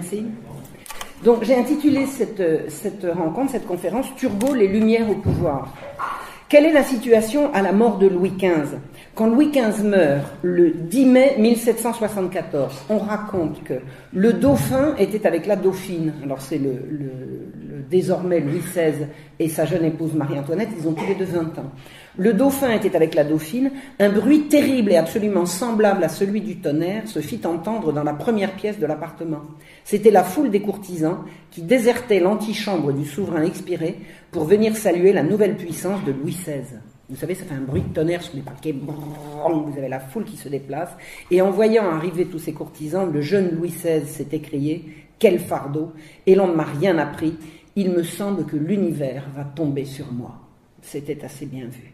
Merci. Donc j'ai intitulé cette, cette rencontre, cette conférence, Turgot, les Lumières au pouvoir. Quelle est la situation à la mort de Louis XV Quand Louis XV meurt le 10 mai 1774, on raconte que le dauphin était avec la dauphine. Alors c'est le, désormais Louis XVI et sa jeune épouse Marie-Antoinette, ils ont tous les deux 20 ans. Le dauphin était avec la dauphine. Un bruit terrible et absolument semblable à celui du tonnerre se fit entendre dans la première pièce de l'appartement. C'était la foule des courtisans qui désertaient l'antichambre du souverain expiré pour venir saluer la nouvelle puissance de Louis XVI. Vous savez, ça fait un bruit de tonnerre sur les parquets. Vous avez la foule qui se déplace. Et en voyant arriver tous ces courtisans, le jeune Louis XVI s'est écrié Quel fardeau Et l'on ne m'a rien appris. Il me semble que l'univers va tomber sur moi. C'était assez bien vu.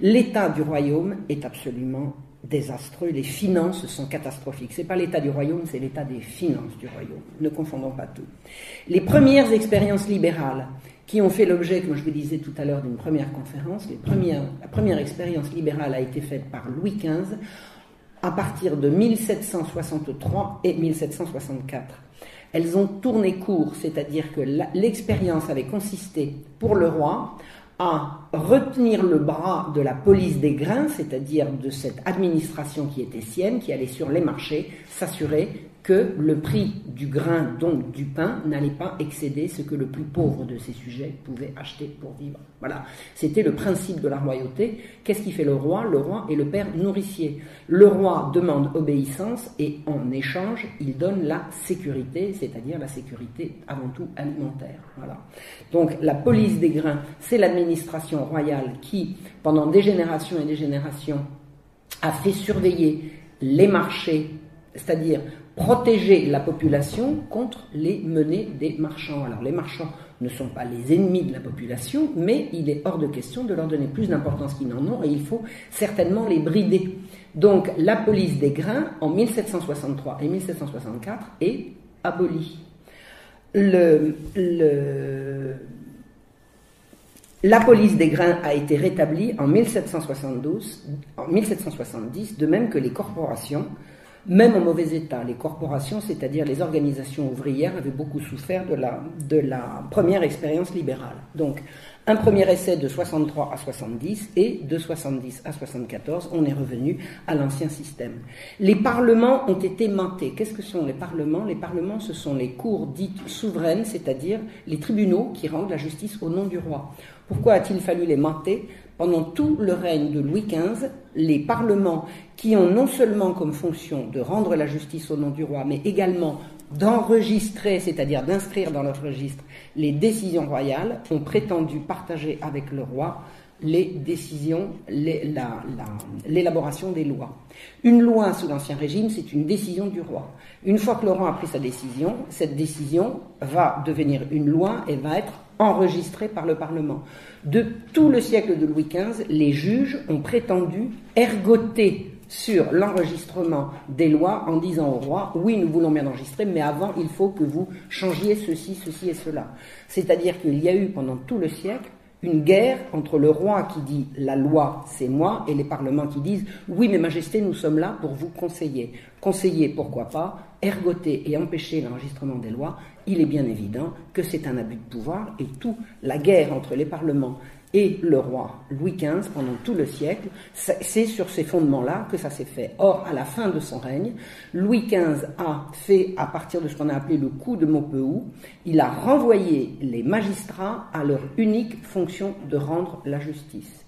L'état du royaume est absolument désastreux, les finances sont catastrophiques. Ce n'est pas l'état du royaume, c'est l'état des finances du royaume. Ne confondons pas tout. Les premières expériences libérales qui ont fait l'objet, comme je vous disais tout à l'heure, d'une première conférence, la première expérience libérale a été faite par Louis XV à partir de 1763 et 1764. Elles ont tourné court, c'est-à-dire que l'expérience avait consisté pour le roi à retenir le bras de la police des grains, c'est-à-dire de cette administration qui était sienne, qui allait sur les marchés, s'assurer que le prix du grain, donc du pain, n'allait pas excéder ce que le plus pauvre de ces sujets pouvait acheter pour vivre. Voilà, c'était le principe de la royauté. Qu'est-ce qui fait le roi? Le roi est le père nourricier. Le roi demande obéissance et en échange, il donne la sécurité, c'est-à-dire la sécurité avant tout alimentaire. Voilà. Donc la police des grains, c'est l'administration royale qui, pendant des générations et des générations, a fait surveiller les marchés, c'est-à-dire protéger la population contre les menées des marchands. Alors les marchands ne sont pas les ennemis de la population, mais il est hors de question de leur donner plus d'importance qu'ils n'en ont et il faut certainement les brider. Donc la police des grains en 1763 et 1764 est abolie. La police des grains a été rétablie en 1772, en 1770, de même que les corporations même en mauvais état. Les corporations, c'est-à-dire les organisations ouvrières, avaient beaucoup souffert de la, première expérience libérale. Donc, un premier essai de 63 à 70 et de 70 à 74, on est revenu à l'ancien système. Les parlements ont été mentés. Qu'est-ce que sont les parlements? Les parlements, ce sont les cours dites souveraines, c'est-à-dire les tribunaux qui rendent la justice au nom du roi. Pourquoi a-t-il fallu les menter pendant tout le règne de Louis XV, les parlements qui ont non seulement comme fonction de rendre la justice au nom du roi, mais également d'enregistrer, c'est-à-dire d'inscrire dans leur registre les décisions royales, ont prétendu partager avec le roi les décisions, l'élaboration des lois. Une loi sous l'Ancien Régime, c'est une décision du roi. Une fois que le roi a pris sa décision, cette décision va devenir une loi et va être enregistrée par le Parlement. De tout le siècle de Louis XV, les juges ont prétendu ergoter sur l'enregistrement des lois en disant au roi, oui, nous voulons bien enregistrer, mais avant, il faut que vous changiez ceci, ceci et cela. C'est-à-dire qu'il y a eu pendant tout le siècle une guerre entre le roi qui dit la loi c'est moi et les parlements qui disent oui mais majesté nous sommes là pour vous conseiller. Conseiller pourquoi pas, ergoter et empêcher l'enregistrement des lois, il est bien évident que c'est un abus de pouvoir et toute la guerre entre les parlements et le roi Louis XV pendant tout le siècle. C'est sur ces fondements-là que ça s'est fait. Or, à la fin de son règne, Louis XV a fait, à partir de ce qu'on a appelé le coup de Maupeou, il a renvoyé les magistrats à leur unique fonction de rendre la justice.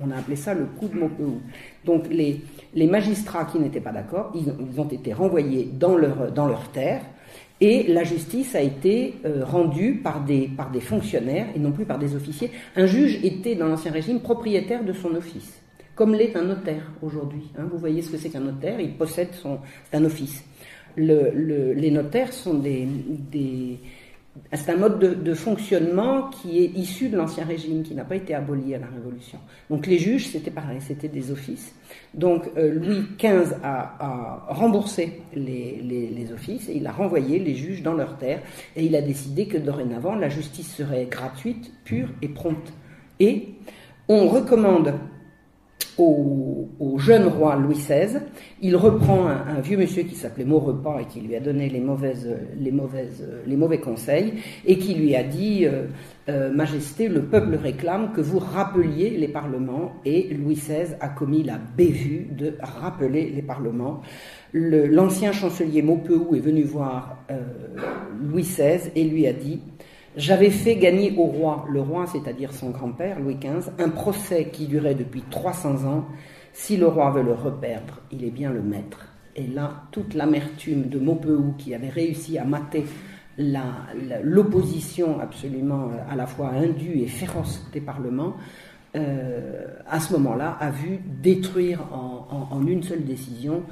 On a appelé ça le coup de Maupeou. Donc les, magistrats qui n'étaient pas d'accord, ils, ont été renvoyés dans leur, dans terre, et la justice a été euh, rendue par des, fonctionnaires et non plus par des officiers. Un juge était, dans l'Ancien Régime, propriétaire de son office, comme l'est un notaire aujourd'hui. Hein. vous voyez ce que c'est qu'un notaire, il possède son... Un office. Le, les notaires sont des c'est un mode de, fonctionnement qui est issu de l'ancien régime, qui n'a pas été aboli à la Révolution. Donc les juges, c'était pareil, c'était des offices. Donc euh, Louis XV a, remboursé les, les, offices et il a renvoyé les juges dans leur terre et il a décidé que dorénavant la justice serait gratuite, pure et prompte. Et on recommande au, jeune roi Louis XVI. Il reprend un, vieux monsieur qui s'appelait Maurepas et qui lui a donné les, mauvais conseils et qui lui a dit euh, euh, Majesté, le peuple réclame que vous rappeliez les parlements et Louis XVI a commis la bévue de rappeler les parlements. L'ancien chancelier Maupeou est venu voir euh, Louis XVI et lui a dit j'avais fait gagner au roi, le roi c'est-à-dire son grand-père, Louis XV, un procès qui durait depuis 300 ans. Si le roi veut le reperdre, il est bien le maître. Et là, toute l'amertume de Maupeou, qui avait réussi à mater l'opposition absolument euh, à la fois indue et féroce des parlements, euh, à ce moment-là, a vu détruire en une seule décision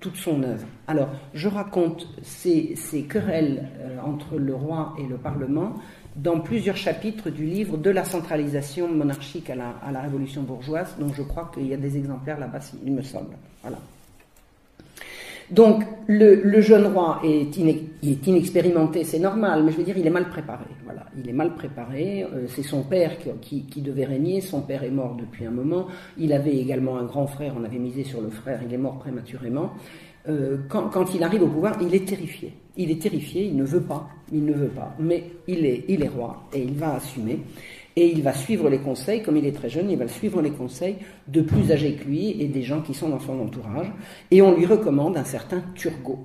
toute son œuvre. Alors, je raconte ces, querelles euh, entre le roi et le Parlement dans plusieurs chapitres du livre de la centralisation monarchique à la, à la Révolution bourgeoise, dont je crois qu'il y a des exemplaires là-bas, il me semble. Voilà. Donc le, jeune roi est, inexpérimenté, c'est normal, mais je veux dire, il est mal préparé. Voilà, il est mal préparé. Euh, c'est son père qui, devait régner. Son père est mort depuis un moment. Il avait également un grand frère. On avait misé sur le frère. Il est mort prématurément. Euh, quand, quand, il arrive au pouvoir, il est terrifié. Il est terrifié. Il ne veut pas. Il ne veut pas. Mais il est, il est roi et il va assumer et il va suivre les conseils, comme il est très jeune, il va suivre les conseils de plus âgés que lui et des gens qui sont dans son entourage, et on lui recommande un certain Turgot.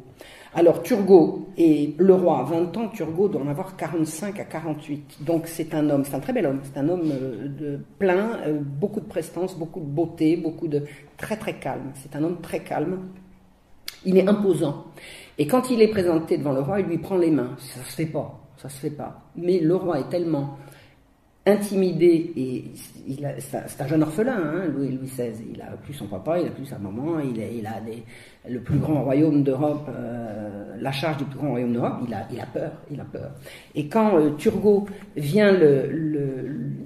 Alors Turgot est le roi à 20 ans, Turgot doit en avoir 45 à 48. Donc c'est un homme, c'est un très bel homme, c'est un homme euh, plein, euh, beaucoup de prestance, beaucoup de beauté, beaucoup de très très calme. C'est un homme très calme. Il est imposant. Et quand il est présenté devant le roi, il lui prend les mains. Ça se fait pas, ça se fait pas. Mais le roi est tellement intimidé, et c'est un jeune orphelin, hein, Louis, Louis XVI. Il a plus son papa, il a plus sa maman, il a, le plus grand royaume d'Europe, euh, la charge du plus grand royaume d'Europe, il a, peur. Et quand euh, Turgot vient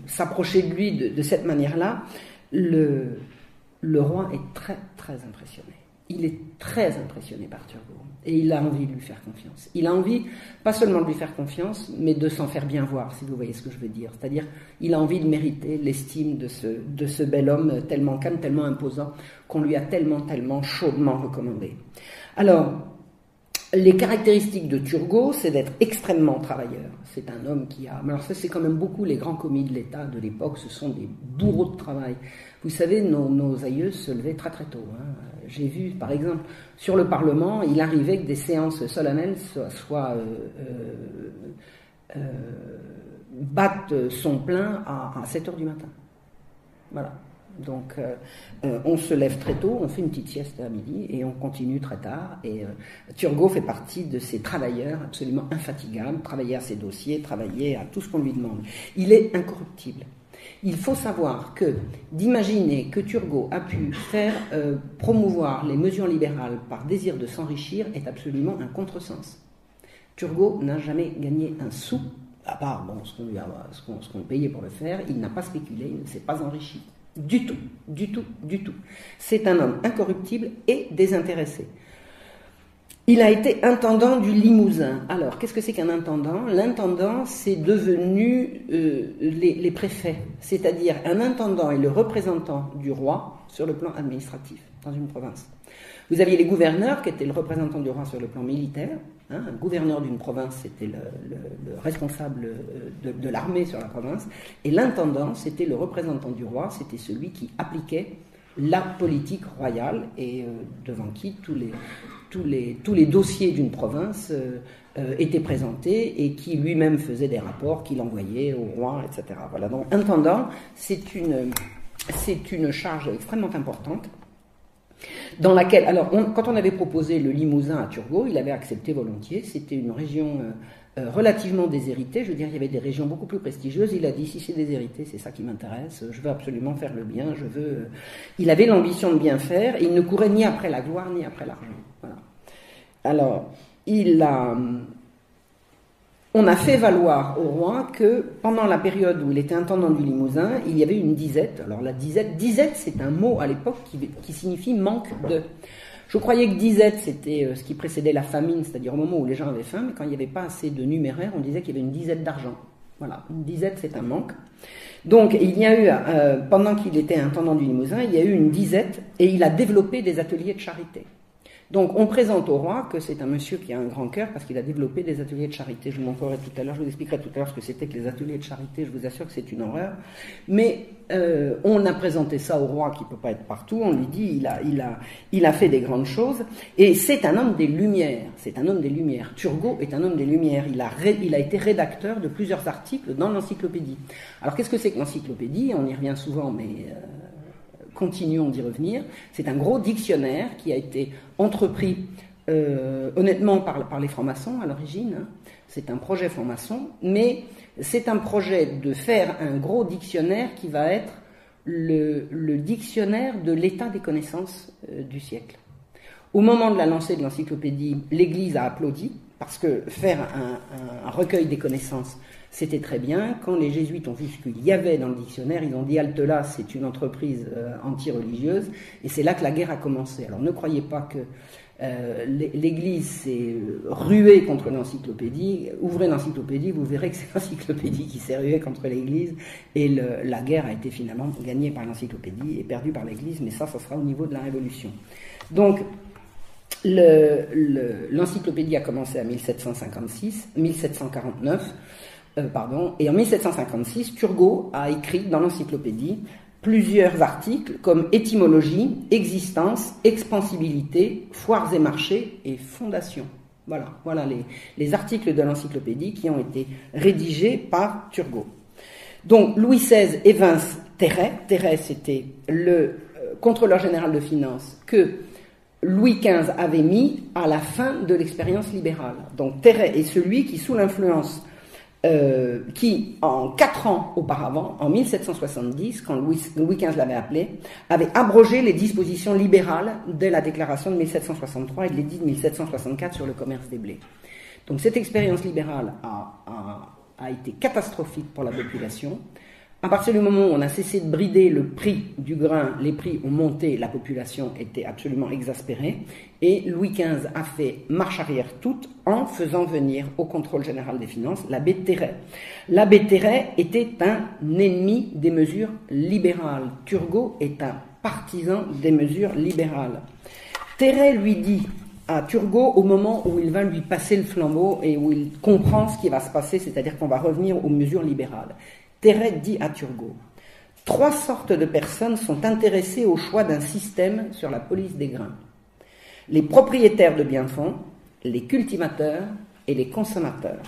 s'approcher de lui de, cette manière-là, le roi est très très impressionné il est très impressionné par Turgot et il a envie de lui faire confiance. Il a envie, pas seulement de lui faire confiance, mais de s'en faire bien voir, si vous voyez ce que je veux dire. C'est-à-dire, il a envie de mériter l'estime de ce, de ce bel homme tellement calme, tellement imposant, qu'on lui a tellement, tellement chaudement recommandé. Alors, les caractéristiques de Turgot, c'est d'être extrêmement travailleur. C'est un homme qui a. Alors, ça, c'est quand même beaucoup les grands commis de l'État de l'époque, ce sont des bourreaux de travail. Vous savez, nos, aïeux se levaient très très tôt. Hein. J'ai vu, par exemple, sur le Parlement, il arrivait que des séances solennelles soient, euh, euh, euh, battent son plein à, 7 heures du matin. Voilà. Donc, on se lève très tôt, on fait une petite sieste à midi et on continue très tard. Et Turgot fait partie de ces travailleurs absolument infatigables, travailler à ses dossiers, travailler à tout ce qu'on lui demande. Il est incorruptible. Il faut savoir que d'imaginer que Turgot a pu faire euh, promouvoir les mesures libérales par désir de s'enrichir est absolument un contresens. Turgot n'a jamais gagné un sou, à part bon, ce qu'on lui payait pour le faire, il n'a pas spéculé, il ne s'est pas enrichi. Du tout, du tout, du tout. C'est un homme incorruptible et désintéressé. Il a été intendant du Limousin. Alors, qu'est-ce que c'est qu'un intendant? L'intendant, c'est devenu euh, les, préfets, c'est-à-dire un intendant est le représentant du roi sur le plan administratif dans une province. Vous aviez les gouverneurs qui étaient le représentant du roi sur le plan militaire. Hein. un gouverneur d'une province, c'était le, responsable euh, de, l'armée sur la province. Et l'intendant, c'était le représentant du roi, c'était celui qui appliquait la politique royale et euh, devant qui tous les, tous les, dossiers d'une province euh, euh, étaient présentés et qui lui-même faisait des rapports qu'il envoyait au roi, etc. Voilà, donc intendant, c'est une, c'est une charge extrêmement importante dans laquelle, alors, quand on avait proposé le Limousin à Turgot, il avait accepté volontiers. C'était une région euh, relativement déshéritée. Je veux dire, il y avait des régions beaucoup plus prestigieuses. Il a dit si c'est déshérité, c'est ça qui m'intéresse. Je veux absolument faire le bien. Je veux. Il avait l'ambition de bien faire. Et il ne courait ni après la gloire ni après l'argent. Alors, il on a fait valoir au roi que pendant la période où il était intendant du Limousin, il y avait une disette. Alors la disette, disette c'est un mot à l'époque qui, signifie manque de. Je croyais que disette c'était euh, ce qui précédait la famine, c'est-à-dire au moment où les gens avaient faim, mais quand il n'y avait pas assez de numéraire, on disait qu'il y avait une disette d'argent. Voilà, une disette, c'est un manque. Donc, il y a eu, euh, pendant qu'il était intendant du Limousin, il y a eu une disette et il a développé des ateliers de charité. Donc, on présente au roi que c'est un monsieur qui a un grand cœur parce qu'il a développé des ateliers de charité. Je vous montrerai tout à l'heure, je vous expliquerai tout à l'heure ce que c'était que les ateliers de charité. Je vous assure que c'est une horreur. Mais euh, on a présenté ça au roi qui peut pas être partout. On lui dit il a, il a, il a fait des grandes choses et c'est un homme des Lumières. C'est un homme des Lumières. Turgot est un homme des Lumières. Il a, il a été rédacteur de plusieurs articles dans l'encyclopédie. Alors qu'est-ce que c'est que l'encyclopédie? On y revient souvent, mais euh, continuons d'y revenir. C'est un gros dictionnaire qui a été entrepris euh, honnêtement par, les francs-maçons à l'origine. Hein. C'est un projet franc-maçon, mais c'est un projet de faire un gros dictionnaire qui va être le, dictionnaire de l'état des connaissances euh, du siècle. Au moment de la lancée de l'encyclopédie, l'Église a applaudi parce que faire un recueil des connaissances, c'était très bien. Quand les jésuites ont vu ce qu'il y avait dans le dictionnaire, ils ont dit halte là, c'est une entreprise euh, anti-religieuse, et c'est là que la guerre a commencé. Alors ne croyez pas que euh, l'Église s'est ruée contre l'encyclopédie. Ouvrez l'encyclopédie, vous verrez que c'est l'encyclopédie qui s'est ruée contre l'Église, et la guerre a été finalement gagnée par l'encyclopédie et perdue par l'Église, mais ça, ça sera au niveau de la Révolution. Donc, l'encyclopédie a commencé à 1756, 1749. Euh, pardon, et en 1756, Turgot a écrit dans l'encyclopédie plusieurs articles comme étymologie, existence, expansibilité, foires et marchés et fondation. Voilà, voilà les, les articles de l'encyclopédie qui ont été rédigés par Turgot. Donc Louis XVI évince Terray. Terray, c'était le euh, contrôleur général de finances que Louis XV avait mis à la fin de l'expérience libérale. Donc Terray est celui qui, sous l'influence euh, qui, en quatre ans auparavant, en 1770, quand Louis, XV l'avait appelé, avait abrogé les dispositions libérales de la déclaration de 1763 et de l'édit de 1764 sur le commerce des blés. Donc cette expérience libérale a été catastrophique pour la population. À partir du moment où on a cessé de brider le prix du grain, les prix ont monté, la population était absolument exaspérée, et Louis XV a fait marche arrière toute en faisant venir au contrôle général des finances l'abbé Terray. L'abbé Terray était un ennemi des mesures libérales. Turgot est un partisan des mesures libérales. Terray lui dit à Turgot au moment où il va lui passer le flambeau et où il comprend ce qui va se passer, c'est-à-dire qu'on va revenir aux mesures libérales. Terret dit à Turgot Trois sortes de personnes sont intéressées au choix d'un système sur la police des grains les propriétaires de biens-fonds, les cultivateurs et les consommateurs.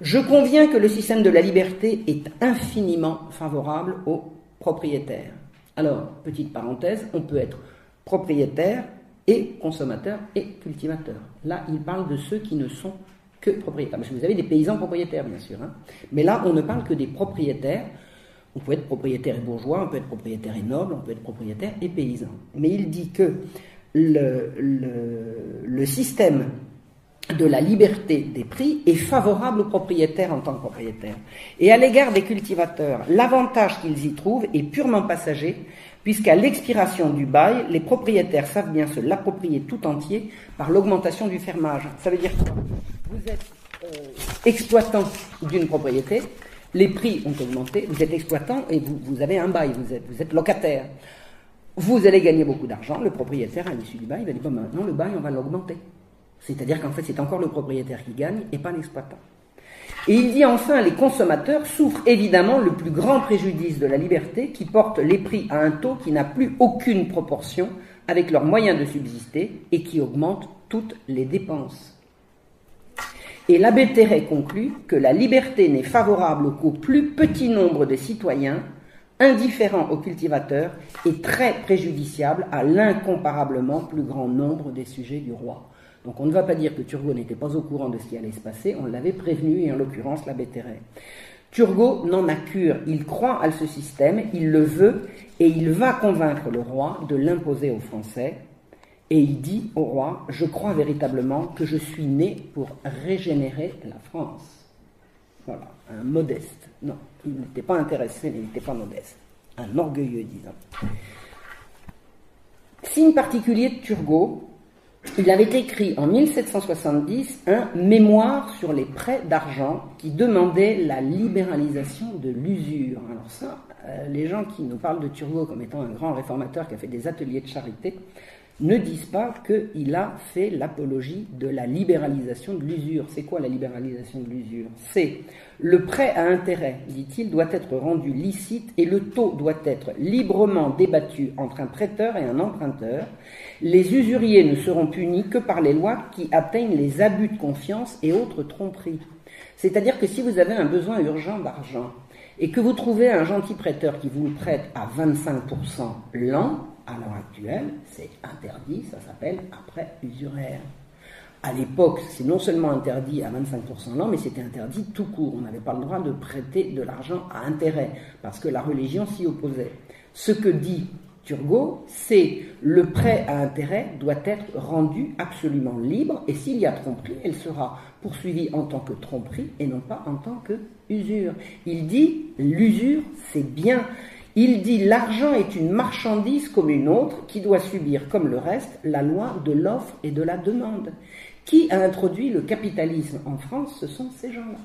Je conviens que le système de la liberté est infiniment favorable aux propriétaires. Alors, petite parenthèse, on peut être propriétaire et consommateur et cultivateur. Là, il parle de ceux qui ne sont que propriétaires. Parce que vous avez des paysans propriétaires, bien sûr. Hein. Mais là, on ne parle que des propriétaires. On peut être propriétaire et bourgeois, on peut être propriétaire et noble, on peut être propriétaire et paysan. Mais il dit que le, le, système de la liberté des prix est favorable aux propriétaires en tant que propriétaires. Et à l'égard des cultivateurs, l'avantage qu'ils y trouvent est purement passager, puisqu'à l'expiration du bail, les propriétaires savent bien se l'approprier tout entier par l'augmentation du fermage. Ça veut dire quoi vous êtes euh, exploitant d'une propriété, les prix ont augmenté, vous êtes exploitant et vous, avez un bail, vous êtes, vous locataire. Vous allez gagner beaucoup d'argent, le propriétaire, à l'issue du bail, il va dire bon, maintenant le bail, on va l'augmenter. C'est-à-dire qu'en fait, c'est encore le propriétaire qui gagne et pas l'exploitant. Et il dit enfin les consommateurs souffrent évidemment le plus grand préjudice de la liberté qui porte les prix à un taux qui n'a plus aucune proportion avec leurs moyens de subsister et qui augmente toutes les dépenses. Et l'abbé Terray conclut que la liberté n'est favorable qu'au plus petit nombre de citoyens, indifférent aux cultivateurs et très préjudiciable à l'incomparablement plus grand nombre des sujets du roi. Donc on ne va pas dire que Turgot n'était pas au courant de ce qui allait se passer, on l'avait prévenu, et en l'occurrence l'abbé Terray. Turgot n'en a cure, il croit à ce système, il le veut, et il va convaincre le roi de l'imposer aux Français, et il dit au roi, je crois véritablement que je suis né pour régénérer la France. Voilà, un modeste. Non, il n'était pas intéressé, mais il n'était pas modeste. Un orgueilleux, disons. Signe particulier de Turgot, il avait écrit en 1770 un mémoire sur les prêts d'argent qui demandait la libéralisation de l'usure. Alors ça, euh, les gens qui nous parlent de Turgot comme étant un grand réformateur qui a fait des ateliers de charité ne disent pas qu'il a fait l'apologie de la libéralisation de l'usure. C'est quoi la libéralisation de l'usure? C'est le prêt à intérêt, dit-il, doit être rendu licite et le taux doit être librement débattu entre un prêteur et un emprunteur. Les usuriers ne seront punis que par les lois qui atteignent les abus de confiance et autres tromperies. C'est-à-dire que si vous avez un besoin urgent d'argent et que vous trouvez un gentil prêteur qui vous le prête à 25% l'an, à l'heure actuelle, c'est interdit, ça s'appelle après usuraire. À l'époque, c'est non seulement interdit à 25% l'an, mais c'était interdit tout court. On n'avait pas le droit de prêter de l'argent à intérêt, parce que la religion s'y opposait. Ce que dit Turgot, c'est le prêt à intérêt doit être rendu absolument libre, et s'il y a tromperie, elle sera poursuivie en tant que tromperie et non pas en tant que usure. Il dit l'usure, c'est bien. Il dit l'argent est une marchandise comme une autre qui doit subir, comme le reste, la loi de l'offre et de la demande. Qui a introduit le capitalisme en France Ce sont ces gens-là.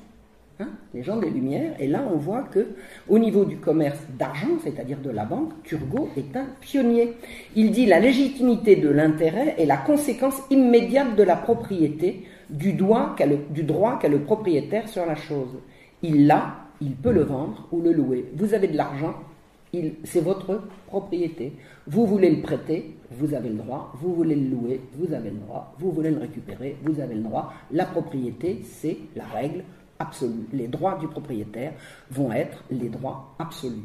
Hein, les gens des Lumières, et là on voit que au niveau du commerce d'argent, c'est-à-dire de la banque, Turgot est un pionnier. Il dit la légitimité de l'intérêt est la conséquence immédiate de la propriété, du, droit qu'a le, du droit qu'a le propriétaire sur la chose. Il l'a, il peut le vendre ou le louer. Vous avez de l'argent, c'est votre propriété. Vous voulez le prêter, vous avez le droit. Vous voulez le louer, vous avez le droit. Vous voulez le récupérer, vous avez le droit. La propriété, c'est la règle absolue. Les droits du propriétaire vont être les droits absolus.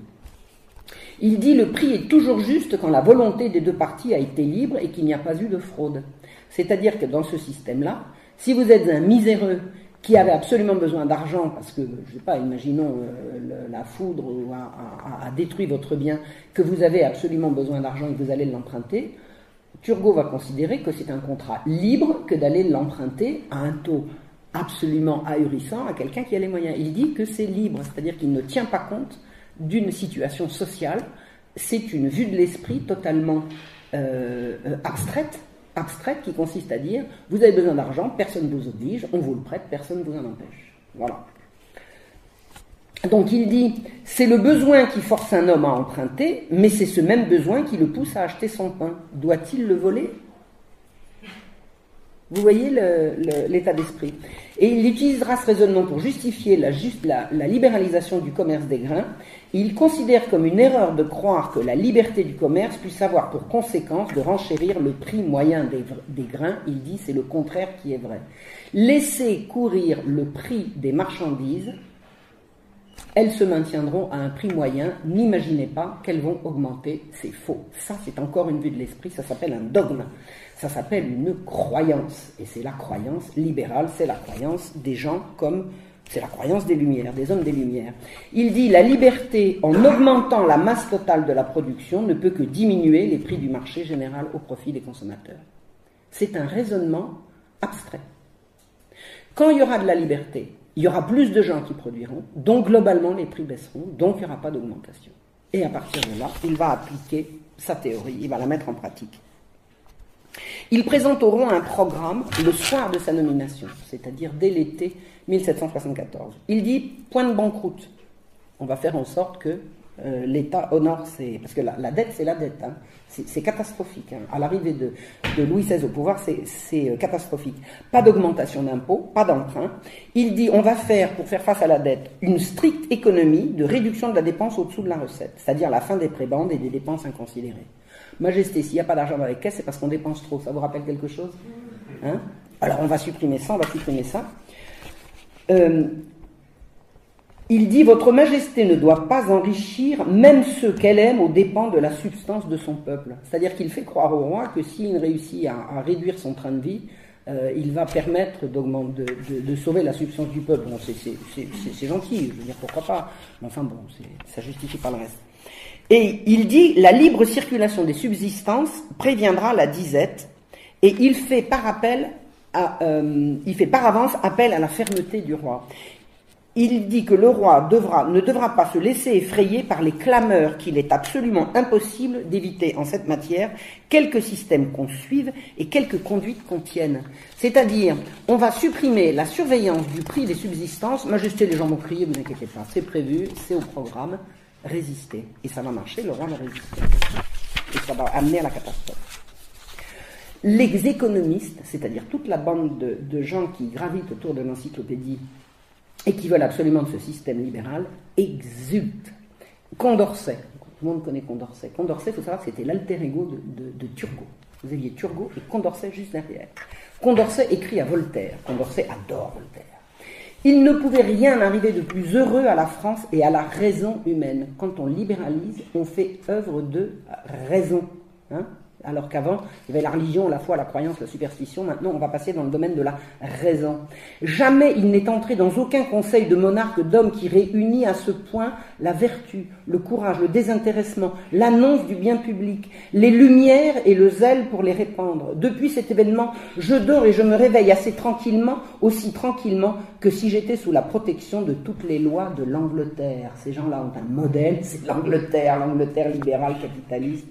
Il dit le prix est toujours juste quand la volonté des deux parties a été libre et qu'il n'y a pas eu de fraude. C'est-à-dire que dans ce système-là, si vous êtes un miséreux qui avait absolument besoin d'argent parce que, je ne sais pas, imaginons euh, la foudre a, détruit votre bien, que vous avez absolument besoin d'argent et que vous allez l'emprunter, Turgot va considérer que c'est un contrat libre que d'aller l'emprunter à un taux absolument ahurissant à quelqu'un qui a les moyens. Il dit que c'est libre, c'est-à-dire qu'il ne tient pas compte d'une situation sociale, c'est une vue de l'esprit totalement euh, euh, abstraite abstraite qui consiste à dire vous avez besoin d'argent, personne ne vous oblige, on vous le prête, personne ne vous en empêche. Voilà. Donc il dit c'est le besoin qui force un homme à emprunter, mais c'est ce même besoin qui le pousse à acheter son pain. Doit-il le voler? Vous voyez l'état d'esprit. Et il utilisera ce raisonnement pour justifier la, la, libéralisation du commerce des grains. Il considère comme une erreur de croire que la liberté du commerce puisse avoir pour conséquence de renchérir le prix moyen des, des grains. Il dit c'est le contraire qui est vrai. Laissez courir le prix des marchandises, elles se maintiendront à un prix moyen. N'imaginez pas qu'elles vont augmenter, c'est faux. Ça, c'est encore une vue de l'esprit, ça s'appelle un dogme. Ça s'appelle une croyance. Et c'est la croyance libérale, c'est la croyance des gens comme c'est la croyance des Lumières, des hommes des Lumières. Il dit la liberté, en augmentant la masse totale de la production, ne peut que diminuer les prix du marché général au profit des consommateurs. C'est un raisonnement abstrait. Quand il y aura de la liberté, il y aura plus de gens qui produiront, donc globalement les prix baisseront, donc il n'y aura pas d'augmentation. Et à partir de là, il va appliquer sa théorie, il va la mettre en pratique. Il présente au roi un programme le soir de sa nomination, c'est-à-dire dès l'été 1774. Il dit point de banqueroute. On va faire en sorte que euh, l'État honore ses. Parce que la, dette, c'est la dette. Hein. C'est catastrophique. Hein. À l'arrivée de, Louis XVI au pouvoir, c'est euh, catastrophique. Pas d'augmentation d'impôts, pas d'emprunt. Il dit on va faire, pour faire face à la dette, une stricte économie de réduction de la dépense au-dessous de la recette, c'est-à-dire la fin des prébendes et des dépenses inconsidérées. Majesté, s'il n'y a pas d'argent dans les caisses, c'est parce qu'on dépense trop. Ça vous rappelle quelque chose? Hein? Alors on va supprimer ça, on va supprimer ça. Euh, il dit Votre Majesté ne doit pas enrichir même ceux qu'elle aime aux dépens de la substance de son peuple. C'est-à-dire qu'il fait croire au roi que s'il réussit à, réduire son train de vie, euh, il va permettre de, de, sauver la substance du peuple. Bon, c'est gentil, je veux dire pourquoi pas, mais enfin bon, ça justifie pas le reste. Et il dit la libre circulation des subsistances préviendra la disette, et il fait par appel euh, il fait par avance appel à la fermeté du roi. il dit que le roi ne devra pas se laisser effrayer par les clameurs qu'il est absolument impossible d'éviter en cette matière, quelque système qu'on suive et quelque conduite qu'on tienne. C'est-à-dire, on va supprimer la surveillance du prix des subsistances. Majesté, les gens vont crier, vous inquiétez pas, c'est prévu, c'est au programme, résister. Et ça va marcher, le roi va résister. Et ça va amener à la catastrophe. Les économistes, c'est-à-dire toute la bande de, de gens qui gravitent autour de l'encyclopédie et qui veulent absolument de ce système libéral, exultent. Condorcet, tout le monde connaît Condorcet. Condorcet, il faut savoir, c'était l'alter ego de, Turgot. Vous aviez Turgot et Condorcet juste derrière. Condorcet écrit à Voltaire. Condorcet adore Voltaire. Il ne pouvait rien arriver de plus heureux à la France et à la raison humaine. Quand on libéralise, on fait œuvre de raison. Hein alors qu'avant, il y avait la religion, la foi, la croyance, la superstition. Maintenant, on va passer dans le domaine de la raison. Jamais il n'est entré dans aucun conseil de monarque d'homme qui réunit à ce point la vertu, le courage, le désintéressement, l'annonce du bien public, les lumières et le zèle pour les répandre. Depuis cet événement, je dors et je me réveille assez tranquillement, aussi tranquillement que si j'étais sous la protection de toutes les lois de l'Angleterre. Ces gens-là ont un modèle, c'est l'Angleterre, l'Angleterre libérale capitaliste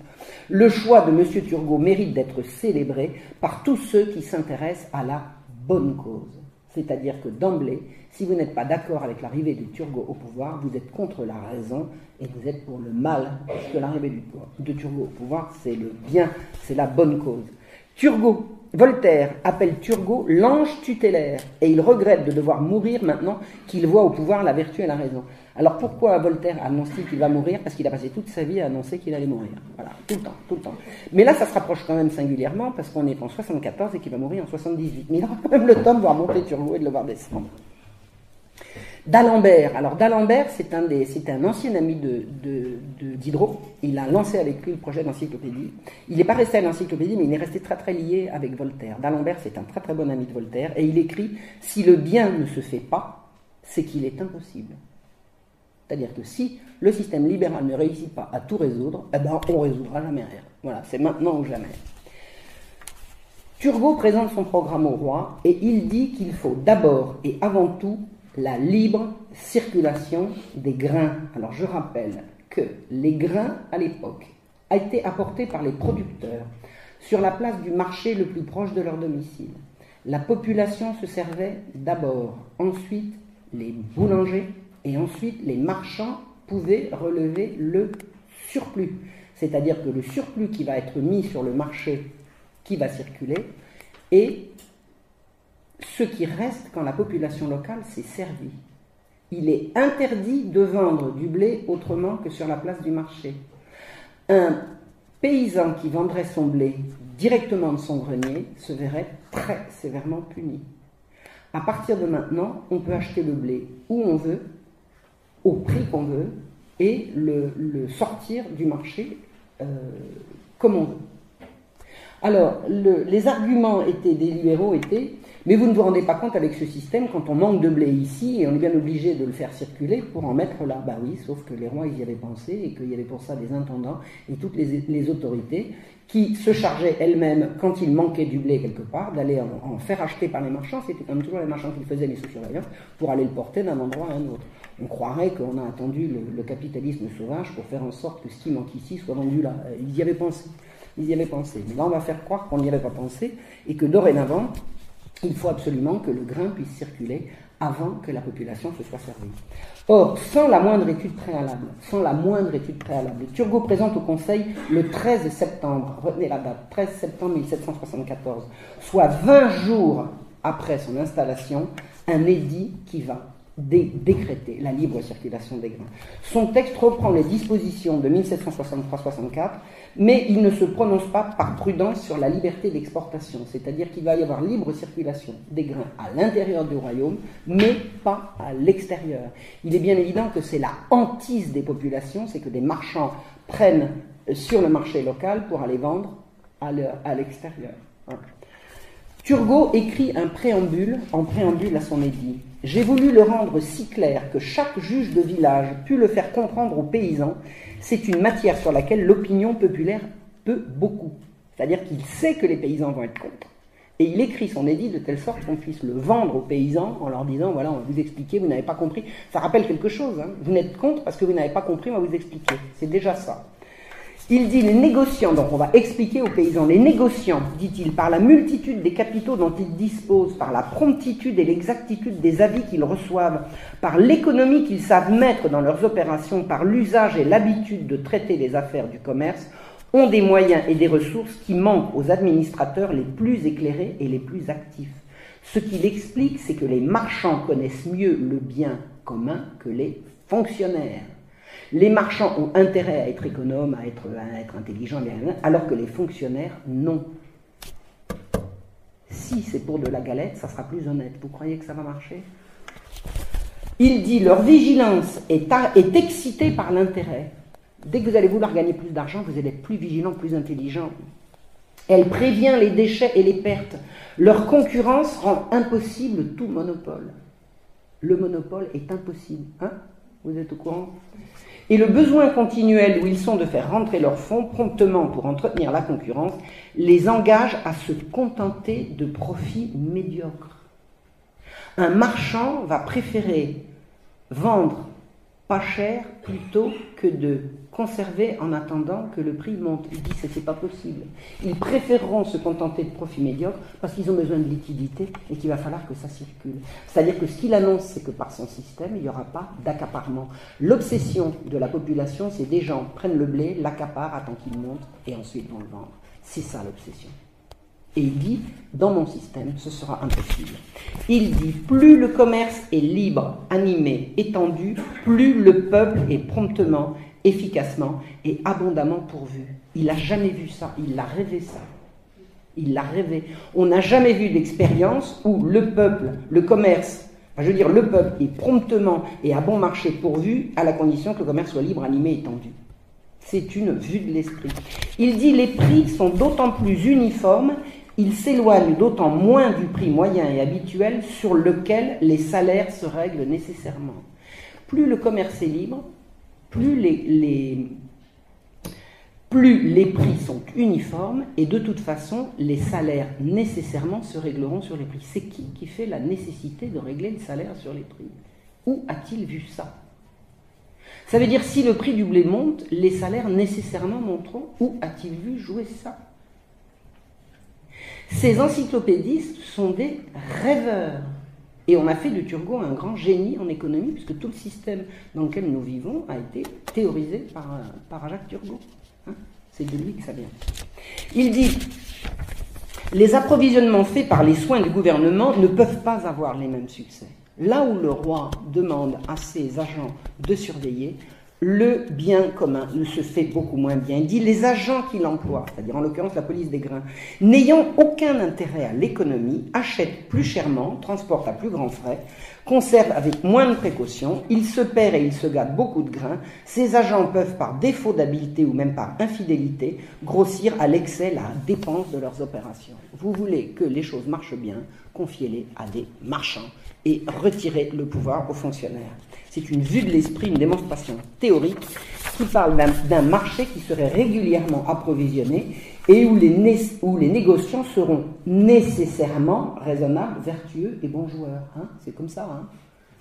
le choix de M. Turgot mérite d'être célébré par tous ceux qui s'intéressent à la bonne cause. C'est-à-dire que d'emblée, si vous n'êtes pas d'accord avec l'arrivée de Turgot au pouvoir, vous êtes contre la raison et vous êtes pour le mal, puisque l'arrivée de Turgot au pouvoir, c'est le bien, c'est la bonne cause. Turgot, Voltaire appelle Turgot l'ange tutélaire et il regrette de devoir mourir maintenant qu'il voit au pouvoir la vertu et la raison. Alors pourquoi Voltaire annonce qu'il va mourir? Parce qu'il a passé toute sa vie à annoncer qu'il allait mourir. Voilà, tout le temps, tout le temps. Mais là, ça se rapproche quand même singulièrement parce qu'on est en 74 et qu'il va mourir en 78. Mais il aura quand même le temps de voir monter Turgot et de le voir descendre. D'Alembert. Alors d'Alembert, c'est un, un ancien ami de, Diderot. Il a lancé avec lui le projet d'encyclopédie. Il n'est pas resté à l'encyclopédie, mais il est resté très très lié avec Voltaire. D'Alembert, c'est un très très bon ami de Voltaire. Et il écrit, si le bien ne se fait pas, c'est qu'il est impossible. C'est-à-dire que si le système libéral ne réussit pas à tout résoudre, eh ben, on ne résoudra jamais rien. Voilà, c'est maintenant ou jamais. Turgot présente son programme au roi et il dit qu'il faut d'abord et avant tout la libre circulation des grains. Alors je rappelle que les grains à l'époque a été apportés par les producteurs sur la place du marché le plus proche de leur domicile. La population se servait d'abord, ensuite les boulangers, et ensuite, les marchands pouvaient relever le surplus. C'est-à-dire que le surplus qui va être mis sur le marché, qui va circuler, et ce qui reste quand la population locale s'est servie. Il est interdit de vendre du blé autrement que sur la place du marché. Un paysan qui vendrait son blé directement de son grenier se verrait très sévèrement puni. À partir de maintenant, on peut acheter le blé où on veut, au prix qu'on veut et le, sortir du marché euh, comme on veut. Alors, les arguments étaient des libéraux étaient, mais vous ne vous rendez pas compte avec ce système quand on manque de blé ici et on est bien obligé de le faire circuler pour en mettre là. Bah oui, sauf que les rois ils y avaient pensé et qu'il y avait pour ça des intendants et toutes les, autorités qui se chargeaient elles-mêmes quand il manquait du blé quelque part d'aller en, faire acheter par les marchands. C'était comme toujours les marchands qui faisaient les sous-surveillants pour aller le porter d'un endroit à un autre on croirait qu'on a attendu le, capitalisme sauvage pour faire en sorte que ce qui manque ici soit vendu là. Euh, ils y avaient pensé. Ils y avaient pensé. Mais là, on va faire croire qu'on n'y avait pas pensé et que dorénavant, il faut absolument que le grain puisse circuler avant que la population se soit servie. Or, sans la moindre étude préalable, sans la moindre étude préalable, Turgot présente au Conseil le 13 septembre, retenez la date, 13 septembre 1774, soit 20 jours après son installation, un édit qui va décréter la libre circulation des grains. Son texte reprend les dispositions de 1763-64, mais il ne se prononce pas par prudence sur la liberté d'exportation, c'est-à-dire qu'il va y avoir libre circulation des grains à l'intérieur du royaume, mais pas à l'extérieur. Il est bien évident que c'est la hantise des populations, c'est que des marchands prennent sur le marché local pour aller vendre à l'extérieur. Turgot écrit un préambule, en préambule à son édit. J'ai voulu le rendre si clair que chaque juge de village put le faire comprendre aux paysans. C'est une matière sur laquelle l'opinion populaire peut beaucoup. C'est-à-dire qu'il sait que les paysans vont être contre. Et il écrit son édit de telle sorte qu'on puisse le vendre aux paysans en leur disant voilà, on va vous expliquer, vous n'avez pas compris. Ça rappelle quelque chose. Hein. Vous n'êtes contre parce que vous n'avez pas compris, on va vous expliquer. C'est déjà ça. Il dit les négociants, donc on va expliquer aux paysans, les négociants, dit-il, par la multitude des capitaux dont ils disposent, par la promptitude et l'exactitude des avis qu'ils reçoivent, par l'économie qu'ils savent mettre dans leurs opérations, par l'usage et l'habitude de traiter les affaires du commerce, ont des moyens et des ressources qui manquent aux administrateurs les plus éclairés et les plus actifs. Ce qu'il explique, c'est que les marchands connaissent mieux le bien commun que les fonctionnaires. Les marchands ont intérêt à être économes, à être, intelligents, alors que les fonctionnaires, non. Si c'est pour de la galette, ça sera plus honnête. Vous croyez que ça va marcher? Il dit leur vigilance est, est excitée par l'intérêt. Dès que vous allez vouloir gagner plus d'argent, vous allez être plus vigilant, plus intelligent. Elle prévient les déchets et les pertes. Leur concurrence rend impossible tout monopole. Le monopole est impossible. Hein? Vous êtes au courant? Et le besoin continuel où ils sont de faire rentrer leurs fonds promptement pour entretenir la concurrence les engage à se contenter de profits médiocres. Un marchand va préférer vendre pas cher plutôt que de conserver en attendant que le prix monte. Ils disent que ce n'est pas possible. Ils préféreront se contenter de profits médiocres parce qu'ils ont besoin de liquidité et qu'il va falloir que ça circule. C'est-à-dire que ce qu'il annonce, c'est que par son système, il n'y aura pas d'accaparement. L'obsession de la population, c'est des gens prennent le blé, l'accaparent, attendent qu'il monte et ensuite vont le vendre. C'est ça l'obsession. Et il dit, dans mon système, ce sera impossible. Il dit, plus le commerce est libre, animé, étendu, plus le peuple est promptement, efficacement et abondamment pourvu. Il n'a jamais vu ça, il l'a rêvé ça. Il l'a rêvé. On n'a jamais vu d'expérience où le peuple, le commerce, je veux dire, le peuple est promptement et à bon marché pourvu à la condition que le commerce soit libre, animé, étendu. C'est une vue de l'esprit. Il dit les prix sont d'autant plus uniformes il s'éloigne d'autant moins du prix moyen et habituel sur lequel les salaires se règlent nécessairement. Plus le commerce est libre, plus les, prix sont uniformes et de toute façon, les salaires nécessairement se régleront sur les prix. C'est qui qui fait la nécessité de régler le salaire sur les prix? Où a-t-il vu ça? Ça veut dire si le prix du blé monte, les salaires nécessairement monteront. Où a-t-il vu jouer ça? Ces encyclopédistes sont des rêveurs. Et on a fait de Turgot un grand génie en économie, puisque tout le système dans lequel nous vivons a été théorisé par, par Jacques Turgot. Hein. C'est de lui que ça vient. Il dit Les approvisionnements faits par les soins du gouvernement ne peuvent pas avoir les mêmes succès. Là où le roi demande à ses agents de surveiller, le bien commun ne se fait beaucoup moins bien. Il dit les agents qu'il emploie, c'est-à-dire en l'occurrence la police des grains, n'ayant aucun intérêt à l'économie, achètent plus chèrement, transportent à plus grands frais, conservent avec moins de précautions, ils se perdent et ils se gâtent beaucoup de grains. Ces agents peuvent, par défaut d'habileté ou même par infidélité, grossir à l'excès la dépense de leurs opérations. Vous voulez que les choses marchent bien, confiez-les à des marchands et retirez le pouvoir aux fonctionnaires. C'est une vue de l'esprit, une démonstration théorique qui parle d'un marché qui serait régulièrement approvisionné et où les, négociants seront nécessairement raisonnables, vertueux et bons joueurs. Hein. c'est comme ça. Hein.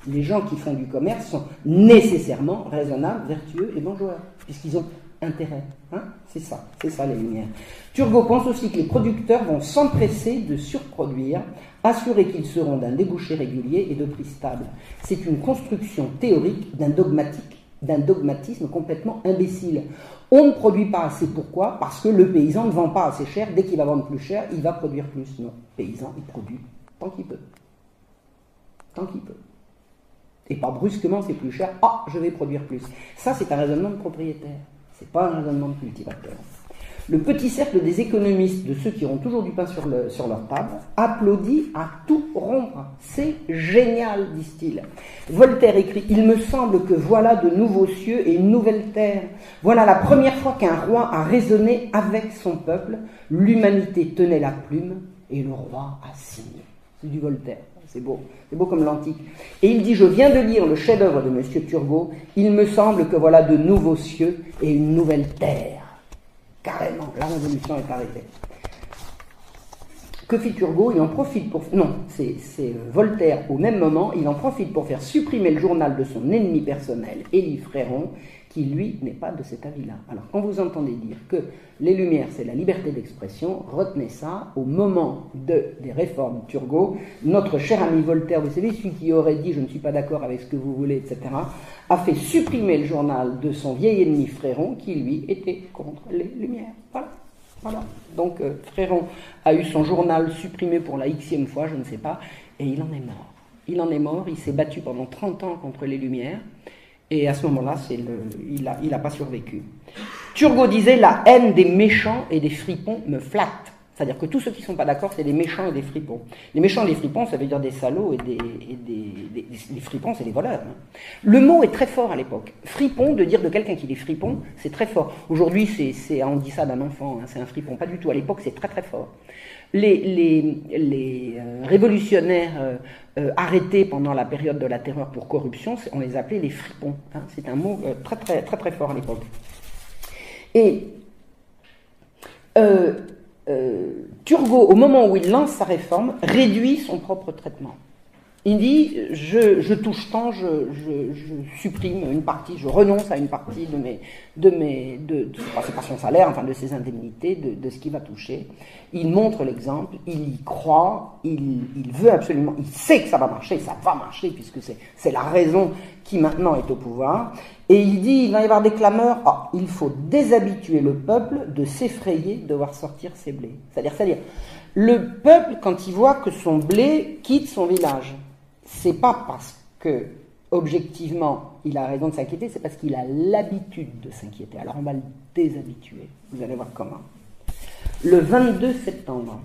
les gens qui font du commerce sont nécessairement raisonnables, vertueux et bons joueurs, puisqu'ils ont intérêt. Hein. c'est ça, c'est ça les lumières. Turgot pense aussi que les producteurs vont s'empresser de surproduire assurer qu'ils seront d'un débouché régulier et de prix stable. C'est une construction théorique d'un dogmatique, d'un dogmatisme complètement imbécile. On ne produit pas assez, pourquoi? Parce que le paysan ne vend pas assez cher, dès qu'il va vendre plus cher, il va produire plus. Non, le paysan, il produit tant qu'il peut. Tant qu'il peut. Et pas brusquement, c'est plus cher, ah, je vais produire plus. Ça, c'est un raisonnement de propriétaire. C'est pas un raisonnement de cultivateur. Le petit cercle des économistes, de ceux qui auront toujours du pain sur, leur table, applaudit à tout rompre. C'est génial, disent-ils. Voltaire écrit Il me semble que voilà de nouveaux cieux et une nouvelle terre. Voilà la première fois qu'un roi a raisonné avec son peuple. L'humanité tenait la plume et le roi a signé. C'est du Voltaire. C'est beau, c'est beau comme l'antique. Et il dit, je viens de lire le chef-d'œuvre de M. Turgot, il me semble que voilà de nouveaux cieux et une nouvelle terre. Carrément, la révolution est arrêtée. Que fit Turgot? Il en profite pour... Non, c'est Voltaire au même moment, il en profite pour faire supprimer le journal de son ennemi personnel, Élie Fréron, qui lui n'est pas de cet avis-là. Alors quand vous entendez dire que les Lumières c'est la liberté d'expression, retenez ça, au moment de, des réformes Turgot, notre cher ami Voltaire, vous savez, celui qui aurait dit je ne suis pas d'accord avec ce que vous voulez, etc., a fait supprimer le journal de son vieil ennemi Fréron, qui lui était contre les Lumières. Voilà. Voilà. Donc euh, Fréron a eu son journal supprimé pour la xème fois, je ne sais pas, et il en est mort. Il en est mort, il s'est battu pendant 30 ans contre les Lumières. Et à ce moment-là, il n'a a pas survécu. Turgot disait La haine des méchants et des fripons me flatte. C'est-à-dire que tous ceux qui ne sont pas d'accord, c'est des méchants et des fripons. Les méchants et des fripons, ça veut dire des salauds et des. des, fripons, c'est des voleurs. Hein. Le mot est très fort à l'époque. Fripon, de dire de quelqu'un qu'il est fripon, c'est très fort. Aujourd'hui, c'est, on dit ça d'un enfant, hein, c'est un fripon. Pas du tout. À l'époque, c'est très très fort. Les, euh, révolutionnaires euh, euh, arrêtés pendant la période de la terreur pour corruption, on les appelait les fripons. Hein. C'est un mot très, très, très, très fort à l'époque. Et Turgot, au moment où il lance sa réforme, réduit son propre traitement. Il dit je, touche tant, je, supprime une partie, je renonce à une partie de mes, de mes, de, c'est pas son salaire, enfin de ses indemnités, de, ce qu'il va toucher. Il montre l'exemple, il y croit, il, veut absolument, il sait que ça va marcher, ça va marcher puisque c'est la raison qui maintenant est au pouvoir. Et il dit il va y avoir des clameurs, ah, il faut déshabituer le peuple de s'effrayer de voir sortir ses blés. C'est-à-dire, c'est-à-dire, le peuple quand il voit que son blé quitte son village c'est pas parce que objectivement il a raison de s'inquiéter, c'est parce qu'il a l'habitude de s'inquiéter. Alors on va le déshabituer. Vous allez voir comment. Le 22 septembre,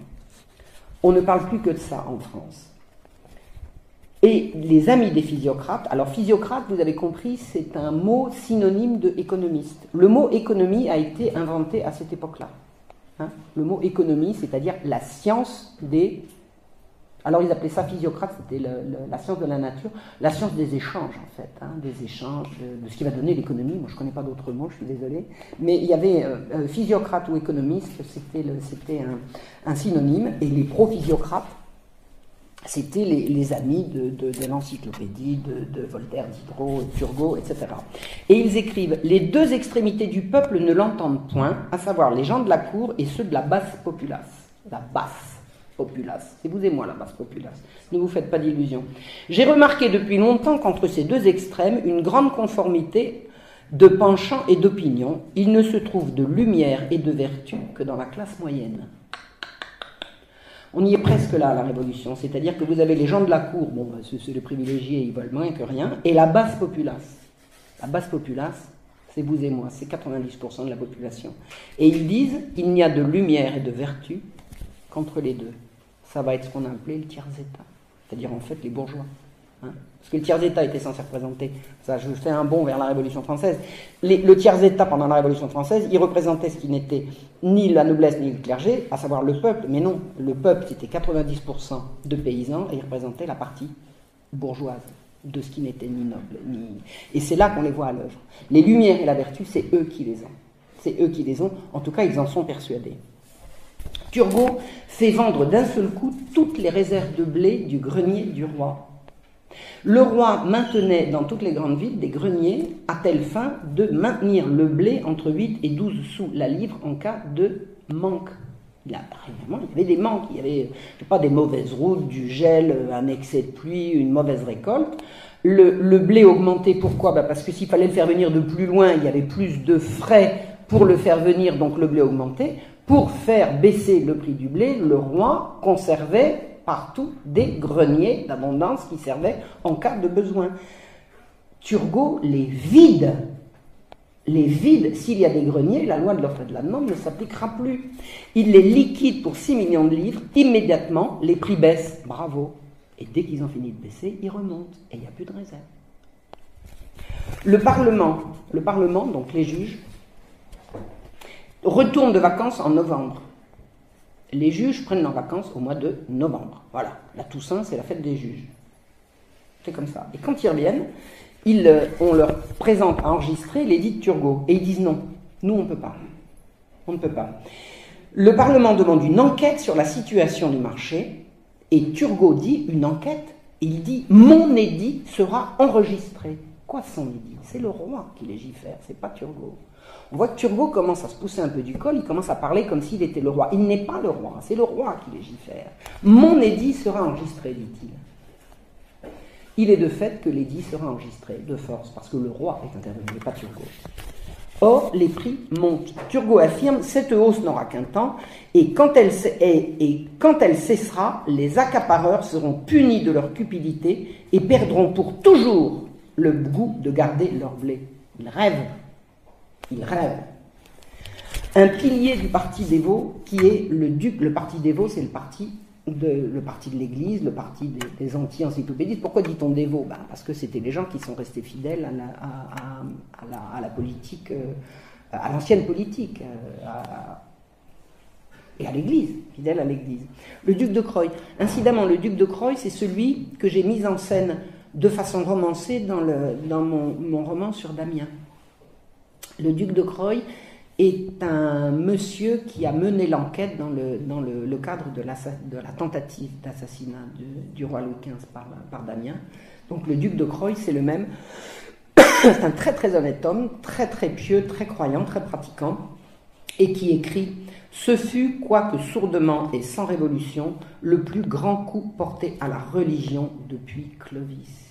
on ne parle plus que de ça en France. Et les amis des physiocrates, alors physiocrate, vous avez compris, c'est un mot synonyme de économiste. Le mot économie a été inventé à cette époque-là. Hein. le mot économie, c'est-à-dire la science des alors ils appelaient ça physiocrate, c'était la science de la nature, la science des échanges en fait, hein, des échanges, de, ce qui va donner l'économie. Moi je ne connais pas d'autres mots, je suis désolé. Mais il y avait euh, euh, physiocrate ou économiste, c'était un, synonyme, et les pro-physiocrates, c'était les, amis de, de l'encyclopédie, de, Voltaire, Diderot, Turgot, etc. Et ils écrivent Les deux extrémités du peuple ne l'entendent point, à savoir les gens de la cour et ceux de la basse populace. La basse populace. C'est vous et moi la basse populace. Ne vous faites pas d'illusions. J'ai remarqué depuis longtemps qu'entre ces deux extrêmes, une grande conformité de penchant et d'opinion. Il ne se trouve de lumière et de vertu que dans la classe moyenne. On y est presque là à la Révolution, c'est-à-dire que vous avez les gens de la cour, bon, bah, c'est les privilégiés, ils veulent moins que rien, et la basse populace. La basse populace, c'est vous et moi, c'est 90% de la population. Et ils disent, il n'y a de lumière et de vertu qu'entre les deux ça va être ce qu'on a appelé le tiers-état, c'est-à-dire en fait les bourgeois. Hein. Parce que le tiers-état était censé représenter, ça je fais un bond vers la Révolution française, le tiers-état pendant la Révolution française, il représentait ce qui n'était ni la noblesse ni le clergé, à savoir le peuple, mais non, le peuple c'était 90% de paysans et il représentait la partie bourgeoise de ce qui n'était ni noble, ni... Et c'est là qu'on les voit à l'œuvre. Les lumières et la vertu, c'est eux qui les ont. C'est eux qui les ont, en tout cas ils en sont persuadés. Turgot fait vendre d'un seul coup toutes les réserves de blé du grenier du roi. Le roi maintenait dans toutes les grandes villes des greniers à telle fin de maintenir le blé entre 8 et 12 sous la livre en cas de manque? Il y, avait des manques, il y avait pas, des mauvaises routes, du gel, un excès de pluie, une mauvaise récolte. Le, blé augmentait, pourquoi? Bah, Parce que s'il fallait le faire venir de plus loin, il y avait plus de frais pour le faire venir, donc le blé augmentait. Pour faire baisser le prix du blé, le roi conservait partout des greniers d'abondance qui servaient en cas de besoin. Turgot les vide. Les vide, s'il y a des greniers, la loi de l'offre et de la demande ne s'appliquera plus. Il les liquide pour 6 millions de livres, immédiatement, les prix baissent. Bravo. Et dès qu'ils ont fini de baisser, ils remontent et il n'y a plus de réserve. Le Parlement, le Parlement, donc les juges, retourne de vacances en novembre. Les juges prennent leurs vacances au mois de novembre. Voilà, la Toussaint, c'est la fête des juges. C'est comme ça. Et quand ils reviennent, ils, euh, on leur présente à enregistrer l'édit de Turgot. Et ils disent non, nous on ne peut pas. On ne peut pas. Le Parlement demande une enquête sur la situation du marché et Turgot dit une enquête. Il dit mon édit sera enregistré. Quoi son édit? C'est le roi qui légifère, c'est pas Turgot. On voit que Turgot commence à se pousser un peu du col, il commence à parler comme s'il était le roi. Il n'est pas le roi, c'est le roi qui légifère. Mon édit sera enregistré, dit-il. Il est de fait que l'édit sera enregistré de force, parce que le roi est intervenu, pas Turgot. Or, les prix montent. Turgot affirme cette hausse n'aura qu'un temps, et quand, elle, et quand elle cessera, les accapareurs seront punis de leur cupidité et perdront pour toujours le goût de garder leur blé. Ils rêvent il rêve. Un pilier du parti Vaux, qui est le duc, le parti Vaux, c'est le parti de, le parti de l'Église, le parti des, anti-encyclopédistes. Pourquoi dit-on Vaux ben, Parce que c'était les gens qui sont restés fidèles à la, politique, euh, à l'ancienne politique, euh, et à l'Église, fidèles à l'Église. Le duc de Croy. Incidemment, le duc de Croy, c'est celui que j'ai mis en scène de façon romancée dans mon roman sur Damien. Le duc de Croy est un monsieur qui a mené l'enquête dans le, cadre de la, de la tentative d'assassinat du roi Louis XV par, par Damien. Donc le duc de Croy, c'est le même. c'est un très très honnête homme, très très pieux, très croyant, très pratiquant, et qui écrit Ce fut, quoique sourdement et sans révolution, le plus grand coup porté à la religion depuis Clovis.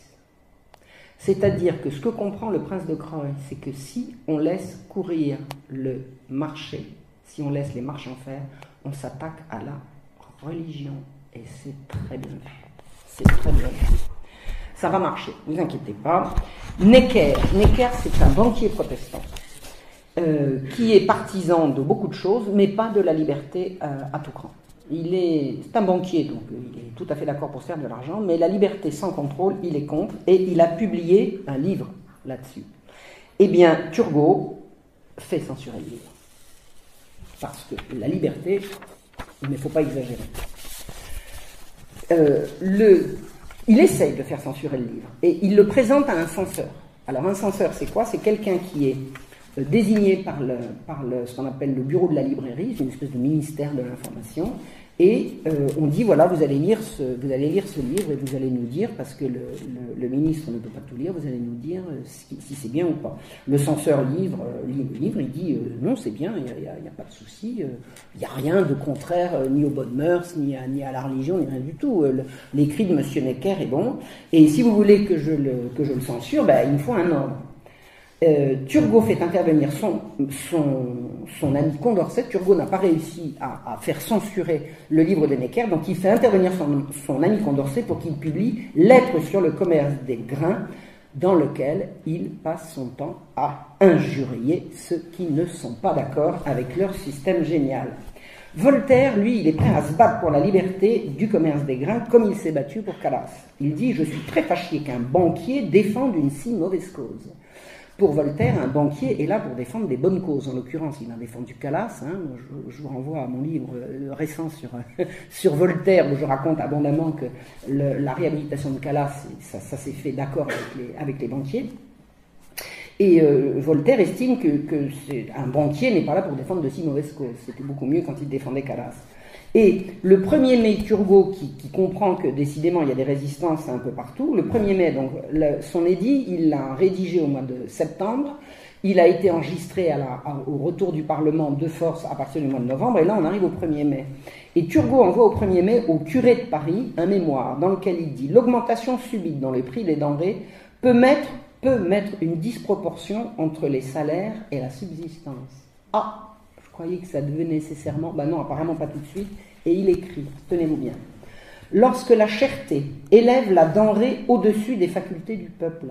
C'est-à-dire que ce que comprend le prince de Croy, c'est que si on laisse courir le marché, si on laisse les marchands faire, on s'attaque à la religion. Et c'est très bien C'est très bien Ça va marcher, vous inquiétez pas. Necker, Necker c'est un banquier protestant euh, qui est partisan de beaucoup de choses, mais pas de la liberté euh, à tout cran. Il est, c'est un banquier, donc euh, il est tout à fait d'accord pour se faire de l'argent, mais la liberté sans contrôle, il est contre, et il a publié un livre là-dessus. Eh bien, Turgot fait censurer le livre. Parce que la liberté, il ne faut pas exagérer. Euh, il essaye de faire censurer le livre, et il le présente à un censeur. Alors un censeur, c'est quoi? C'est quelqu'un qui est désigné par, le, par le, ce qu'on appelle le bureau de la librairie, c'est une espèce de ministère de l'information, et euh, on dit voilà, vous allez, lire ce, vous allez lire ce livre et vous allez nous dire, parce que le, le, ministre ne peut pas tout lire, vous allez nous dire euh, si, c'est bien ou pas. Le censeur livre, lit le livre, il dit non, c'est bien, il n'y a, a, pas de souci, il n'y a rien de contraire ni aux bonnes mœurs, ni à, ni à la religion, ni rien du tout. L'écrit de M. Necker est bon, et si vous voulez que je le, que je le censure, ben, il me faut un ordre. Euh, Turgot fait intervenir son, ami Condorcet. Turgot n'a pas réussi à, faire censurer le livre de Necker, donc il fait intervenir son, ami Condorcet pour qu'il publie Lettres sur le commerce des grains, dans lequel il passe son temps à injurier ceux qui ne sont pas d'accord avec leur système génial. Voltaire, lui, il est prêt à se battre pour la liberté du commerce des grains comme il s'est battu pour Calas. Il dit Je suis très fâché qu'un banquier défende une si mauvaise cause. Pour Voltaire, un banquier est là pour défendre des bonnes causes. En l'occurrence, il a défendu Calas. Hein. Je, vous renvoie à mon livre euh, récent sur, sur Voltaire, où je raconte abondamment que la réhabilitation de Calas, ça, s'est fait d'accord avec les, avec les banquiers. Et euh, Voltaire estime que, que un banquier n'est pas là pour défendre de si mauvaises causes. C'était beaucoup mieux quand il défendait Calas. Et le 1er mai, Turgot, qui, comprend que décidément il y a des résistances un peu partout, le 1er mai, donc son édit, il l'a rédigé au mois de septembre, il a été enregistré au retour du Parlement de force à partir du mois de novembre, et là on arrive au 1er mai. Et Turgot envoie au 1er mai au curé de Paris un mémoire dans lequel il dit L'augmentation subite dans les prix des denrées peut mettre, peut mettre une disproportion entre les salaires et la subsistance. Ah croyez que ça devait nécessairement Ben non, apparemment pas tout de suite. Et il écrit, tenez-vous bien. Lorsque la cherté élève la denrée au-dessus des facultés du peuple,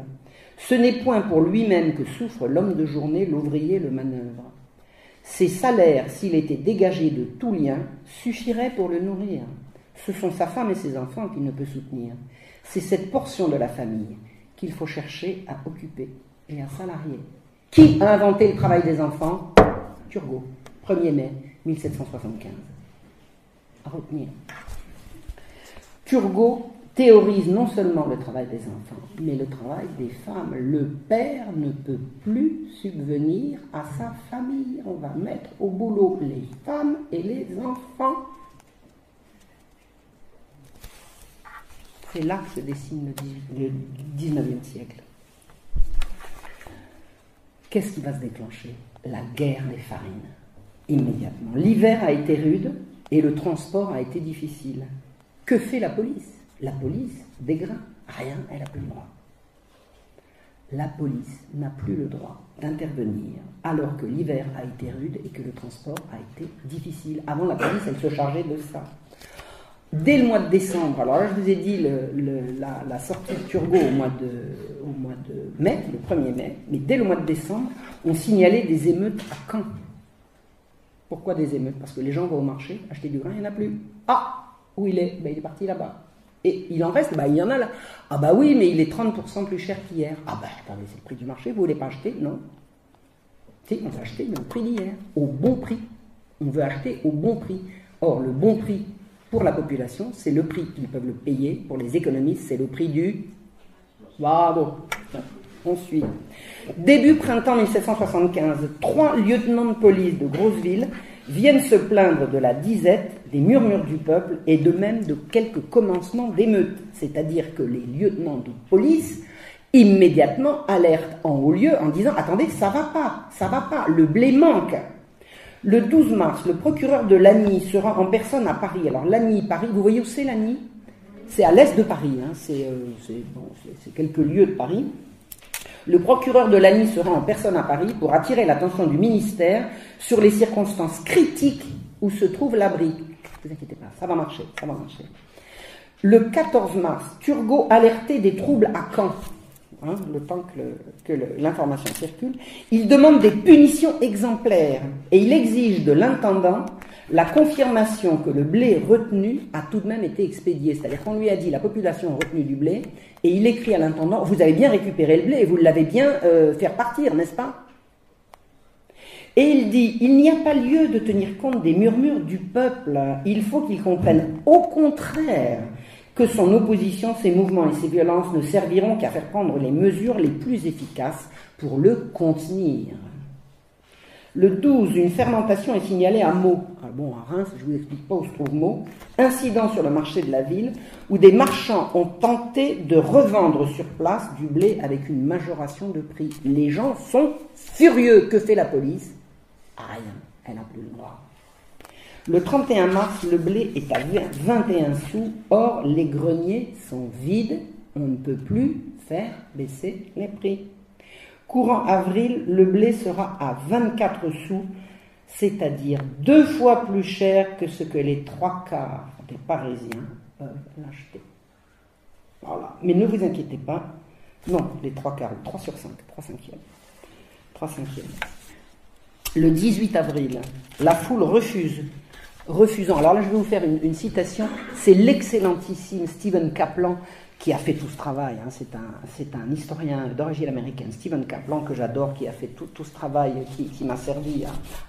ce n'est point pour lui-même que souffre l'homme de journée, l'ouvrier, le manœuvre. Ses salaires, s'il était dégagé de tout lien, suffiraient pour le nourrir. Ce sont sa femme et ses enfants qu'il ne peut soutenir. C'est cette portion de la famille qu'il faut chercher à occuper et à salarier. Qui a inventé le travail des enfants? Turgot. 1er mai 1775. À retenir. Turgot théorise non seulement le travail des enfants, mais le travail des femmes. Le père ne peut plus subvenir à sa famille. On va mettre au boulot les femmes et les enfants. C'est là que se dessine le 19e siècle. Qu'est-ce qui va se déclencher? La guerre des farines, immédiatement. L'hiver a été rude et le transport a été difficile. Que fait la police? La police dégrain. Rien, elle n'a plus le droit. La police n'a plus le droit d'intervenir alors que l'hiver a été rude et que le transport a été difficile. Avant, la police, elle se chargeait de ça. Dès le mois de décembre, alors là je vous ai dit la, sortie de Turgot au mois de, au mois de mai, le 1er mai, mais dès le mois de décembre, on signalait des émeutes à Caen. Pourquoi des émeutes? Parce que les gens vont au marché acheter du grain, il n'y en a plus. Ah Où il est? Ben, Il est parti là-bas. Et il en reste? Bah, Il y en a là. Ah bah oui, mais il est 30% plus cher qu'hier. Ah bah attendez, c'est le prix du marché, vous ne voulez pas acheter? Non. Si, on va acheter le prix d'hier, au bon prix. On veut acheter au bon prix. Or, le bon prix pour la population, c'est le prix qu'ils peuvent le payer. Pour les économistes, c'est le prix du. Bravo. On suit. Début printemps 1775, trois lieutenants de police de grosses villes viennent se plaindre de la disette, des murmures du peuple et de même de quelques commencements d'émeutes. C'est-à-dire que les lieutenants de police immédiatement alertent en haut lieu en disant Attendez, ça va pas, ça va pas, le blé manque. Le 12 mars, le procureur de Lagny sera en personne à Paris. Alors Lagny, Paris, vous voyez où c'est Lagny? C'est à l'est de Paris, hein. euh, c'est quelques lieux de Paris. Le procureur de Lagny sera en personne à Paris pour attirer l'attention du ministère sur les circonstances critiques où se trouve l'abri. Ne vous inquiétez pas, ça va marcher, ça va marcher. Le 14 mars, Turgot alerté des troubles à Caen. Hein, le temps que, l'information circule, il demande des punitions exemplaires et il exige de l'intendant la confirmation que le blé retenu a tout de même été expédié. C'est-à-dire qu'on lui a dit la population a retenu du blé et il écrit à l'intendant vous avez bien récupéré le blé et vous l'avez bien euh, fait partir, n'est-ce pas? Et il dit, il n'y a pas lieu de tenir compte des murmures du peuple, il faut qu'il comprenne au contraire que son opposition, ses mouvements et ses violences ne serviront qu'à faire prendre les mesures les plus efficaces pour le contenir. Le 12, une fermentation est signalée à Meaux. Ah bon, à Reims, je ne vous explique pas où se trouve Meaux. Incident sur le marché de la ville où des marchands ont tenté de revendre sur place du blé avec une majoration de prix. Les gens sont furieux. Que fait la police? Rien. Elle n'a plus le droit. Le 31 mars, le blé est à 21 sous. Or, les greniers sont vides. On ne peut plus faire baisser les prix. Courant avril, le blé sera à 24 sous, c'est-à-dire deux fois plus cher que ce que les trois quarts des Parisiens peuvent l'acheter. Voilà. Mais ne vous inquiétez pas. Non, les trois quarts, 3 sur 5, 3 cinquièmes. 3 cinquièmes. Le 18 avril, la foule refuse refusant. Alors là, je vais vous faire une, citation. C'est l'excellentissime Stephen Kaplan qui a fait tout ce travail. Hein. C'est un, un, historien d'origine américaine, Stephen Kaplan, que j'adore, qui a fait tout, tout ce travail, qui, m'a servi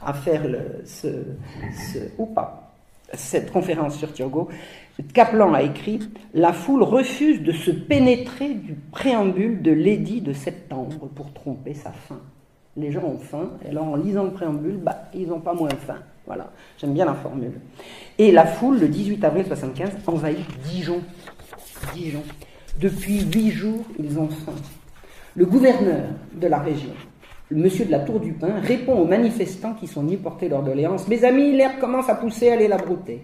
à, faire ce, ou pas, cette conférence sur Thiogo. Kaplan a écrit La foule refuse de se pénétrer du préambule de l'édit de septembre pour tromper sa faim. Les gens ont faim, et alors en lisant le préambule, bah, ils n'ont pas moins faim. Voilà, j'aime bien la formule. Et la foule, le 18 avril 75, envahit Dijon. Dijon. Depuis huit jours, ils ont faim. Le gouverneur de la région, le monsieur de la Tour du Pin, répond aux manifestants qui sont venus porter leur doléance Mes amis, l'herbe commence à pousser, allez la brouter.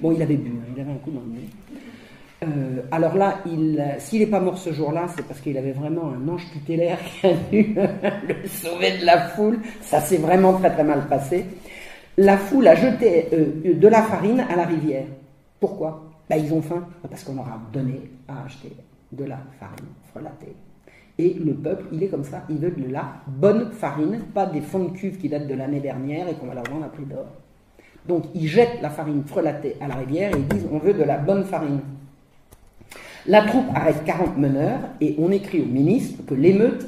Bon, il avait bu, hein, il avait un coup dans le nez. Euh, alors là, s'il n'est pas mort ce jour-là, c'est parce qu'il avait vraiment un ange tutélaire qui a dû le sauver de la foule. Ça s'est vraiment très très mal passé la foule a jeté euh, de la farine à la rivière. Pourquoi? Ben, Ils ont faim, parce qu'on leur a donné à acheter de la farine frelatée. Et le peuple, il est comme ça, il veut de la bonne farine, pas des fonds de cuve qui datent de l'année dernière et qu'on va leur vendre à prix d'or. Donc ils jettent la farine frelatée à la rivière et ils disent on veut de la bonne farine. La troupe arrête 40 meneurs et on écrit au ministre que l'émeute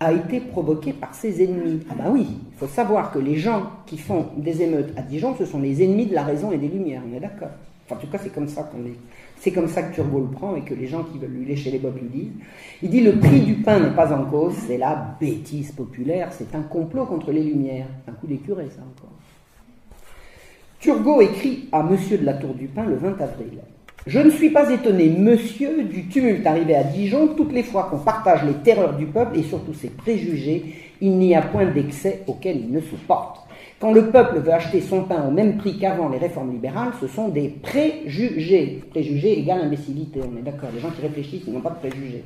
a été provoqué par ses ennemis. Ah bah oui, il faut savoir que les gens qui font des émeutes à Dijon, ce sont les ennemis de la raison et des lumières, on est d'accord. En tout cas, c'est comme ça que Turgot le prend et que les gens qui veulent lui lécher les bottes lui disent. Il dit le prix du pain n'est pas en cause, c'est la bêtise populaire, c'est un complot contre les Lumières. Un coup des curés, ça encore. Turgot écrit à Monsieur de la Tour du Pin le 20 avril. Je ne suis pas étonné, monsieur, du tumulte arrivé à Dijon. Toutes les fois qu'on partage les terreurs du peuple et surtout ses préjugés, il n'y a point d'excès auquel il ne supporte. Quand le peuple veut acheter son pain au même prix qu'avant les réformes libérales, ce sont des préjugés. Préjugés égale imbécilité, on est d'accord. Les gens qui réfléchissent, n'ont pas de préjugés.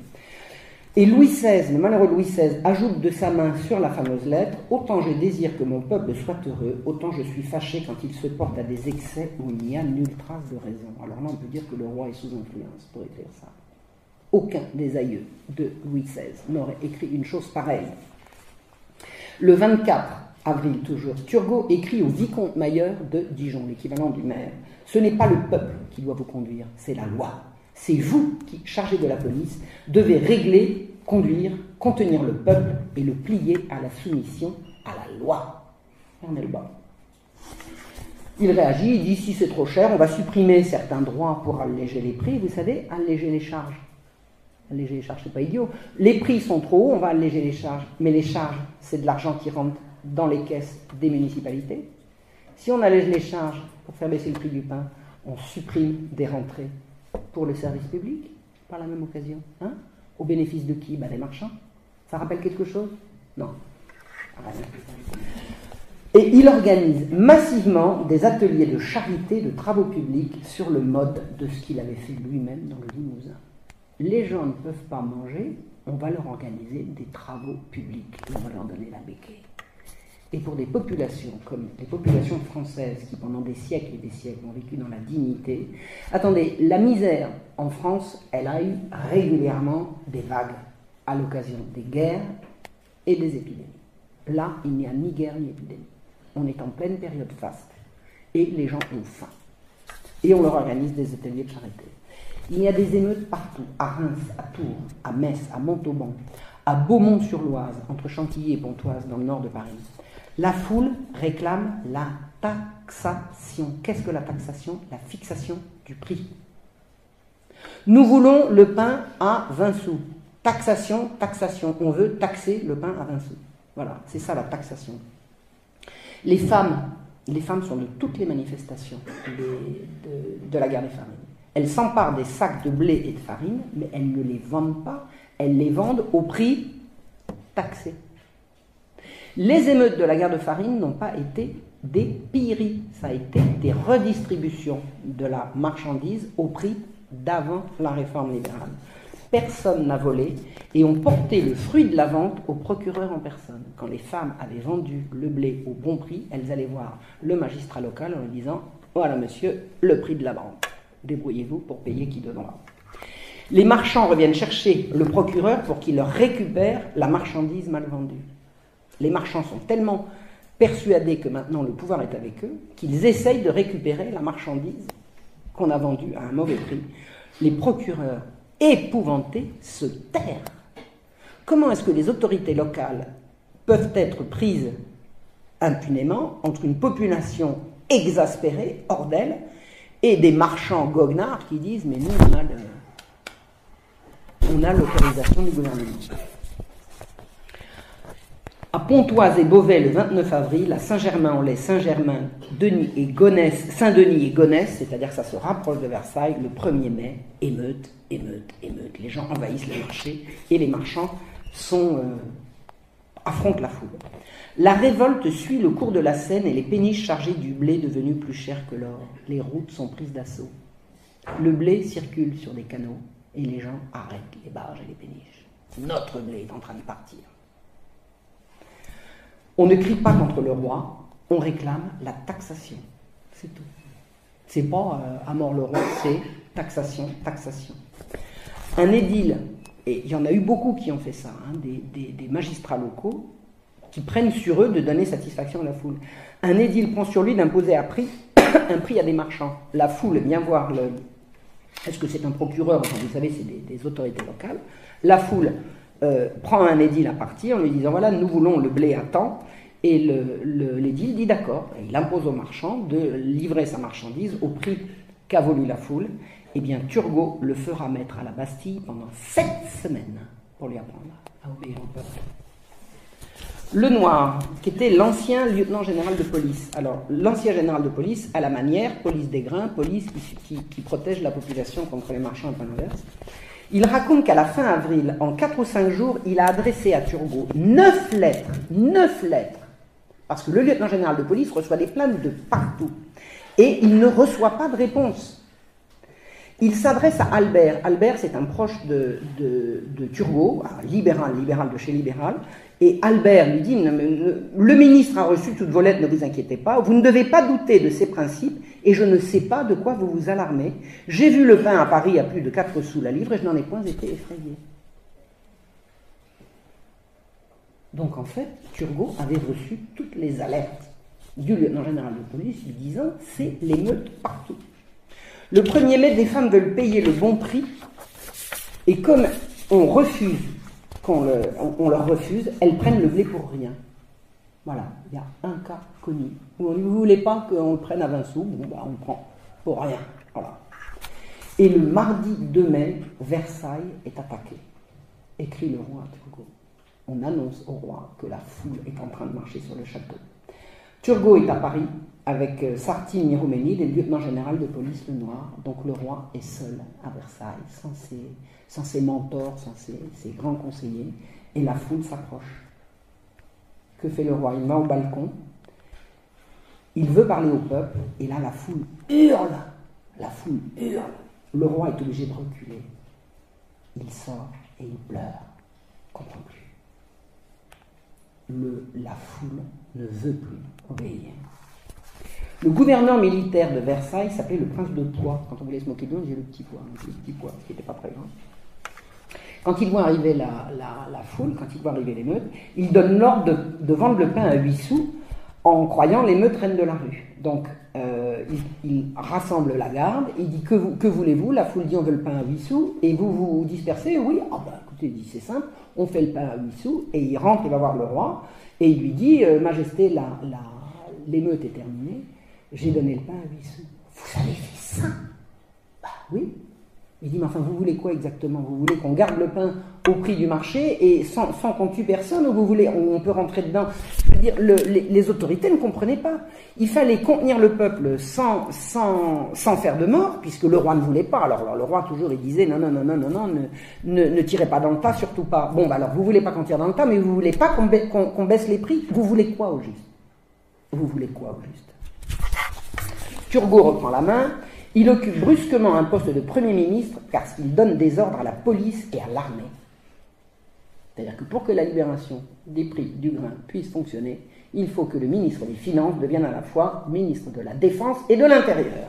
Et Louis XVI, le malheureux Louis XVI, ajoute de sa main sur la fameuse lettre Autant je désire que mon peuple soit heureux, autant je suis fâché quand il se porte à des excès où il n'y a nulle trace de raison. Alors là, on peut dire que le roi est sous influence pour écrire ça. Aucun des aïeux de Louis XVI n'aurait écrit une chose pareille. Le 24 avril toujours, Turgot écrit au vicomte Mailleur de Dijon, l'équivalent du maire. Ce n'est pas le peuple qui doit vous conduire, c'est la loi. C'est vous qui, chargé de la police, devez régler, conduire, contenir le peuple et le plier à la soumission à la loi. Il réagit, il dit si c'est trop cher, on va supprimer certains droits pour alléger les prix. Vous savez, alléger les charges. Alléger les charges, c'est pas idiot. Les prix sont trop hauts, on va alléger les charges. Mais les charges, c'est de l'argent qui rentre dans les caisses des municipalités. Si on allège les charges pour faire baisser le prix du pain, on supprime des rentrées pour le service public par la même occasion. Hein Au bénéfice de qui? Ben, Des marchands. Ça rappelle quelque chose? Non. Et il organise massivement des ateliers de charité, de travaux publics sur le mode de ce qu'il avait fait lui-même dans le Limousin. Les gens ne peuvent pas manger, on va leur organiser des travaux publics, on va leur donner la béquille. Et pour des populations comme les populations françaises qui pendant des siècles et des siècles ont vécu dans la dignité, attendez, la misère en France, elle a eu régulièrement des vagues à l'occasion des guerres et des épidémies. Là, il n'y a ni guerre ni épidémie. On est en pleine période faste et les gens ont faim. Et on leur organise des ateliers de charité. Il y a des émeutes partout, à Reims, à Tours, à Metz, à Montauban, à Beaumont-sur-Loise, entre Chantilly et Pontoise, dans le nord de Paris. La foule réclame la taxation. Qu'est-ce que la taxation? La fixation du prix. Nous voulons le pain à 20 sous. Taxation, taxation. On veut taxer le pain à 20 sous. Voilà, c'est ça la taxation. Les femmes, les femmes sont de toutes les manifestations de, de la guerre des farines. Elles s'emparent des sacs de blé et de farine, mais elles ne les vendent pas, elles les vendent au prix taxé. Les émeutes de la guerre de farine n'ont pas été des pilleries, ça a été des redistributions de la marchandise au prix d'avant la réforme libérale. Personne n'a volé et ont porté le fruit de la vente au procureur en personne. Quand les femmes avaient vendu le blé au bon prix, elles allaient voir le magistrat local en lui disant Voilà, monsieur, le prix de la vente. Débrouillez-vous pour payer qui devant. Les marchands reviennent chercher le procureur pour qu'il leur récupère la marchandise mal vendue les marchands sont tellement persuadés que maintenant le pouvoir est avec eux qu'ils essayent de récupérer la marchandise qu'on a vendue à un mauvais prix. Les procureurs épouvantés se terrent. Comment est-ce que les autorités locales peuvent être prises impunément entre une population exaspérée, hors d'elle, et des marchands goguenards qui disent Mais nous, on a l'autorisation du gouvernement. À Pontoise et Beauvais le 29 avril, à Saint-Germain-en-Laye, Saint-Germain, Denis et Gonesse, Saint-Denis et Gonesse, c'est-à-dire que ça se rapproche de Versailles, le 1er mai, émeute, émeute, émeute. Les gens envahissent les marchés et les marchands euh, affrontent la foule. La révolte suit le cours de la Seine et les péniches chargées du blé devenu plus cher que l'or. Les routes sont prises d'assaut. Le blé circule sur des canaux et les gens arrêtent les barges et les péniches. Notre blé est en train de partir. On ne crie pas contre le roi, on réclame la taxation. C'est tout. C'est pas euh, à mort le roi, c'est taxation, taxation. Un édile, et il y en a eu beaucoup qui ont fait ça, hein, des, magistrats locaux qui prennent sur eux de donner satisfaction à la foule. Un édile prend sur lui d'imposer un prix, à des marchands. La foule vient voir le. Est-ce que c'est un procureur Vous savez, c'est des, des autorités locales. La foule euh, prend un édile à partir en lui disant voilà, nous voulons le blé à temps. Et l'édile dit d'accord. Il impose au marchand de livrer sa marchandise au prix qu'a voulu la foule. Eh bien, Turgot le fera mettre à la Bastille pendant sept semaines pour lui apprendre à obéir au peuple. Le Noir, qui était l'ancien lieutenant général de police. Alors, l'ancien général de police, à la manière, police des grains, police qui, protège la population contre les marchands et pas l'inverse. Il raconte qu'à la fin avril, en quatre ou cinq jours, il a adressé à Turgot neuf lettres, neuf lettres, parce que le lieutenant général de police reçoit des plaintes de partout, et il ne reçoit pas de réponse. Il s'adresse à Albert. Albert, c'est un proche de, de, Turgot, libéral, libéral de chez libéral. Et Albert lui dit, le ministre a reçu toutes vos lettres, ne vous inquiétez pas, vous ne devez pas douter de ses principes, et je ne sais pas de quoi vous vous alarmez. J'ai vu le pain à Paris à plus de 4 sous la livre, et je n'en ai point été effrayé. Donc en fait, Turgot avait reçu toutes les alertes du lieutenant général de police lui disant, c'est l'émeute partout. Le 1er mai, des femmes veulent payer le bon prix, et comme on refuse, qu'on on, leur refuse, elles prennent le blé pour rien. Voilà, il y a un cas connu. Où on ne voulait pas qu'on le prenne à 20 sous, bah, on le prend pour rien. Voilà. Et le mardi 2 mai, Versailles est attaqué. Écrit le roi Turgot. On annonce au roi que la foule est en train de marcher sur le château. Turgot est à Paris, avec euh, Sarti Miroménide et le lieutenant général de police le Noir. Donc le roi est seul à Versailles, sans ses, mentors, sans ses, grands conseillers, et la foule s'approche. Que fait le roi? Il va au balcon, il veut parler au peuple, et là la foule hurle, la foule hurle. Le roi est obligé de reculer. Il sort et il pleure. La foule ne veut plus obéir. Le gouverneur militaire de Versailles s'appelait le prince de Poix. Quand on voulait se moquer de lui, on disait le petit Poix, le petit qui n'était pas grand. Quand il voit arriver la, foule, quand il voit arriver l'émeute, il donne l'ordre de, vendre le pain à 8 sous en croyant l'émeute reine de la rue. Donc, euh, il, rassemble la garde, il dit que, voulez-vous? La foule dit on veut le pain à 8 sous, et vous vous dispersez? Oui, ah ben écoutez, c'est simple, on fait le pain à 8 sous, et il rentre, il va voir le roi, et il lui dit euh, Majesté, l'émeute est terminée, j'ai donné le pain à 8 sous. Vous avez fait ça? Bah oui. Il dit, mais enfin, vous voulez quoi exactement? Vous voulez qu'on garde le pain au prix du marché et sans, qu'on tue personne ou vous voulez, on, peut rentrer dedans? Je veux dire, les, autorités ne comprenaient pas. Il fallait contenir le peuple sans, sans, sans faire de mort, puisque le roi ne voulait pas. Alors, le roi toujours, il disait, non, non, non, non, non, non, ne, tirez pas dans le tas, surtout pas. Bon, bah alors, vous voulez pas qu'on tire dans le tas, mais vous voulez pas qu'on baisse les prix? Vous voulez quoi au juste? Vous voulez quoi au juste? Turgot reprend la main. Il occupe brusquement un poste de Premier ministre parce qu'il donne des ordres à la police et à l'armée. C'est-à-dire que pour que la libération des prix du grain puisse fonctionner, il faut que le ministre des Finances devienne à la fois ministre de la Défense et de l'Intérieur.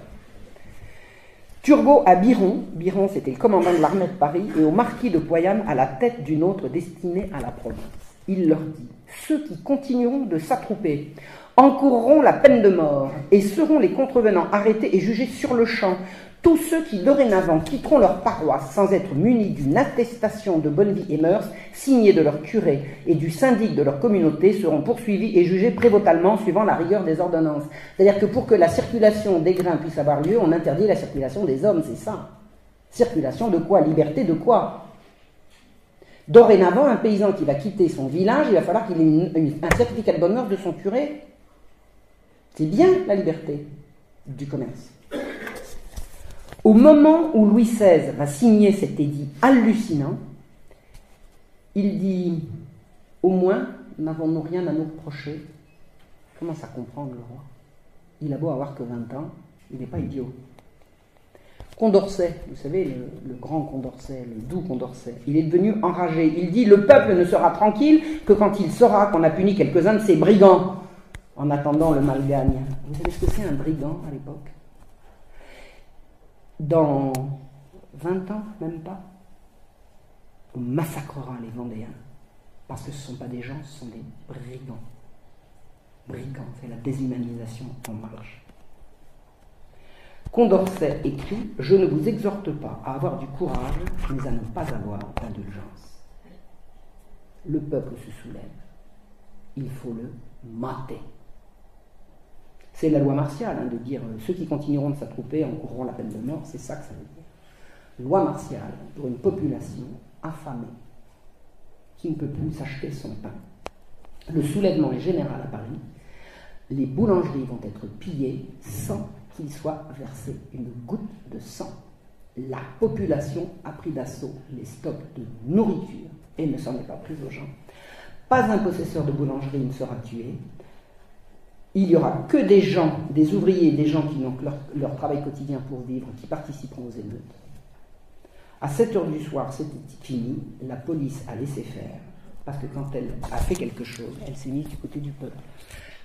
Turgot à Biron, Biron c'était le commandant de l'armée de Paris, et au marquis de Poyam à la tête d'une autre destinée à la province. Il leur dit Ceux qui continueront de s'attrouper encourront la peine de mort et seront les contrevenants arrêtés et jugés sur le champ. Tous ceux qui dorénavant quitteront leur paroisse sans être munis d'une attestation de bonne vie et mœurs, signée de leur curé et du syndic de leur communauté, seront poursuivis et jugés prévotalement suivant la rigueur des ordonnances. C'est-à-dire que pour que la circulation des grains puisse avoir lieu, on interdit la circulation des hommes, c'est ça. Circulation de quoi? Liberté de quoi? Dorénavant, un paysan qui va quitter son village, il va falloir qu'il ait un certificat de bonne mœurs de son curé c'est bien la liberté du commerce. Au moment où Louis XVI va signer cet édit hallucinant, il dit Au moins, n'avons-nous rien à nous reprocher? Comment ça comprendre le roi? Il a beau avoir que 20 ans, il n'est pas idiot. Condorcet, vous savez, le, le, grand Condorcet, le doux Condorcet, il est devenu enragé. Il dit Le peuple ne sera tranquille que quand il saura qu'on a puni quelques-uns de ses brigands en attendant le mal gagne. Vous savez ce que c'est un brigand à l'époque? Dans 20 ans, même pas, on massacrera les Vendéens. Parce que ce ne sont pas des gens, ce sont des brigands. Brigands, c'est la déshumanisation en marche. Condorcet écrit Je ne vous exhorte pas à avoir du courage, mais à ne pas avoir d'indulgence. le peuple se soulève, il faut le mater. C'est la loi martiale hein, de dire euh, ceux qui continueront de s'attrouper encourront la peine de mort, c'est ça que ça veut dire. Loi martiale pour une population affamée qui ne peut plus s'acheter son pain. Le soulèvement est général à Paris. Les boulangeries vont être pillées sans qu'il soit versé une goutte de sang. La population a pris d'assaut les stocks de nourriture et ne s'en est pas prise aux gens. Pas un possesseur de boulangerie ne sera tué. Il n'y aura que des gens, des ouvriers, des gens qui n'ont leur, leur travail quotidien pour vivre, qui participeront aux émeutes. À 7 heures du soir, c'était fini. La police a laissé faire. Parce que quand elle a fait quelque chose, elle s'est mise du côté du peuple.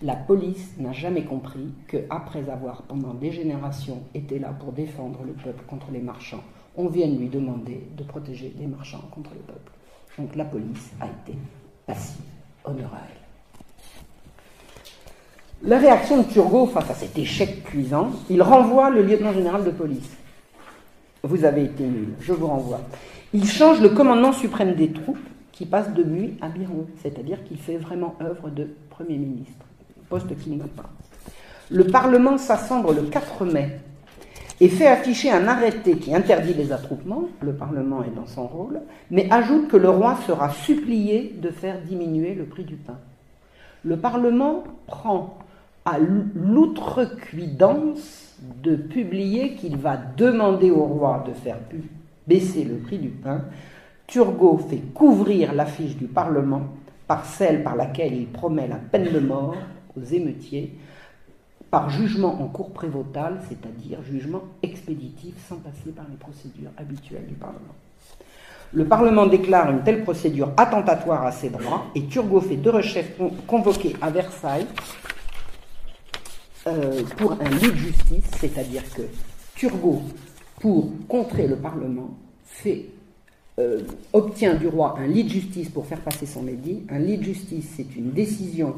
La police n'a jamais compris qu'après avoir, pendant des générations, été là pour défendre le peuple contre les marchands, on vienne lui demander de protéger les marchands contre le peuple. Donc la police a été passive, elle. La réaction de Turgot face à cet échec cuisant, il renvoie le lieutenant général de police. Vous avez été nul, je vous renvoie. Il change le commandement suprême des troupes qui passe de Muy à Biron, c'est-à-dire qu'il fait vraiment œuvre de Premier ministre, poste qu'il n'a pas. Le Parlement s'assemble le 4 mai et fait afficher un arrêté qui interdit les attroupements, le Parlement est dans son rôle, mais ajoute que le roi sera supplié de faire diminuer le prix du pain. Le Parlement prend à l'outrecuidance de publier qu'il va demander au roi de faire baisser le prix du pain. Turgot fait couvrir l'affiche du Parlement par celle par laquelle il promet la peine de mort aux émeutiers par jugement en cour prévotale, c'est-à-dire jugement expéditif sans passer par les procédures habituelles du Parlement. Le Parlement déclare une telle procédure attentatoire à ses droits et Turgot fait deux rechefs convoqués à Versailles euh, pour un lit de justice, c'est-à-dire que Turgot, pour contrer le Parlement, fait, euh, obtient du roi un lit de justice pour faire passer son édit. Un lit de justice, c'est une décision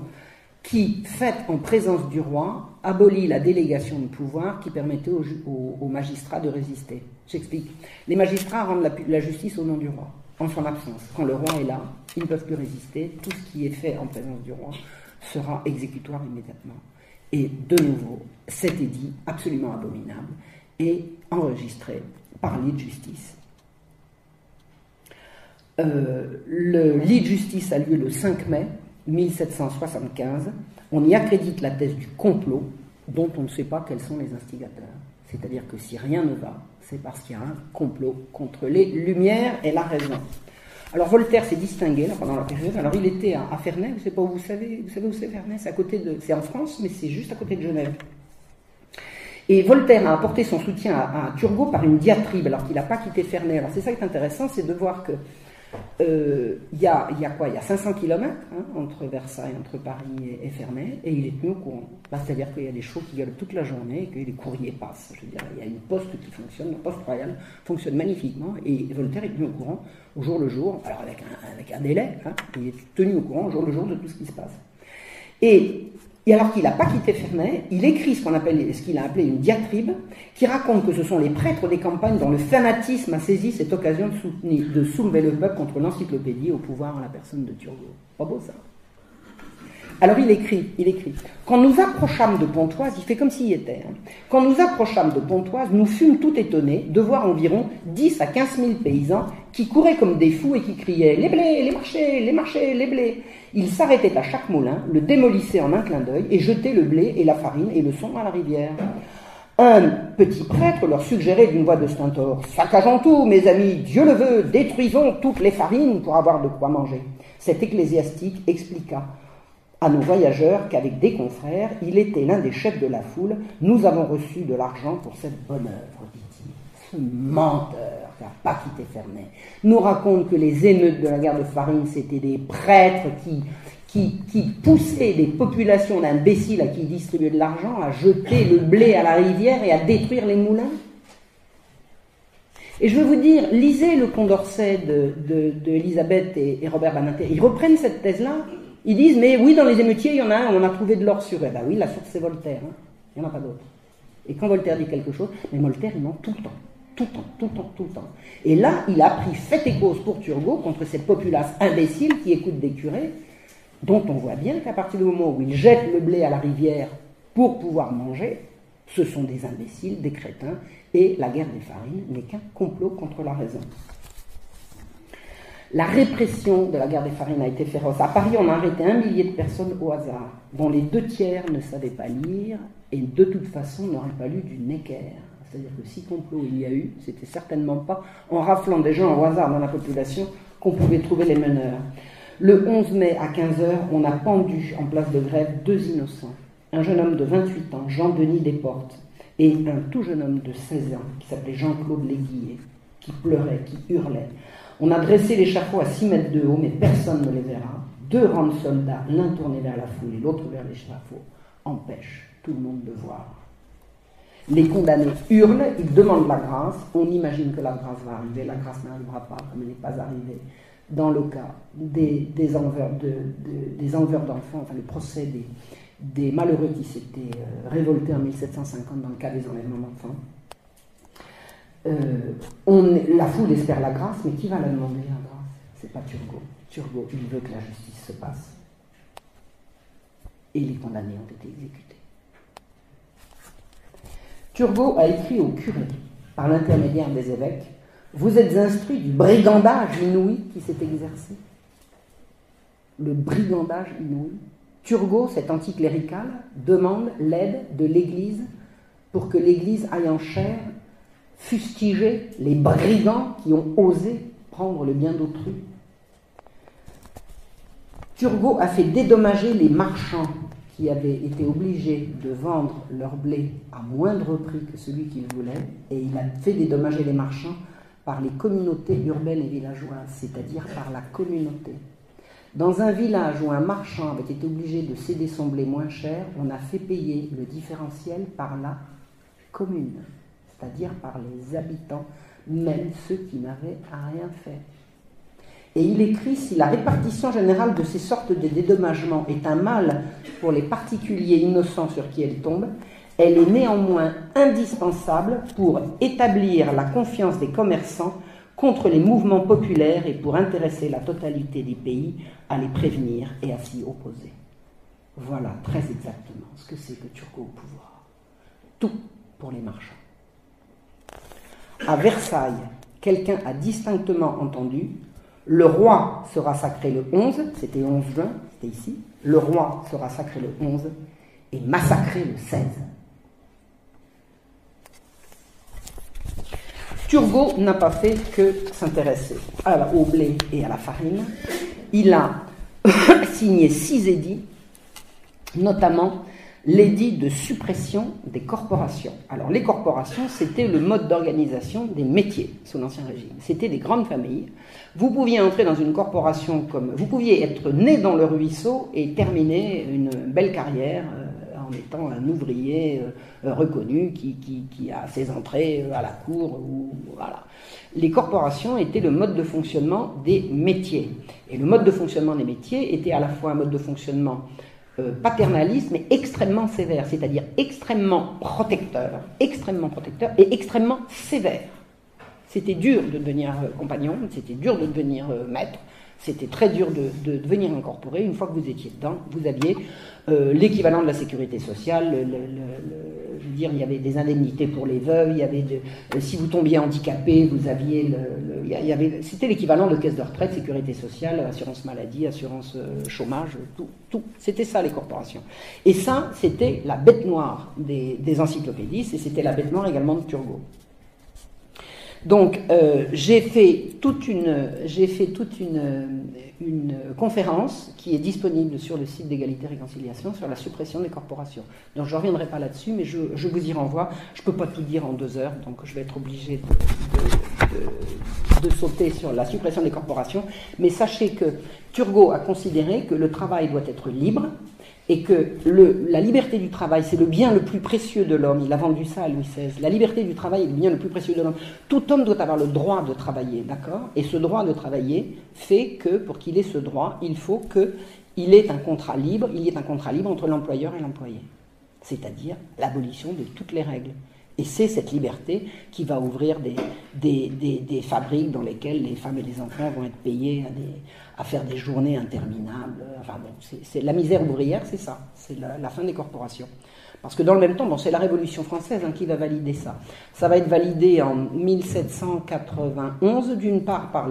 qui, faite en présence du roi, abolit la délégation de pouvoir qui permettait aux, magistrats de résister. J'explique. Les magistrats rendent la, justice au nom du roi, en son absence. Quand le roi est là, ils ne peuvent plus résister. Tout ce qui est fait en présence du roi sera exécutoire immédiatement. Et de nouveau, cet édit absolument abominable est enregistré par lit de justice. Euh, le de justice a lieu le 5 mai 1775, on y accrédite la thèse du complot dont on ne sait pas quels sont les instigateurs. C'est-à-dire que si rien ne va, c'est parce qu'il y a un complot contre les Lumières et la raison. Alors Voltaire s'est distingué pendant la période. Alors il était à, Ferney, vous savez pas où vous savez, vous savez où c'est Ferney? C'est à côté c'est en France, mais c'est juste à côté de Genève. Et Voltaire a apporté son soutien à, à Turgot par une diatribe, alors qu'il n'a pas quitté Ferney. Alors c'est ça qui est intéressant, c'est de voir que euh, il y, a, y, a, quoi? Il y a 500 km hein, entre Versailles, entre Paris et, Ferney, et il est tenu au courant. Bah, c'est-à-dire qu'il y a des chevaux qui galopent toute la journée et que les courriers passent. Je veux dire, il y a une poste qui fonctionne, la poste royale fonctionne magnifiquement, et Voltaire est tenu au courant au jour le jour, alors avec un, avec un délai, hein, il est tenu au courant au jour le jour de tout ce qui se passe. Et et alors qu'il n'a pas quitté Ferney, il écrit ce qu'on appelle, ce qu'il a appelé une diatribe, qui raconte que ce sont les prêtres des campagnes dont le fanatisme a saisi cette occasion de, soutenir, de soulever le peuple contre l'encyclopédie au pouvoir en la personne de Turgot. Pas ça alors il écrit, il écrit, quand nous approchâmes de Pontoise, il fait comme s'il y était, hein. quand nous approchâmes de Pontoise, nous fûmes tout étonnés de voir environ 10 à 15 000 paysans qui couraient comme des fous et qui criaient Les blés, les marchés, les marchés, les blés. Ils s'arrêtaient à chaque moulin, le démolissaient en un clin d'œil et jetaient le blé et la farine et le son à la rivière. Un petit prêtre leur suggérait d'une voix de stentor Saccageons tout, mes amis, Dieu le veut, détruisons toutes les farines pour avoir de quoi manger. Cet ecclésiastique expliqua à nos voyageurs qu'avec des confrères, il était l'un des chefs de la foule. Nous avons reçu de l'argent pour cette bonne œuvre, menteur qui n'a pas quitté Ferney nous raconte que les émeutes de la guerre de Farine, c'était des prêtres qui, qui, poussaient des populations d'imbéciles à qui distribuaient de l'argent à jeter le blé à la rivière et à détruire les moulins. Et je veux vous dire, lisez le Condorcet de, de, et, Robert Banater. Ils reprennent cette thèse-là ils disent, mais oui, dans les émeutiers, il y en a un, on a trouvé de l'or sur eux. Ben oui, la source, c'est Voltaire. Hein. Il n'y en a pas d'autre. Et quand Voltaire dit quelque chose, mais Voltaire, il ment tout le temps. Tout le temps, tout le temps, tout le temps. Et là, il a pris fait et cause pour Turgot contre cette populace imbécile qui écoute des curés, dont on voit bien qu'à partir du moment où il jette le blé à la rivière pour pouvoir manger, ce sont des imbéciles, des crétins, et la guerre des farines n'est qu'un complot contre la raison. La répression de la guerre des farines a été féroce. À Paris, on a arrêté un millier de personnes au hasard, dont les deux tiers ne savaient pas lire et de toute façon n'auraient pas lu du Necker. C'est-à-dire que si complot il y a eu, c'était certainement pas en raflant des gens au hasard dans la population qu'on pouvait trouver les meneurs. Le 11 mai à 15h, on a pendu en place de grève deux innocents. Un jeune homme de 28 ans, Jean-Denis Desportes, et un tout jeune homme de 16 ans qui s'appelait Jean-Claude Léguillet, qui pleurait, qui hurlait. On a dressé l'échafaud à 6 mètres de haut, mais personne ne les verra. Deux rangs de soldats, l'un tourné vers la foule et l'autre vers l'échafaud, empêchent tout le monde de voir. Les condamnés hurlent, ils demandent la grâce. On imagine que la grâce va arriver. La grâce n'arrivera pas, comme elle n'est pas arrivée dans le cas des, des d'enfants, enfin le procès des, des malheureux qui s'étaient euh, révoltés en 1750 dans le cas des enlèvements d'enfants. Euh, la foule espère la grâce, mais qui va la demander la grâce? C'est pas Turgot. Turgot, il veut que la justice se passe. Et les condamnés ont été exécutés. Turgot a écrit au curé, par l'intermédiaire des évêques, Vous êtes instruit du brigandage inouï qui s'est exercé. Le brigandage inouï. Turgot, cet anticlérical, demande l'aide de l'Église pour que l'Église aille en chair fustiger les brigands qui ont osé prendre le bien d'autrui. Turgot a fait dédommager les marchands qui avaient été obligés de vendre leur blé à moindre prix que celui qu'ils voulaient, et il a fait dédommager les marchands par les communautés urbaines et villageoises, c'est-à-dire par la communauté. Dans un village où un marchand avait été obligé de céder son blé moins cher, on a fait payer le différentiel par la commune c'est-à-dire par les habitants, même ceux qui n'avaient rien fait. Et il écrit si la répartition générale de ces sortes de dédommagements est un mal pour les particuliers innocents sur qui elle tombe, elle est néanmoins indispensable pour établir la confiance des commerçants contre les mouvements populaires et pour intéresser la totalité des pays à les prévenir et à s'y opposer. Voilà très exactement ce que c'est que Turco au pouvoir. Tout pour les marchands à Versailles, quelqu'un a distinctement entendu le roi sera sacré le 11, c'était 11 juin, c'était ici, le roi sera sacré le 11 et massacré le 16. Turgot n'a pas fait que s'intéresser au blé et à la farine. Il a signé six édits, notamment l'édit de suppression des corporations. Alors les corporations, c'était le mode d'organisation des métiers sous l'Ancien Régime. C'était des grandes familles. Vous pouviez entrer dans une corporation comme... Vous pouviez être né dans le ruisseau et terminer une belle carrière euh, en étant un ouvrier euh, reconnu qui, a ses entrées euh, à la cour. Ou, voilà. Les corporations étaient le mode de fonctionnement des métiers. Et le mode de fonctionnement des métiers était à la fois un mode de fonctionnement euh, paternalisme est extrêmement sévère, c'est-à-dire extrêmement protecteur, extrêmement protecteur et extrêmement sévère. C'était dur de devenir euh, compagnon, c'était dur de devenir euh, maître, c'était très dur de, devenir incorporé. Une fois que vous étiez dedans, vous aviez l'équivalent de la sécurité sociale. je veux dire, il y avait des indemnités pour les veuves. Il y avait si vous tombiez handicapé, vous aviez c'était l'équivalent de caisse de retraite, sécurité sociale, assurance maladie, assurance chômage, tout, tout. C'était ça les corporations. Et ça, c'était la bête noire des, des encyclopédistes et c'était la bête noire également de Turgot. Donc euh, j'ai fait toute une, fait toute une, conférence qui est disponible sur le site d'égalité et réconciliation sur la suppression des corporations. Donc je ne reviendrai pas là-dessus, mais je, vous y renvoie. Je ne peux pas tout dire en deux heures, donc je vais être obligé de, sauter sur la suppression des corporations. Mais sachez que Turgot a considéré que le travail doit être libre, et que la liberté du travail, c'est le bien le plus précieux de l'homme. Il a vendu ça à Louis XVI. La liberté du travail est le bien le plus précieux de l'homme. Tout homme doit avoir le droit de travailler, d'accord? Et ce droit de travailler fait que, pour qu'il ait ce droit, il faut qu'il ait un contrat libre, il y ait un contrat libre entre l'employeur et l'employé. C'est-à-dire l'abolition de toutes les règles. Et c'est cette liberté qui va ouvrir des, des, fabriques dans lesquelles les femmes et les enfants vont être payés à, faire des journées interminables. Enfin c'est la misère ouvrière, c'est ça, c'est la, fin des corporations. Parce que dans le même temps, c'est la Révolution française hein, qui va valider ça. Ça va être validé en 1791, d'une part par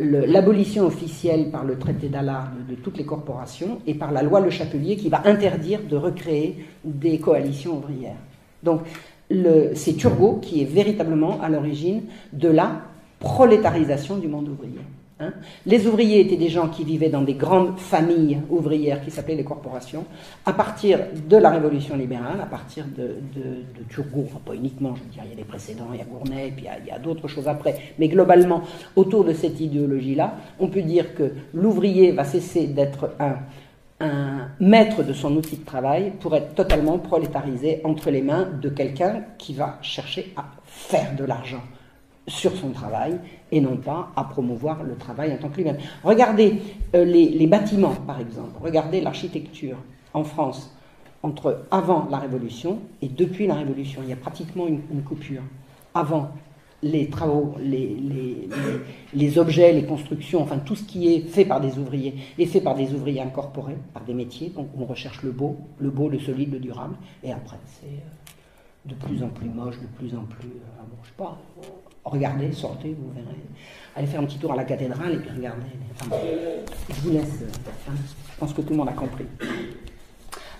l'abolition officielle par le traité d'Allard de, toutes les corporations et par la loi Le Chapelier qui va interdire de recréer des coalitions ouvrières. Donc c'est Turgot qui est véritablement à l'origine de la prolétarisation du monde ouvrier. Hein. les ouvriers étaient des gens qui vivaient dans des grandes familles ouvrières qui s'appelaient les corporations. À partir de la Révolution libérale, à partir de, Turgot, pas uniquement, je veux dire, il y a des précédents, il y a Gournay, puis il y a, d'autres choses après, mais globalement, autour de cette idéologie-là, on peut dire que l'ouvrier va cesser d'être un maître de son outil de travail pour être totalement prolétarisé entre les mains de quelqu'un qui va chercher à faire de l'argent sur son travail et non pas à promouvoir le travail en tant que lui-même. Regardez euh, les, bâtiments, par exemple. Regardez l'architecture en France entre avant la Révolution et depuis la Révolution. Il y a pratiquement une, coupure. Avant, les travaux, les, objets, les constructions, enfin tout ce qui est fait par des ouvriers, est fait par des ouvriers incorporés, par des métiers. Donc on recherche le beau, le beau, le solide, le durable. Et après, c'est euh, de plus en plus moche, de plus en plus... Euh, sais pas, regardez, sortez, vous verrez. Allez faire un petit tour à la cathédrale et puis regardez. je vous laisse. Hein. je pense que tout le monde a compris.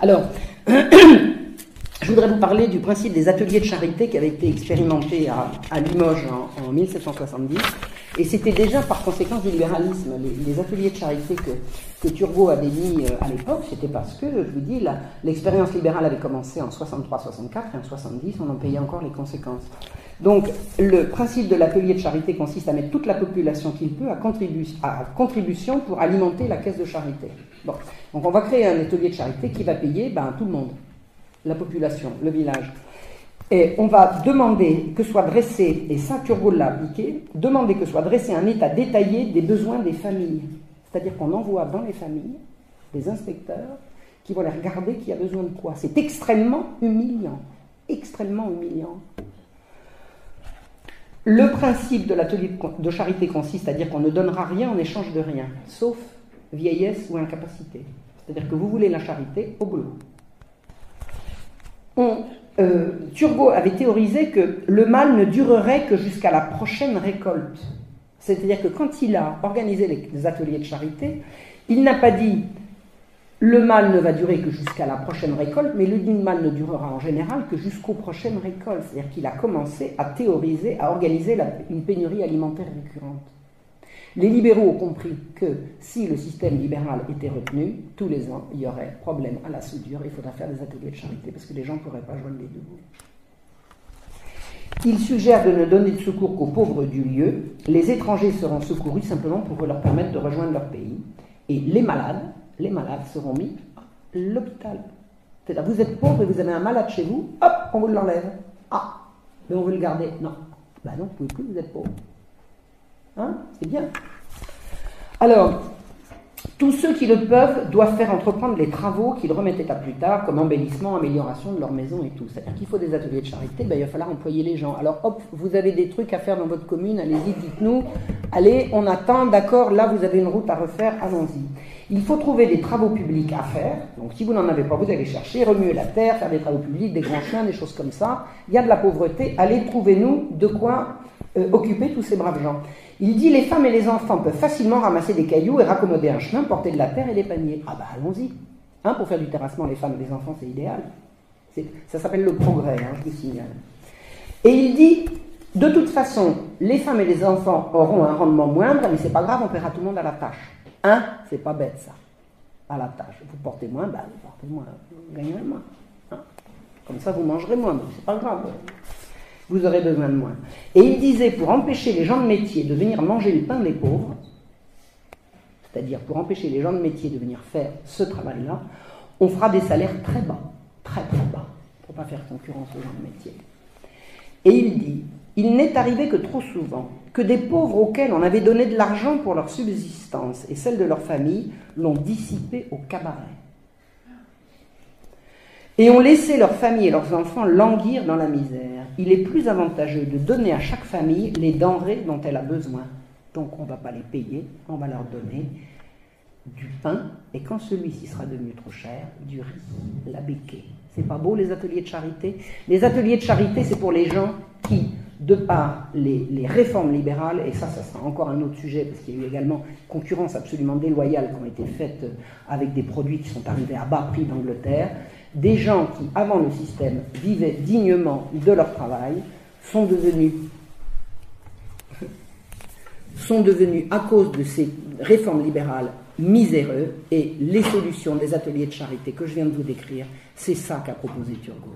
Alors, je voudrais vous parler du principe des ateliers de charité qui avait été expérimenté à, Limoges en, 1770. Et c'était déjà par conséquence du libéralisme. Les, ateliers de charité que, que Turgot avait mis euh, à l'époque, c'était parce que, je vous dis, l'expérience libérale avait commencé en 63-64 et en 70, on en payait encore les conséquences. Donc, le principe de l'atelier de charité consiste à mettre toute la population qu'il peut à, contribution pour alimenter la caisse de charité. Bon. Donc, on va créer un atelier de charité qui va payer ben, tout le monde, la population, le village. Et on va demander que soit dressé, et ça Turgot l'a appliqué, demander que soit dressé un état détaillé des besoins des familles. C'est-à-dire qu'on envoie dans les familles des inspecteurs qui vont les regarder qui a besoin de quoi. C'est extrêmement humiliant. Extrêmement humiliant. Le principe de l'atelier de charité consiste à dire qu'on ne donnera rien en échange de rien, sauf vieillesse ou incapacité. C'est-à-dire que vous voulez la charité au boulot. Euh, Turgot avait théorisé que le mal ne durerait que jusqu'à la prochaine récolte. C'est-à-dire que quand il a organisé les ateliers de charité, il n'a pas dit le mal ne va durer que jusqu'à la prochaine récolte, mais le mal ne durera en général que jusqu'aux prochaines récoltes. C'est-à-dire qu'il a commencé à théoriser, à organiser une pénurie alimentaire récurrente. Les libéraux ont compris que si le système libéral était retenu, tous les ans, il y aurait problème à la soudure, il faudra faire des ateliers de charité, parce que les gens ne pourraient pas joindre les deux. Il suggère de ne donner de secours qu'aux pauvres du lieu. Les étrangers seront secourus simplement pour leur permettre de rejoindre leur pays. Et les malades, les malades seront mis à l'hôpital. C'est-à-dire, vous êtes pauvre et vous avez un malade chez vous, hop, on vous l'enlève. Ah, mais on veut le garder. Non. Ben non, vous pouvez plus, vous êtes pauvre. Hein C'est bien. Alors, tous ceux qui le peuvent doivent faire entreprendre les travaux qu'ils remettaient à plus tard, comme embellissement, amélioration de leur maison et tout. C'est-à-dire qu'il faut des ateliers de charité, ben, il va falloir employer les gens. Alors hop, vous avez des trucs à faire dans votre commune, allez-y, dites-nous. Allez, on attend, d'accord, là vous avez une route à refaire, allons-y. Il faut trouver des travaux publics à faire. Donc si vous n'en avez pas, vous allez chercher, remuer la terre, faire des travaux publics, des grands chemins, des choses comme ça. Il y a de la pauvreté, allez, trouvez-nous de quoi occuper tous ces braves gens. Il dit les femmes et les enfants peuvent facilement ramasser des cailloux et raccommoder un chemin, porter de la terre et des paniers. Ah bah allons-y. Hein, pour faire du terrassement, les femmes et les enfants, c'est idéal. Ça s'appelle le progrès, hein, je vous signale. Et il dit, de toute façon, les femmes et les enfants auront un rendement moindre, mais c'est pas grave, on paiera tout le monde à la tâche. Hein C'est pas bête ça. À la tâche. Vous portez moins, bah vous portez moins, vous gagnerez moins. Hein Comme ça, vous mangerez moins, mais c'est pas grave vous aurez besoin de moins. Et il disait, pour empêcher les gens de métier de venir manger le pain des pauvres, c'est-à-dire pour empêcher les gens de métier de venir faire ce travail-là, on fera des salaires très bas, très très bas, pour ne pas faire concurrence aux gens de métier. Et il dit, il n'est arrivé que trop souvent que des pauvres auxquels on avait donné de l'argent pour leur subsistance et celle de leur famille l'ont dissipé au cabaret. Et ont laissé leurs familles et leurs enfants languir dans la misère. Il est plus avantageux de donner à chaque famille les denrées dont elle a besoin. Donc on ne va pas les payer, on va leur donner du pain, et quand celui-ci sera devenu trop cher, du riz, la béquée. C'est pas beau les ateliers de charité? Les ateliers de charité, c'est pour les gens qui, de par les, réformes libérales, et ça, ça sera encore un autre sujet, parce qu'il y a eu également concurrence absolument déloyale qui ont été faites avec des produits qui sont arrivés à bas prix d'Angleterre, des gens qui, avant le système, vivaient dignement de leur travail, sont devenus à cause de ces réformes libérales, miséreux, et les solutions des ateliers de charité que je viens de vous décrire, c'est ça qu'a proposé Turgot.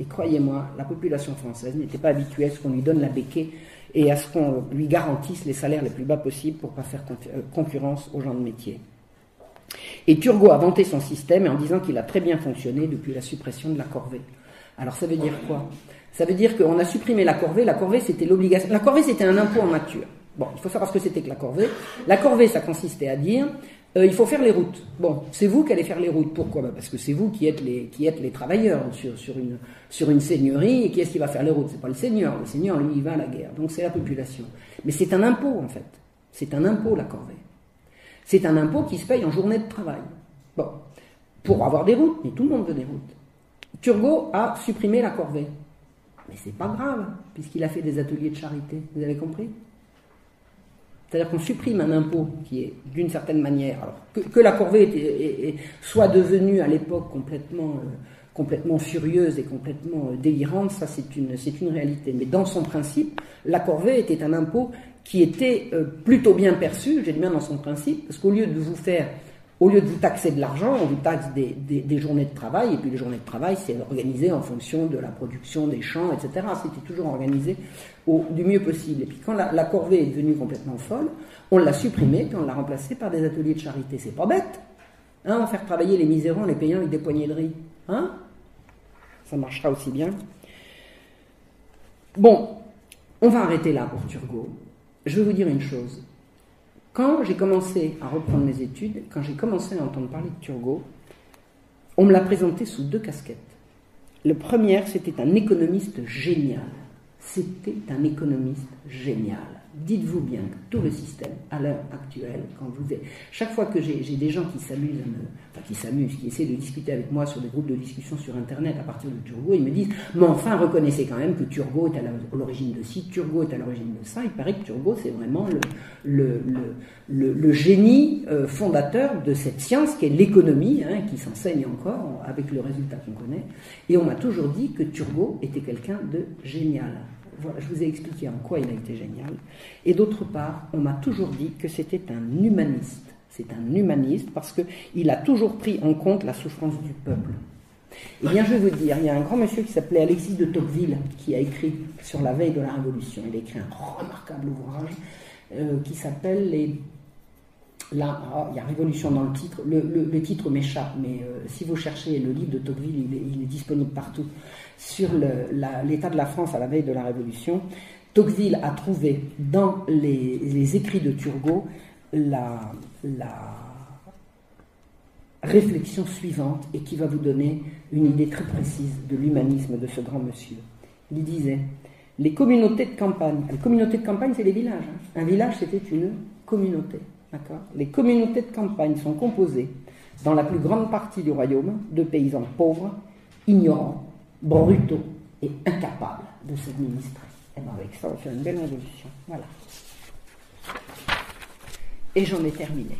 Et croyez-moi, la population française n'était pas habituée à ce qu'on lui donne la béquée et à ce qu'on lui garantisse les salaires les plus bas possibles pour ne pas faire euh, concurrence aux gens de métier. Et Turgot a vanté son système en disant qu'il a très bien fonctionné depuis la suppression de la corvée. Alors ça veut dire quoi? Ça veut dire qu'on a supprimé la corvée. La corvée, c'était l'obligation. La corvée, c'était un impôt en nature. Bon, il faut savoir ce que c'était que la corvée. La corvée, ça consistait à dire euh, il faut faire les routes. Bon, c'est vous qui allez faire les routes. Pourquoi? Bah, Parce que c'est vous qui êtes les, travailleurs sur, sur, une, sur une seigneurie. Et qui est-ce qui va faire les routes? C'est pas le seigneur. Le seigneur, lui, il va à la guerre. Donc c'est la population. Mais c'est un impôt, en fait. C'est un impôt, la corvée. C'est un impôt qui se paye en journée de travail. Bon, pour avoir des routes. Mais tout le monde veut des routes. Turgot a supprimé la corvée. Mais c'est pas grave, puisqu'il a fait des ateliers de charité. Vous avez compris? C'est-à-dire qu'on supprime un impôt qui est d'une certaine manière, alors que, la corvée soit devenue à l'époque complètement, euh, furieuse et complètement euh, délirante, ça c'est une réalité. Mais dans son principe, la corvée était un impôt qui était euh, plutôt bien perçu, j'ai bien dans son principe, parce qu'au lieu de vous faire au lieu de vous taxer de l'argent, on vous taxe des, journées de travail, et puis les journées de travail, c'est organisé en fonction de la production des champs, etc. C'était toujours organisé au, du mieux possible. Et puis quand la, corvée est devenue complètement folle, on l'a supprimée, puis on l'a remplacée par des ateliers de charité. C'est pas bête, hein, faire travailler les misérants, les payants avec des poignées de riz. Hein Ça marchera aussi bien. Bon, on va arrêter là pour Turgot. Je vais vous dire une chose. Quand j'ai commencé à reprendre mes études, quand j'ai commencé à entendre parler de Turgot, on me l'a présenté sous deux casquettes. Le premier, c'était un économiste génial. C'était un économiste génial. Dites-vous bien que tout le système, à l'heure actuelle, quand vous êtes, chaque fois que j'ai des gens qui s'amusent, qui s'amusent, qui essaient de discuter avec moi sur des groupes de discussion sur Internet à partir de Turgot, ils me disent, mais enfin, reconnaissez quand même que Turgot est à l'origine de ci, Turgot est à l'origine de ça. Il paraît que Turgot, c'est vraiment le, génie euh, fondateur de cette science qui est l'économie, hein, qui s'enseigne encore avec le résultat qu'on connaît. Et on m'a toujours dit que Turgot était quelqu'un de génial je vous ai expliqué en quoi il a été génial. Et d'autre part, on m'a toujours dit que c'était un humaniste. C'est un humaniste parce qu'il a toujours pris en compte la souffrance du peuple. Eh bien, je vais vous dire, il y a un grand monsieur qui s'appelait Alexis de Tocqueville qui a écrit sur la veille de la Révolution. Il a écrit un remarquable ouvrage euh, qui s'appelle les Là, ah, il y a Révolution dans le titre. Le, titre m'échappe, mais euh, si vous cherchez le livre de Tocqueville, il est disponible partout sur l'état de la France à la veille de la Révolution, Tocqueville a trouvé dans les, écrits de Turgot la, réflexion suivante et qui va vous donner une idée très précise de l'humanisme de ce grand monsieur. Il disait les communautés de campagne, les communautés de campagne c'est les villages. Hein. Un village c'était une communauté. Les communautés de campagne sont composées, dans la plus grande partie du royaume, de paysans pauvres, ignorants, brutaux et incapables de s'administrer. Et bien avec ça, on fait une belle révolution. Voilà. Et j'en ai terminé.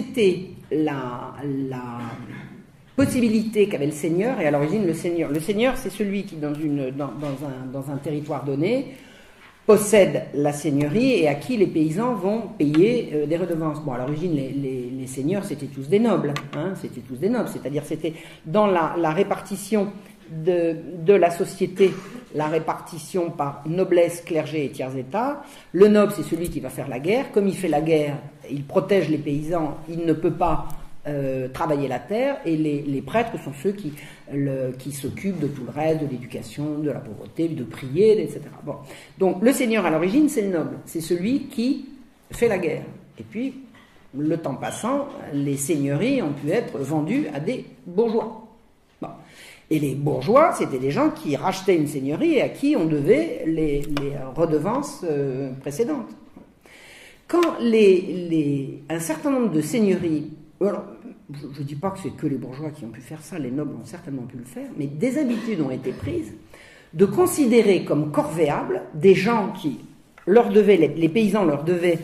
C'était la, possibilité qu'avait le seigneur, et à l'origine le seigneur. Le seigneur, c'est celui qui, dans, un, territoire donné, possède la seigneurie et à qui les paysans vont payer euh, des redevances. Bon, à l'origine, les, seigneurs, c'était tous des nobles, hein, c'était tous des nobles, c'est-à-dire c'était dans la répartition de, de, la société, la répartition par noblesse, clergé et tiers état. Le noble, c'est celui qui va faire la guerre. Comme il fait la guerre, il protège les paysans, il ne peut pas euh, travailler la terre, et les, prêtres sont ceux qui, qui s'occupent de tout le reste, de l'éducation, de la pauvreté, de prier, etc. Bon. Donc le seigneur à l'origine, c'est le noble, c'est celui qui fait la guerre. Et puis, le temps passant, les seigneuries ont pu être vendues à des bourgeois. Et les bourgeois, c'était des gens qui rachetaient une seigneurie et à qui on devait les, redevances euh, précédentes. Quand un certain nombre de seigneuries je ne dis pas que c'est que les bourgeois qui ont pu faire ça, les nobles ont certainement pu le faire, mais des habitudes ont été prises de considérer comme corvéables des gens qui leur devaient, les, paysans leur devaient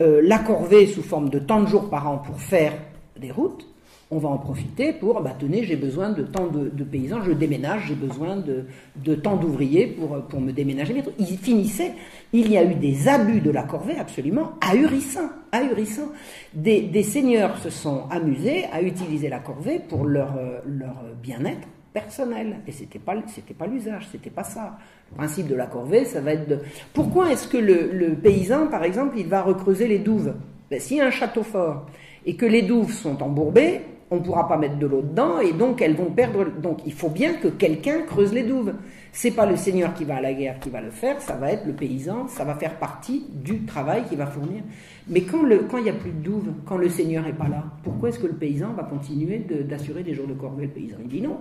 euh, la corvée sous forme de tant de jours par an pour faire des routes, on va en profiter pour, bah tenez, j'ai besoin de tant de, paysans, je déménage, j'ai besoin de, tant d'ouvriers pour, me déménager. Ils finissaient, il y a eu des abus de la corvée absolument ahurissants, ahurissants. Des, seigneurs se sont amusés à utiliser la corvée pour leur, leur bien-être personnel. Et c'était pas, pas l'usage, c'était pas ça. Le principe de la corvée, ça va être de... Pourquoi est-ce que le, le paysan, par exemple, il va recreuser les douves? Ben, S'il y a un château fort et que les douves sont embourbées, on ne pourra pas mettre de l'eau dedans et donc elles vont perdre. Donc il faut bien que quelqu'un creuse les douves. C'est pas le seigneur qui va à la guerre qui va le faire, ça va être le paysan, ça va faire partie du travail qu'il va fournir. Mais quand il quand n'y a plus de douves, quand le seigneur est pas là, pourquoi est-ce que le paysan va continuer d'assurer des jours de corvée? Le paysan, il dit non.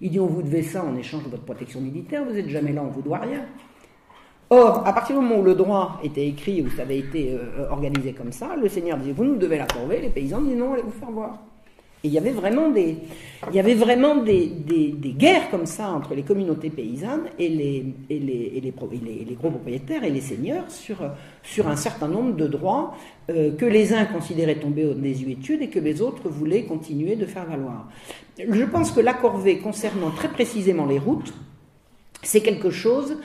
Il dit on vous devait ça en échange de votre protection militaire, vous n'êtes jamais là, on vous doit rien. Or, à partir du moment où le droit était écrit, où ça avait été euh, organisé comme ça, le seigneur disait vous nous devez la corvée, les paysans disaient non, allez vous faire voir. Il y avait vraiment des, guerres comme ça entre les communautés paysannes et les, gros propriétaires et les seigneurs sur, un certain nombre de droits euh, que les uns considéraient tomber en désuétude et que les autres voulaient continuer de faire valoir. Je pense que la corvée concernant très précisément les routes, c'est quelque chose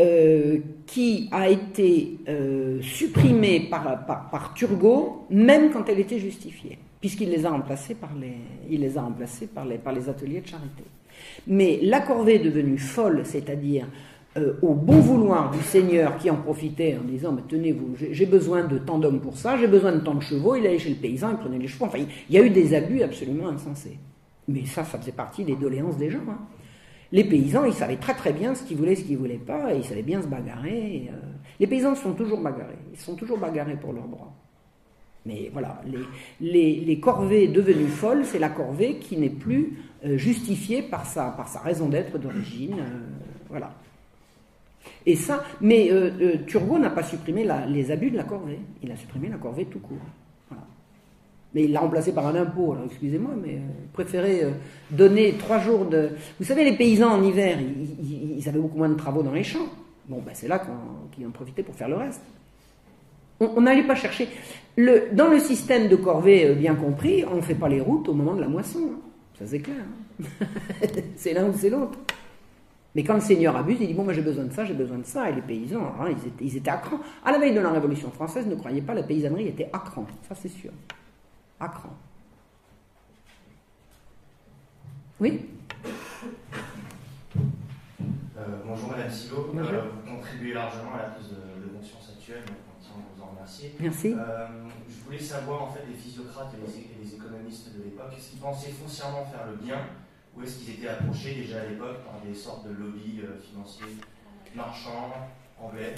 euh, qui a été euh, supprimé par, par, Turgot, même quand elle était justifiée puisqu'il les a remplacés par les, il les a remplacés par les, par les ateliers de charité. Mais la corvée devenue folle, c'est-à-dire euh, au bon vouloir du Seigneur qui en profitait en disant mais tenez vous j'ai besoin de tant d'hommes pour ça j'ai besoin de tant de chevaux il allait chez le paysan il prenait les chevaux enfin il y a eu des abus absolument insensés mais ça ça faisait partie des doléances des gens hein. Les paysans ils savaient très très bien ce qu'ils voulaient ce qu'ils voulaient pas et ils savaient bien se bagarrer euh. les paysans sont toujours bagarrés ils sont toujours bagarrés pour leurs droits mais voilà, les, corvées devenues folles, c'est la corvée qui n'est plus euh, justifiée par sa, raison d'être d'origine. Euh, voilà. Et ça, mais Turgot n'a pas supprimé les abus de la corvée. Il a supprimé la corvée tout court. Mais il l'a remplacé par un impôt. Alors excusez-moi, mais il préférait donner trois jours de. Vous savez, les paysans en hiver, ils, avaient beaucoup moins de travaux dans les champs. Bon, ben c'est là qu'ils en profitaient pour faire le reste. On n'allait pas chercher. Le, dans le système de corvée euh, bien compris, on ne fait pas les routes au moment de la moisson. Hein. Ça c'est clair. Hein. c'est l'un ou c'est l'autre. Mais quand le seigneur abuse, il dit Bon, moi j'ai besoin de ça, j'ai besoin de ça. Et les paysans, hein, ils, étaient, ils à cran. À la veille de la Révolution française, ne croyez pas, la paysannerie était à cran. Ça c'est sûr. À cran. Oui? Euh, Bonjour Madame Silo. Euh, vous contribuez largement à la prise de, de conscience actuelle Merci. Euh, je voulais savoir, en fait, les physiocrates et les, économistes de l'époque, est-ce qu'ils pensaient foncièrement faire le bien ou est-ce qu'ils étaient approchés déjà à l'époque par des sortes de lobbies financiers marchands, anglais?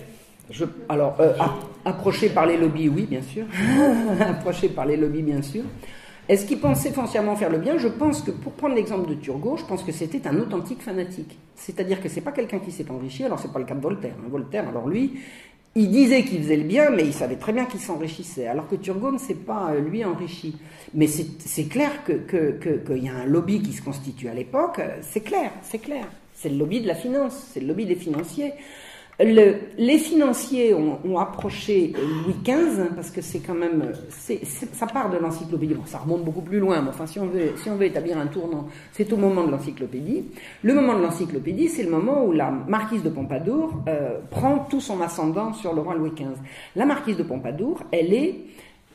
Alors, euh, approchés par les lobbies, oui, bien sûr. approchés par les lobbies, bien sûr. Est-ce qu'ils pensaient foncièrement faire le bien? Je pense que, pour prendre l'exemple de Turgot, je pense que c'était un authentique fanatique. C'est-à-dire que c'est pas quelqu'un qui s'est enrichi, alors c'est pas le cas de Voltaire. Hein. Voltaire, alors lui, il disait qu'il faisait le bien, mais il savait très bien qu'il s'enrichissait. Alors que Turgot ne s'est pas, euh, lui, enrichi. Mais c'est clair qu'il que, y a un lobby qui se constitue à l'époque, c'est clair, c'est clair. C'est le lobby de la finance, c'est le lobby des financiers. Les financiers ont, approché Louis XV, parce que c'est quand même, ça part de l'encyclopédie, bon, ça remonte beaucoup plus loin, mais enfin, si on veut, si on veut établir un tournant, c'est au moment de l'encyclopédie. Le moment de l'encyclopédie, c'est le moment où la marquise de Pompadour euh, prend tout son ascendant sur le roi Louis XV. La marquise de Pompadour, elle est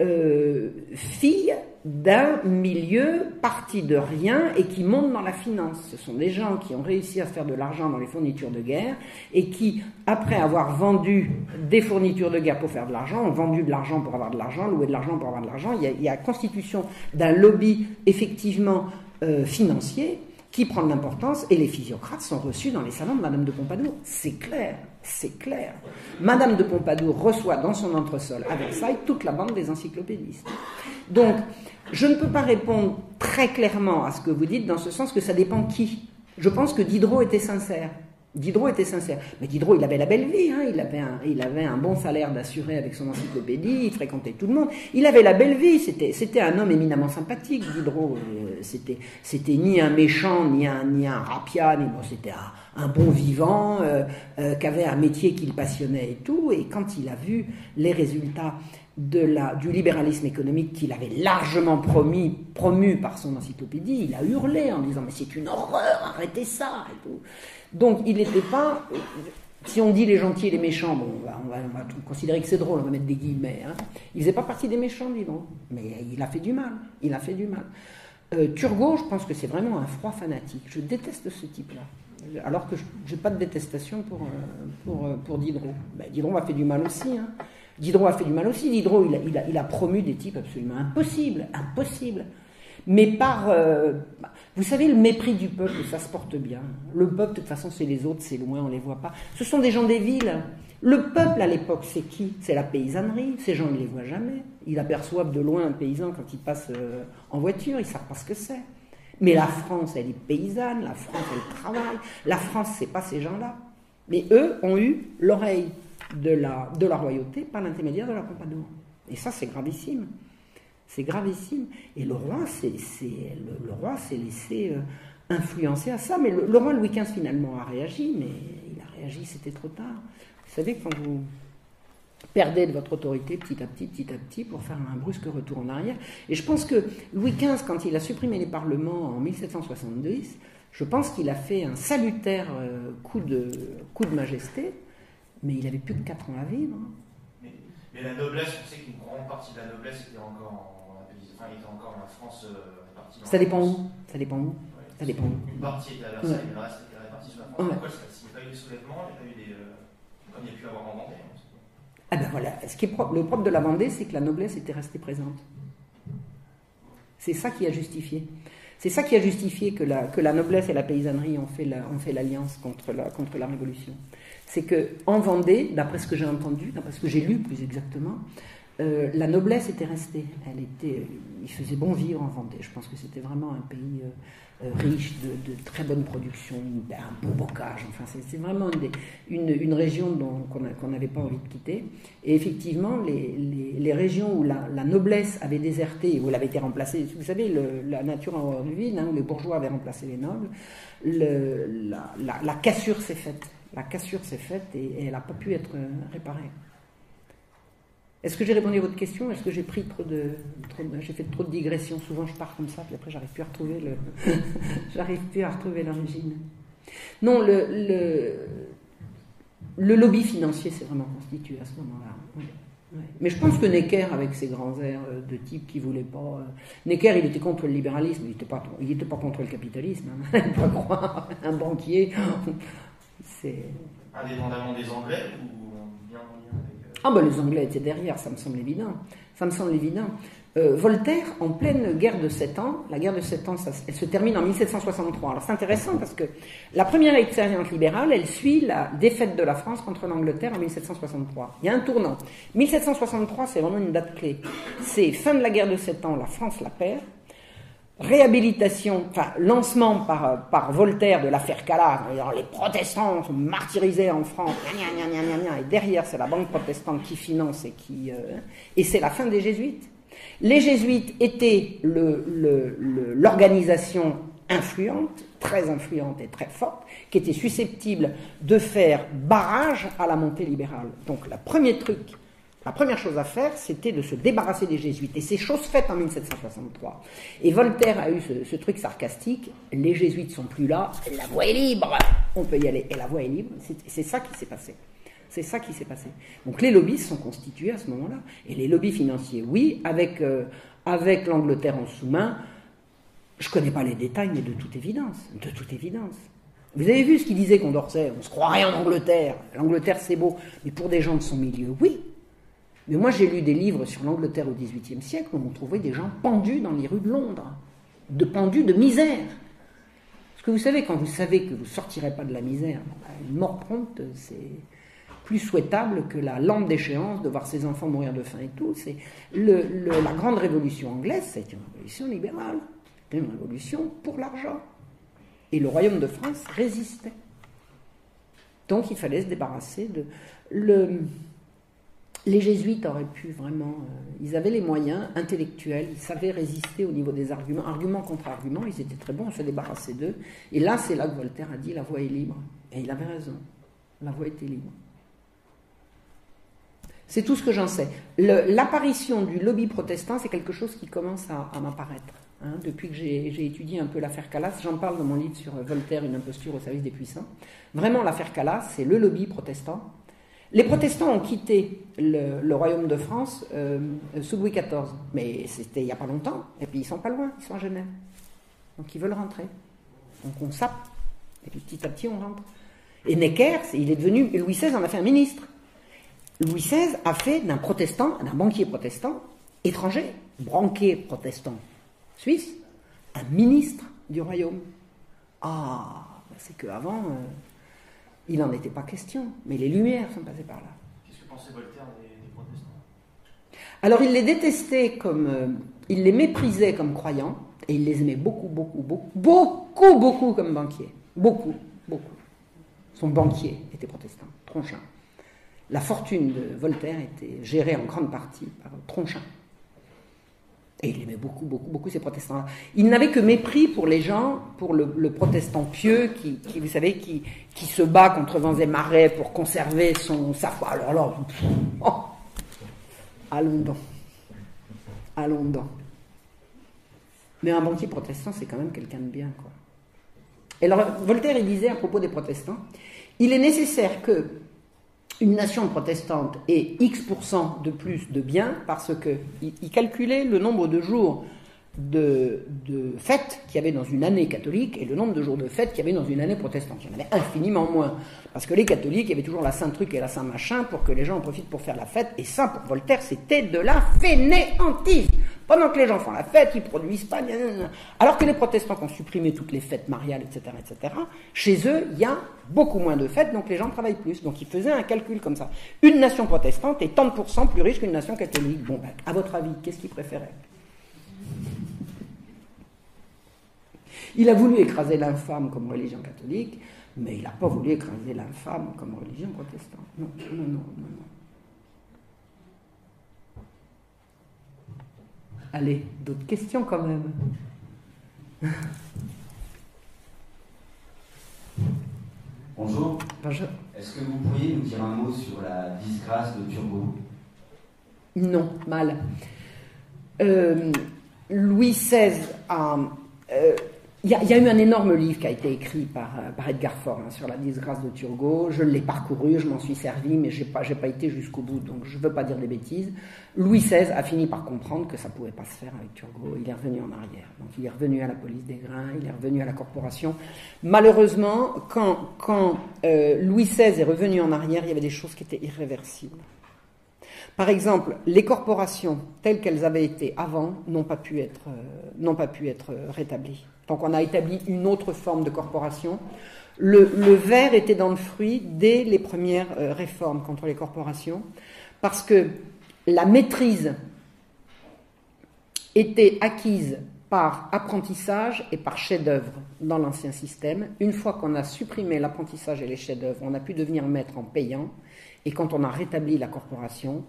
euh, fille d'un milieu parti de rien et qui monte dans la finance. Ce sont des gens qui ont réussi à faire de l'argent dans les fournitures de guerre et qui, après avoir vendu des fournitures de guerre pour faire de l'argent, ont vendu de l'argent pour avoir de l'argent, loué de l'argent pour avoir de l'argent. Il, y a, constitution d'un lobby effectivement euh, financier qui prend de l'importance et les physiocrates sont reçus dans les salons de Madame de Pompadour. C'est clair, c'est clair. Madame de Pompadour reçoit dans son entresol à Versailles toute la bande des encyclopédistes. Donc, je ne peux pas répondre très clairement à ce que vous dites dans ce sens que ça dépend qui. Je pense que Diderot était sincère. Diderot était sincère. Mais Diderot, il avait la belle vie, hein. il, avait un, bon salaire d'assuré avec son encyclopédie, il fréquentait tout le monde. Il avait la belle vie, c'était, un homme éminemment sympathique, Diderot. Euh, c'était, ni un méchant, ni un, ni un rapia, ni bon, c'était un, bon vivant, euh, euh, qui avait un métier qu'il passionnait et tout. Et quand il a vu les résultats du libéralisme économique qu'il avait largement promu par son encyclopédie, il a hurlé en disant Mais c'est une horreur, arrêtez ça. Donc il n'était pas. Si on dit les gentils et les méchants, bon, on va, on va, considérer que c'est drôle, on va mettre des guillemets. Hein. Il faisait pas partie des méchants, dis. Mais il a fait du mal. Il a fait du mal. Euh, Turgot, je pense que c'est vraiment un froid fanatique. Je déteste ce type-là. Alors que je n'ai pas de détestation pour, euh, pour, euh, pour Diderot. Ben, Diderot m'a fait du mal aussi. Hein. Diderot a fait du mal aussi. Diderot, il a, il a, il a promu des types absolument impossibles. Impossibles mais par, euh, vous savez, le mépris du peuple, ça se porte bien. Le peuple, de toute façon, c'est les autres, c'est loin, on les voit pas. Ce sont des gens des villes. Le peuple, à l'époque, c'est qui? C'est la paysannerie. Ces gens, ils ne les voient jamais. Ils aperçoivent de loin un paysan quand il passe euh, en voiture, ils savent pas ce que c'est. Mais la France, elle est paysanne, la France, elle travaille. La France, c'est pas ces gens-là. Mais eux ont eu l'oreille de la, de la royauté par l'intermédiaire de la Pompadour. Et ça, c'est gravissime. C'est gravissime. Et le roi s'est laissé euh, influencer à ça. Mais le, roi Louis XV finalement a réagi, mais il a réagi, c'était trop tard. Vous savez, quand vous perdez de votre autorité petit à petit, petit à petit, pour faire un brusque retour en arrière. Et je pense que Louis XV, quand il a supprimé les parlements en 1770, je pense qu'il a fait un salutaire euh, coup, de, majesté, mais il avait plus de 4 ans à vivre. Mais, la noblesse, on sait qu'une grande partie de la noblesse était encore en enfin, il était encore en France euh, Ça dépend où Ça dépend où Ça dépend où Une partie était à Versailles, mais le reste était réparti sur la France. Pourquoi S'il n'y a pas eu des soulèvements, il n'y a pas eu des. Euh, comme il y a pu avoir en Vendée. Hein, ah ben voilà, ce qui est propre, le propre de la Vendée, c'est que la noblesse était restée présente. C'est ça qui a justifié. C'est ça qui a justifié que la, que la noblesse et la paysannerie ont fait, l'alliance contre la, contre la Révolution. C'est que en Vendée, d'après ce que j'ai entendu, d'après ce que j'ai lu plus exactement, euh, la noblesse était restée. Elle était, il faisait bon vivre en Vendée. Je pense que c'était vraiment un pays euh, euh, riche de, très bonne production, un beau bocage. Enfin, c'est vraiment une, région qu'on n'avait pas envie de quitter. Et effectivement, les, régions où la, noblesse avait déserté, où elle avait été remplacée, vous savez, la nature en horreur hein, où les bourgeois avaient remplacé les nobles, la, cassure s'est faite. La cassure s'est faite et elle n'a pas pu être réparée. Est-ce que j'ai répondu à votre question? Est-ce que j'ai pris trop de, j'ai fait trop de digressions? Souvent, je pars comme ça, puis après, j'arrive plus à retrouver le, j'arrive plus à retrouver l'origine. Non, le, le, lobby financier s'est vraiment constitué à ce moment-là. Mais je pense que Necker, avec ses grands airs euh, de type qui voulait pas. Euh, Necker, il était contre le libéralisme, il n'était pas, il était pas contre le capitalisme. Hein, pas croire, un banquier. C'est. Indépendamment des Anglais ou ah ben les Anglais étaient derrière, ça me semble évident. Ça me semble évident. Euh, Voltaire, en pleine guerre de 7 ans, la guerre de 7 ans, elle se termine en 1763. Alors c'est intéressant parce que la première expérience libérale, elle suit la défaite de la France contre l'Angleterre en 1763. Il y a un tournant. 1763, c'est vraiment une date clé. C'est fin de la guerre de 7 ans, la France la perd réhabilitation, enfin lancement par, par Voltaire de l'affaire Calas, les protestants sont martyrisés en France, et derrière c'est la banque protestante qui finance et qui euh, et c'est la fin des jésuites. Les jésuites étaient l'organisation influente, très influente et très forte, qui était susceptible de faire barrage à la montée libérale. Donc le premier truc, la première chose à faire, c'était de se débarrasser des jésuites. Et c'est chose faite en 1763. Et Voltaire a eu ce, truc sarcastique, les jésuites sont plus là, la voie est libre, on peut y aller. Et la voie est libre, c'est ça qui s'est passé. C'est ça qui s'est passé. Donc les lobbies sont constitués à ce moment-là. Et les lobbies financiers, oui, avec, euh, l'Angleterre en sous-main, je ne connais pas les détails, mais de toute évidence, de toute évidence. Vous avez vu ce qu'il disait Condorcet? On se croirait en Angleterre. L'Angleterre, c'est beau. Mais pour des gens de son milieu, oui. Mais moi, j'ai lu des livres sur l'Angleterre au XVIIIe siècle où on trouvait des gens pendus dans les rues de Londres, de pendus de misère. Parce que vous savez, quand vous savez que vous ne sortirez pas de la misère, bah, une mort prompte, c'est plus souhaitable que la lampe d'échéance de voir ses enfants mourir de faim et tout. C'est la grande révolution anglaise, c'est une révolution libérale, c'est une révolution pour l'argent. Et le royaume de France résistait. Donc il fallait se débarrasser de le, les jésuites auraient pu vraiment, euh, ils avaient les moyens intellectuels, ils savaient résister au niveau des arguments, argument contre argument, ils étaient très bons, on se débarrassait d'eux. Et là, c'est là que Voltaire a dit la voie est libre. Et il avait raison, la voie était libre. C'est tout ce que j'en sais. L'apparition du lobby protestant, c'est quelque chose qui commence à, m'apparaître. Hein. depuis que j'ai étudié un peu l'affaire Calas, j'en parle dans mon livre sur Voltaire, une imposture au service des puissants. Vraiment, l'affaire Calas, c'est le lobby protestant. Les protestants ont quitté le, royaume de France euh, sous Louis XIV, mais c'était il n'y a pas longtemps, et puis ils sont pas loin, ils sont à Genève. Donc ils veulent rentrer. Donc on sape, et puis petit à petit on rentre. Et Necker, il est devenu, Louis XVI en a fait un ministre. Louis XVI a fait d'un protestant, d'un banquier protestant étranger, banquier protestant suisse, un ministre du royaume. Ah, ben c'est qu'avant, euh, il n'en était pas question, mais les Lumières sont passées par là. Qu'est-ce que pensait Voltaire des, protestants? Alors il les détestait comme. Euh, il les méprisait comme croyants, et il les aimait beaucoup, beaucoup, beaucoup, beaucoup, beaucoup comme banquiers. Beaucoup, beaucoup. Son banquier était protestant, Tronchin. La fortune de Voltaire était gérée en grande partie par Tronchin. Et il aimait beaucoup, beaucoup, beaucoup ces protestants-là. Il n'avait que mépris pour les gens, pour le, protestant pieux qui, vous savez, qui, qui, se bat contre vents et marais pour conserver son, sa foi. Alors là, oh, allons donc. Allons donc. Mais un banquier protestant, c'est quand même quelqu'un de bien. Et alors, Voltaire, il disait à propos des protestants, il est nécessaire que une nation protestante ait X% de plus de biens parce qu'il calculait le nombre de jours de, fêtes qu'il y avait dans une année catholique et le nombre de jours de fêtes qu'il y avait dans une année protestante. Il y en avait infiniment moins. Parce que les catholiques, il y avait toujours la saint truc et la saint machin pour que les gens en profitent pour faire la fête. Et ça, pour Voltaire, c'était de la fainéantise. Pendant que les gens font la fête, ils produisent pas. Alors que les protestants ont supprimé toutes les fêtes mariales, etc., etc., chez eux, il y a beaucoup moins de fêtes, donc les gens travaillent plus. Donc ils faisaient un calcul comme ça. Une nation protestante est tant de pourcents plus riche qu'une nation catholique. Bon, ben, à votre avis, qu'est-ce qu'ils préféraient? Il a voulu écraser l'infâme comme religion catholique, mais il n'a pas voulu écraser l'infâme comme religion protestante. Non, non, non, non. non. Allez, d'autres questions quand même? Bonjour. Bonjour. Est-ce que vous pourriez nous dire un mot sur la disgrâce de Turgot? Non, mal. Euh, Louis XVI a euh, il y, a eu un énorme livre qui a été écrit par, euh, Edgar Faure hein, sur la disgrâce de Turgot. Je l'ai parcouru, je m'en suis servi, mais je n'ai pas, été jusqu'au bout, donc je ne veux pas dire des bêtises. Louis XVI a fini par comprendre que ça ne pouvait pas se faire avec Turgot. Il est revenu en arrière. Donc il est revenu à la police des grains, il est revenu à la corporation. Malheureusement, quand, quand euh, Louis XVI est revenu en arrière, il y avait des choses qui étaient irréversibles. Par exemple, les corporations telles qu'elles avaient été avant n'ont pas pu être, euh, pas pu être rétablies. Donc on a établi une autre forme de corporation. Le, verre était dans le fruit dès les premières euh, réformes contre les corporations, parce que la maîtrise était acquise par apprentissage et par chef-d'œuvre dans l'ancien système. Une fois qu'on a supprimé l'apprentissage et les chefs-d'œuvre, on a pu devenir maître en payant. Et quand on a rétabli la corporation,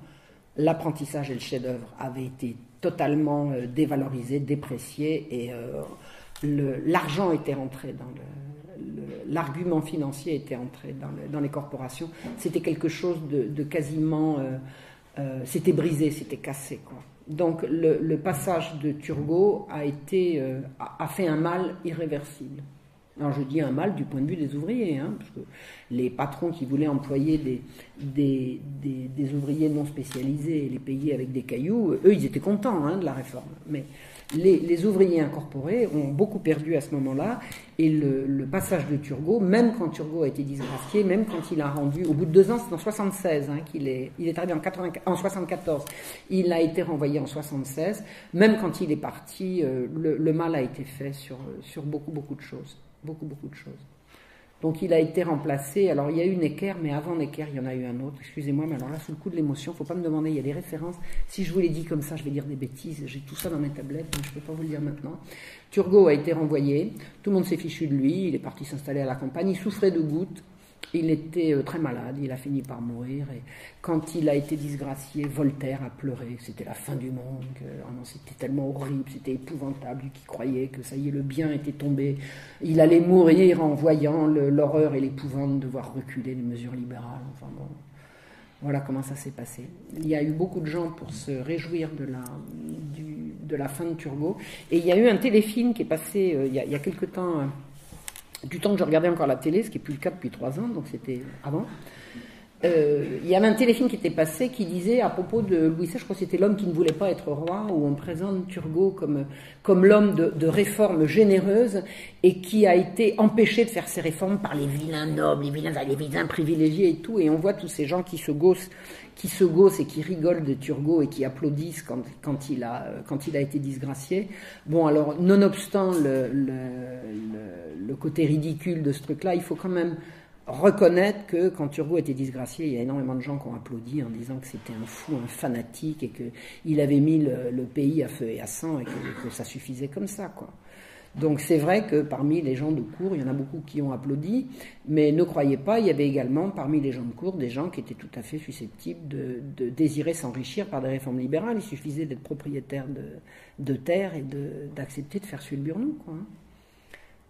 l'apprentissage et le chef-d'œuvre avaient été totalement euh, dévalorisés, dépréciés et euh, l'argent était rentré dans l'argument financier était entré dans, les corporations. C'était quelque chose de, quasiment, c'était brisé, c'était cassé. Donc le, passage de Turgot a été a fait un mal irréversible. Alors je dis un mal du point de vue des ouvriers, hein, parce que les patrons qui voulaient employer des, ouvriers non spécialisés et les payer avec des cailloux, eux ils étaient contents hein, de la réforme. Mais les, ouvriers incorporés ont beaucoup perdu à ce moment-là, et le, passage de Turgot, même quand Turgot a été disgracié, même quand il a rendu, au bout de deux ans, c'est en 76 hein, qu'il est, il est arrivé en, 80, en 74, il a été renvoyé en 76, même quand il est parti, euh, le, mal a été fait sur beaucoup, beaucoup de choses beaucoup, beaucoup de choses. Donc il a été remplacé. Alors il y a eu Necker, mais avant Necker, il y en a eu un autre. Excusez-moi, mais alors là, sous le coup de l'émotion, faut pas me demander, il y a des références. Si je vous les dis comme ça, je vais dire des bêtises. J'ai tout ça dans mes tablettes, donc je ne peux pas vous le dire maintenant. Turgot a été renvoyé. Tout le monde s'est fichu de lui. Il est parti s'installer à la campagne. Il souffrait de gouttes. Il était euh, très malade, il a fini par mourir. Et quand il a été disgracié, Voltaire a pleuré, c'était la fin du monde, oh c'était tellement horrible, c'était épouvantable, lui qui croyait que ça y est, le bien était tombé. Il allait mourir en voyant l'horreur et l'épouvante de voir reculer les mesures libérales. Enfin bon, voilà comment ça s'est passé. Il y a eu beaucoup de gens pour se réjouir de la, de la fin de Turgot. Et il y a eu un téléfilm qui est passé euh, il, y a, il y a quelque temps. Du temps que je regardais encore la télé, ce qui n'est plus le cas depuis trois ans, donc c'était avant. Euh, il y avait un téléfilm qui était passé qui disait à propos de Louis XVI, je crois que c'était l'homme qui ne voulait pas être roi, où on présente Turgot comme, comme l'homme de, de réformes généreuses et qui a été empêché de faire ses réformes par les vilains nobles, les vilains, les vilains privilégiés et tout. Et on voit tous ces gens qui se gossent, qui se gossent et qui rigolent de Turgot et qui applaudissent quand, quand, il, a, quand il a été disgracié. Bon, alors, nonobstant le, le, le, le côté ridicule de ce truc-là, il faut quand même reconnaître que quand Turgot était disgracié, il y a énormément de gens qui ont applaudi en disant que c'était un fou, un fanatique et qu'il avait mis le, pays à feu et à sang et que, ça suffisait comme ça. Quoi. Donc c'est vrai que parmi les gens de cour, il y en a beaucoup qui ont applaudi, mais ne croyez pas, il y avait également parmi les gens de cour des gens qui étaient tout à fait susceptibles de, désirer s'enrichir par des réformes libérales. Il suffisait d'être propriétaire de, de terre et d'accepter de, faire suivre le burnou. Quoi.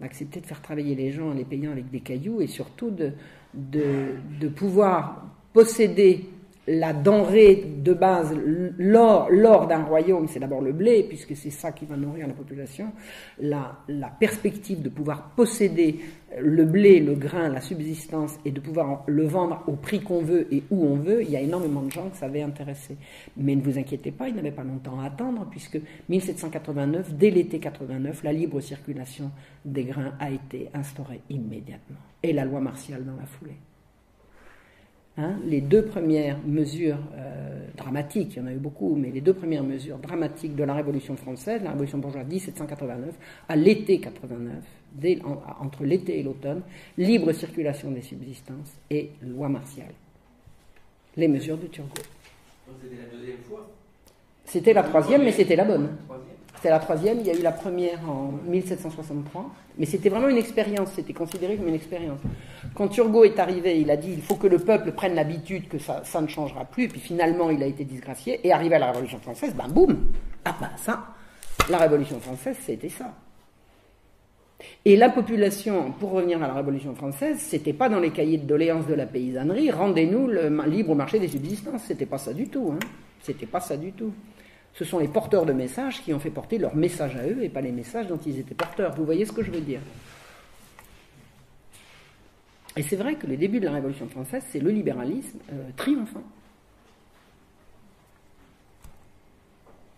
D'accepter de faire travailler les gens en les payant avec des cailloux et surtout de, de, pouvoir posséder la denrée de base, l'or, l'or d'un royaume, c'est d'abord le blé, puisque c'est ça qui va nourrir la population, la, perspective de pouvoir posséder le blé, le grain, la subsistance, et de pouvoir le vendre au prix qu'on veut et où on veut, il y a énormément de gens que ça avait intéressé. Mais ne vous inquiétez pas, il n'avait pas longtemps à attendre, puisque 1789, dès l'été 89, la libre circulation des grains a été instaurée immédiatement. Et la loi martiale dans la foulée. Hein, les deux premières mesures euh, dramatiques, il y en a eu beaucoup, mais les deux premières mesures dramatiques de la Révolution française, la Révolution bourgeoise 1789, à l'été 89, entre l'été et l'automne, libre circulation des subsistances et loi martiale. Les mesures de Turgot. C'était la deuxième fois? C'était la troisième, mais c'était la bonne. C'était la troisième, il y a eu la première en 1763, mais c'était vraiment une expérience, c'était considéré comme une expérience. Quand Turgot est arrivé, il a dit il faut que le peuple prenne l'habitude que ça, ne changera plus, et puis finalement il a été disgracié, et arrivé à la Révolution française, ben boum. Ah ben ça, la Révolution française c'était ça. Et la population, pour revenir à la Révolution française, c'était pas dans les cahiers de doléances de la paysannerie, rendez-nous le libre marché des subsistances, c'était pas ça du tout, hein. C'était pas ça du tout ce sont les porteurs de messages qui ont fait porter leur message à eux et pas les messages dont ils étaient porteurs. Vous voyez ce que je veux dire? Et c'est vrai que les débuts de la Révolution française, c'est le libéralisme euh, triomphant.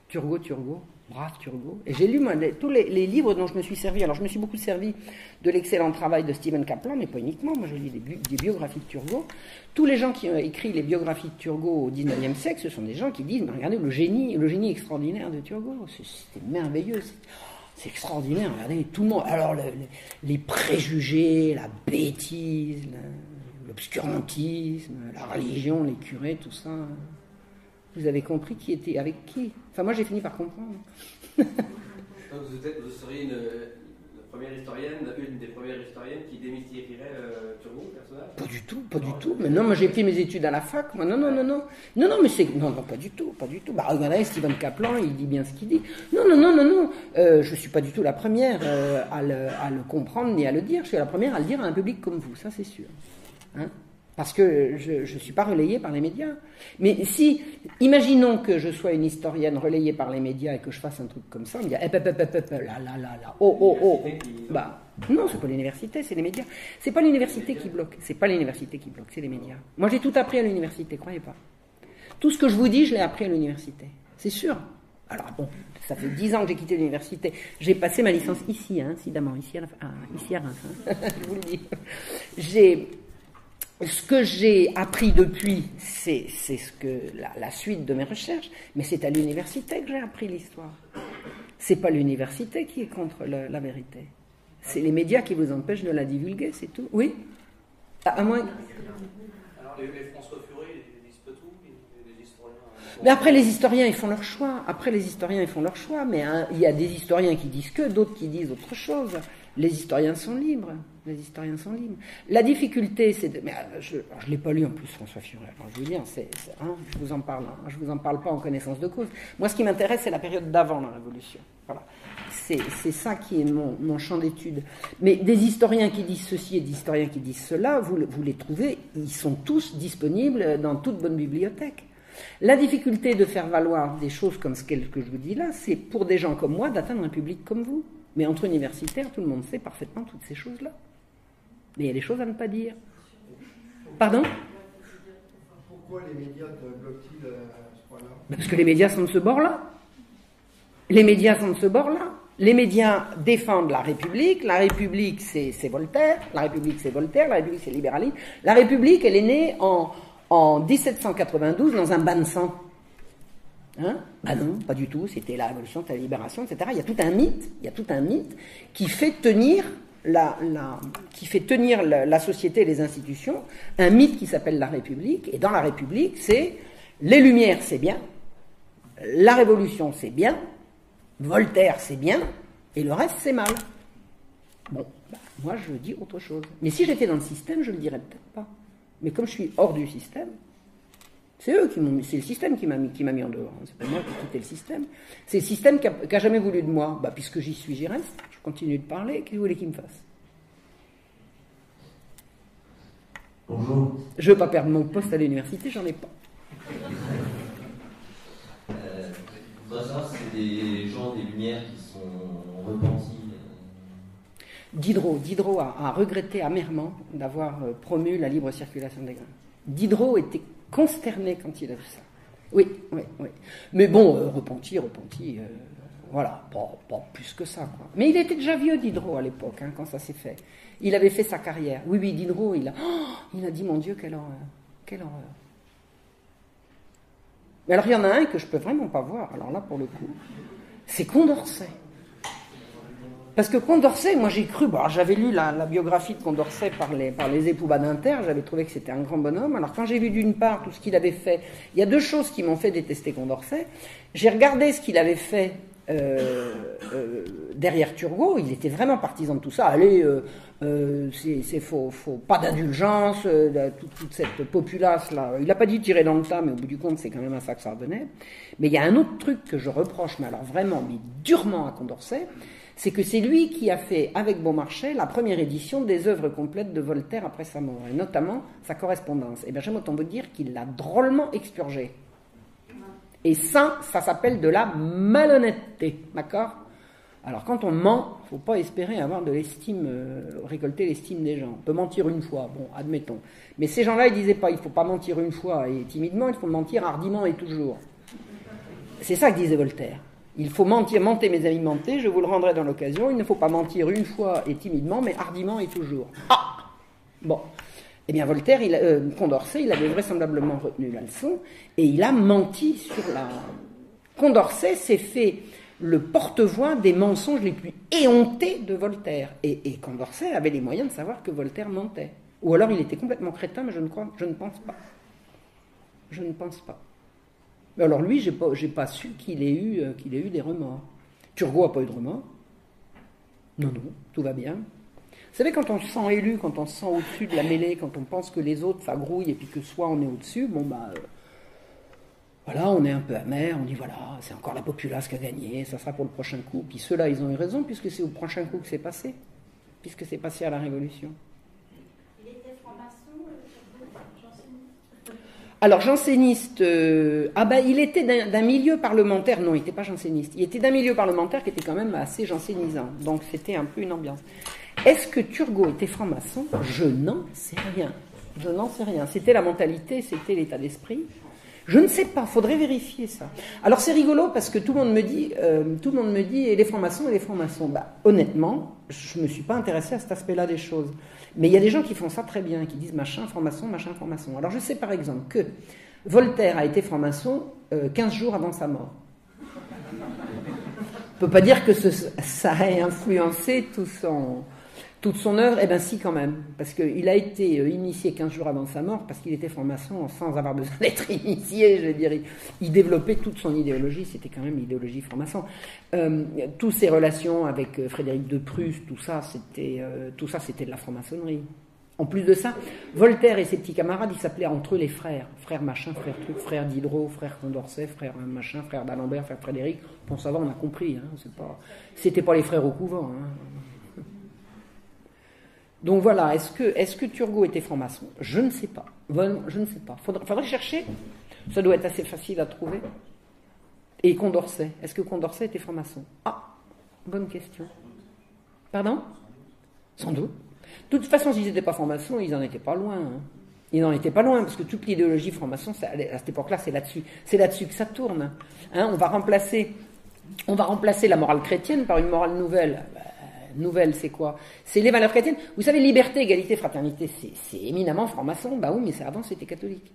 Turgot, Turgot, brave Turgot. Et j'ai lu tous les, livres dont je me suis servi. Alors je me suis beaucoup servi de l'excellent travail de Stephen Kaplan, mais pas uniquement. Moi je lis des, biographies de Turgot. Tous les gens qui ont écrit les biographies de Turgot au XIXe siècle, ce sont des gens qui disent regardez le génie, le génie extraordinaire de Turgot. C'était merveilleux. C'est extraordinaire. Regardez tout le monde. Alors les préjugés, la bêtise, l'obscurantisme, la religion, les curés, tout ça. Vous avez compris qui était avec qui Enfin, moi, j'ai fini par comprendre. Donc, vous, êtes, vous seriez une, première historienne, une des premières historiennes qui démystifierait euh, Turgot, le personnage? Pas du tout, pas du tout. Mais non, moi j'ai fait mes études à la fac. Moi, non, non, non, non. Non, non, mais c'est. Non, non, pas du tout, pas du tout. Bah, regardez, Steven Kaplan, il dit bien ce qu'il dit. Non, non, non, non, non. Euh, je suis pas du tout la première euh, à, le, à le comprendre ni à le dire. Je suis la première à le dire à un public comme vous, ça c'est sûr. Hein? Parce que je ne suis pas relayée par les médias. Mais si, imaginons que je sois une historienne relayée par les médias et que je fasse un truc comme ça, on me dit, eh, là, là, là, oh, oh, oh. Bah, non, c'est pas l'université, c'est les médias. C'est pas l'université qui bloque, c'est pas l'université qui bloque, c'est les médias. Moi, j'ai tout appris à l'université, croyez pas. Tout ce que je vous dis, je l'ai appris à l'université. C'est sûr. Alors, bon, ça fait dix ans que j'ai quitté l'université. J'ai passé ma licence ici, hein, incidemment, ici à, la, ah, ici à Reims, hein. je vous le dis. J'ai ce que j'ai appris depuis, c'est ce que la, la, suite de mes recherches, mais c'est à l'université que j'ai appris l'histoire. C'est pas l'université qui est contre la vérité. C'est les médias qui vous empêchent de la divulguer, c'est tout. Oui? À, à, moins. Alors les, les François Furet, ils disent pas tout, les historiens. Mais après, les historiens, ils font leur choix. Après, les historiens, ils font leur choix. Mais hein, il y a des historiens qui disent que, d'autres qui disent autre chose. Les historiens sont libres. Les historiens sont libres. La difficulté, c'est de. Mais euh, je ne l'ai pas lu en plus, François Furet. Je dire, c'est, hein, je vous en parle. Hein, je vous en parle pas en connaissance de cause. Moi, ce qui m'intéresse, c'est la période d'avant la Révolution. Voilà. C'est, ça qui est mon, mon champ d'étude. Mais des historiens qui disent ceci et des historiens qui disent cela, vous, vous les trouvez, ils sont tous disponibles dans toute bonne bibliothèque. La difficulté de faire valoir des choses comme ce que je vous dis là, c'est pour des gens comme moi d'atteindre un public comme vous. Mais entre universitaires, tout le monde sait parfaitement toutes ces choses-là. Mais il y a des choses à ne pas dire. Pardon? Pourquoi les médias bloquent-ils à ce point-là? Parce que les médias sont de ce bord-là. Les médias sont de ce bord-là. Les médias défendent la République. La République, c'est Voltaire. La République, c'est Voltaire. La République, c'est libéralisme. La République, elle est née en, en 1792 dans un bain de sang. Hein ah non, pas du tout. C'était la révolution, c'était la libération, etc. Il y a tout un mythe. Il y a tout un mythe qui fait tenir la, qui fait tenir la, société et les institutions, un mythe qui s'appelle la République. Et dans la République, c'est les Lumières, c'est bien, la Révolution, c'est bien, Voltaire, c'est bien, et le reste, c'est mal. Bon, bah, moi, je dis autre chose. Mais si j'étais dans le système, je ne le dirais peut-être pas. Mais comme je suis hors du système, c'est eux qui m'ont c'est le système qui m'a mis, qui m'a mis en dehors. C'est pas moi qui ai quitté le système. C'est le système qui a, qui a jamais voulu de moi. Bah, puisque j'y suis, j'y reste. Je continue de parler. Qu'est-ce que vous voulez qu'il me fasse? Bonjour. Je veux pas perdre mon poste à l'université, j'en ai pas. Euh, savoir si c'est des gens des Lumières qui sont repentis. Diderot, Diderot a, a regretté amèrement d'avoir euh, promu la libre circulation des grains. Diderot était consterné quand il a vu ça. Oui, oui, oui. Mais bon, euh, repenti, repenti, euh, voilà, pas, plus que ça. Mais il était déjà vieux, Diderot, à l'époque, hein, quand ça s'est fait. Il avait fait sa carrière. Oui, oui, Diderot, il a, oh, il a dit, mon Dieu, quelle horreur, quelle horreur. Mais alors, il y en a un que je peux vraiment pas voir, alors là, pour le coup, c'est Condorcet. Parce que Condorcet, moi j'ai cru, bon, j'avais lu la, biographie de Condorcet par les, par les époux Badinter, j'avais trouvé que c'était un grand bonhomme. Alors quand j'ai vu d'une part tout ce qu'il avait fait, il y a deux choses qui m'ont fait détester Condorcet. J'ai regardé ce qu'il avait fait euh, euh, derrière Turgot, il était vraiment partisan de tout ça. Allez, euh, euh c'est faux, faut pas d'indulgence, euh, toute, cette populace là. Il n'a pas dit tirer dans le tas, mais au bout du compte, c'est quand même à ça que ça revenait. Mais il y a un autre truc que je reproche, mais alors vraiment, mais durement à Condorcet, c'est que c'est lui qui a fait, avec Beaumarchais, la première édition des œuvres complètes de Voltaire après sa mort, et notamment sa correspondance. Et bien j'aime autant vous dire qu'il l'a drôlement expurgé. Et ça, ça s'appelle de la malhonnêteté, d'accord? Alors quand on ment, il faut pas espérer avoir de l'estime, euh, récolter l'estime des gens. On peut mentir une fois, bon, admettons. Mais ces gens-là, ils disaient pas, il faut pas mentir une fois et timidement, il faut mentir hardiment et toujours. C'est ça que disait Voltaire. Il faut mentir, menter mes amis, menter, je vous le rendrai dans l'occasion. Il ne faut pas mentir une fois et timidement, mais hardiment et toujours. Ah Bon. Eh bien, Voltaire, il, euh, Condorcet, il avait vraisemblablement retenu la leçon et il a menti sur la. Condorcet s'est fait le porte-voix des mensonges les plus éhontés de Voltaire. Et, et, Condorcet avait les moyens de savoir que Voltaire mentait. Ou alors il était complètement crétin, mais je ne, crois, je ne pense pas. Je ne pense pas. Alors lui, j'ai pas, pas su qu'il ait eu, euh, ait eu des remords. Turgot a pas eu de remords? Non, non, tout va bien. Vous savez, quand on se sent élu, quand on se sent au-dessus de la mêlée, quand on pense que les autres, ça grouille et puis que soit on est au-dessus, bon, bah. euh, voilà, on est un peu amer, on dit voilà, c'est encore la populace qui a gagné, ça sera pour le prochain coup. Puis ceux-là, ils ont eu raison, puisque c'est au prochain coup que c'est passé, puisque c'est passé à la Révolution. Il était franc-maçon, euh, janséniste Alors, janséniste, euh, ah ben, il était d'un milieu parlementaire, non, il n'était pas janséniste, il était d'un milieu parlementaire qui était quand même assez jansénisant, donc c'était un peu une ambiance. Est-ce que Turgot était franc-maçon? Je n'en sais rien. Je n'en sais rien. C'était la mentalité, c'était l'état d'esprit. Je ne sais pas, faudrait vérifier ça. Alors c'est rigolo parce que tout le monde me dit, euh, tout le monde me dit, et les francs-maçons et les francs-maçons. Bah, honnêtement, je ne me suis pas intéressé à cet aspect-là des choses. Mais il y a des gens qui font ça très bien, qui disent machin franc-maçon, machin franc-maçon. Alors je sais par exemple que Voltaire a été franc-maçon euh, 15 jours avant sa mort. On peut pas dire que ça ait influencé tout son, toute son œuvre. Eh bien si quand même, parce qu'il a été euh, initié 15 jours avant sa mort, parce qu'il était franc-maçon sans avoir besoin d'être initié, je veux dire. Il, développait toute son idéologie, c'était quand même l'idéologie franc-maçon. Euh, toutes ses relations avec euh, Frédéric de Prusse, tout ça, c'était de la franc-maçonnerie. En plus de ça, Voltaire et ses petits camarades, ils s'appelaient entre eux les frères. Frère machin, frère truc, frère Diderot, frère Condorcet, frère machin, frère d'Alembert, frère Frédéric. Bon, ça on a compris. Hein, c'était pas les frères au couvent. Hein. Donc voilà, est-ce que, est-ce que Turgot était franc-maçon? Je ne sais pas. Je ne sais pas. Faudrait, faudrait chercher. Ça doit être assez facile à trouver. Et Condorcet, est-ce que Condorcet était franc-maçon? Ah, bonne question. Pardon? Sans doute. De toute façon, s'ils n'étaient pas francs-maçons, ils n'en étaient pas loin. hein. Ils n'en étaient pas loin, parce que toute l'idéologie franc-maçon, à cette époque-là, c'est là-dessus. C'est là-dessus que ça tourne. Hein, on, va remplacer, on va remplacer la morale chrétienne par une morale nouvelle. Nouvelle, c'est quoi C'est les valeurs chrétiennes. Vous savez, liberté, égalité, fraternité, c'est- éminemment franc-maçon. Bah oui, mais c'est- avant, c'était catholique.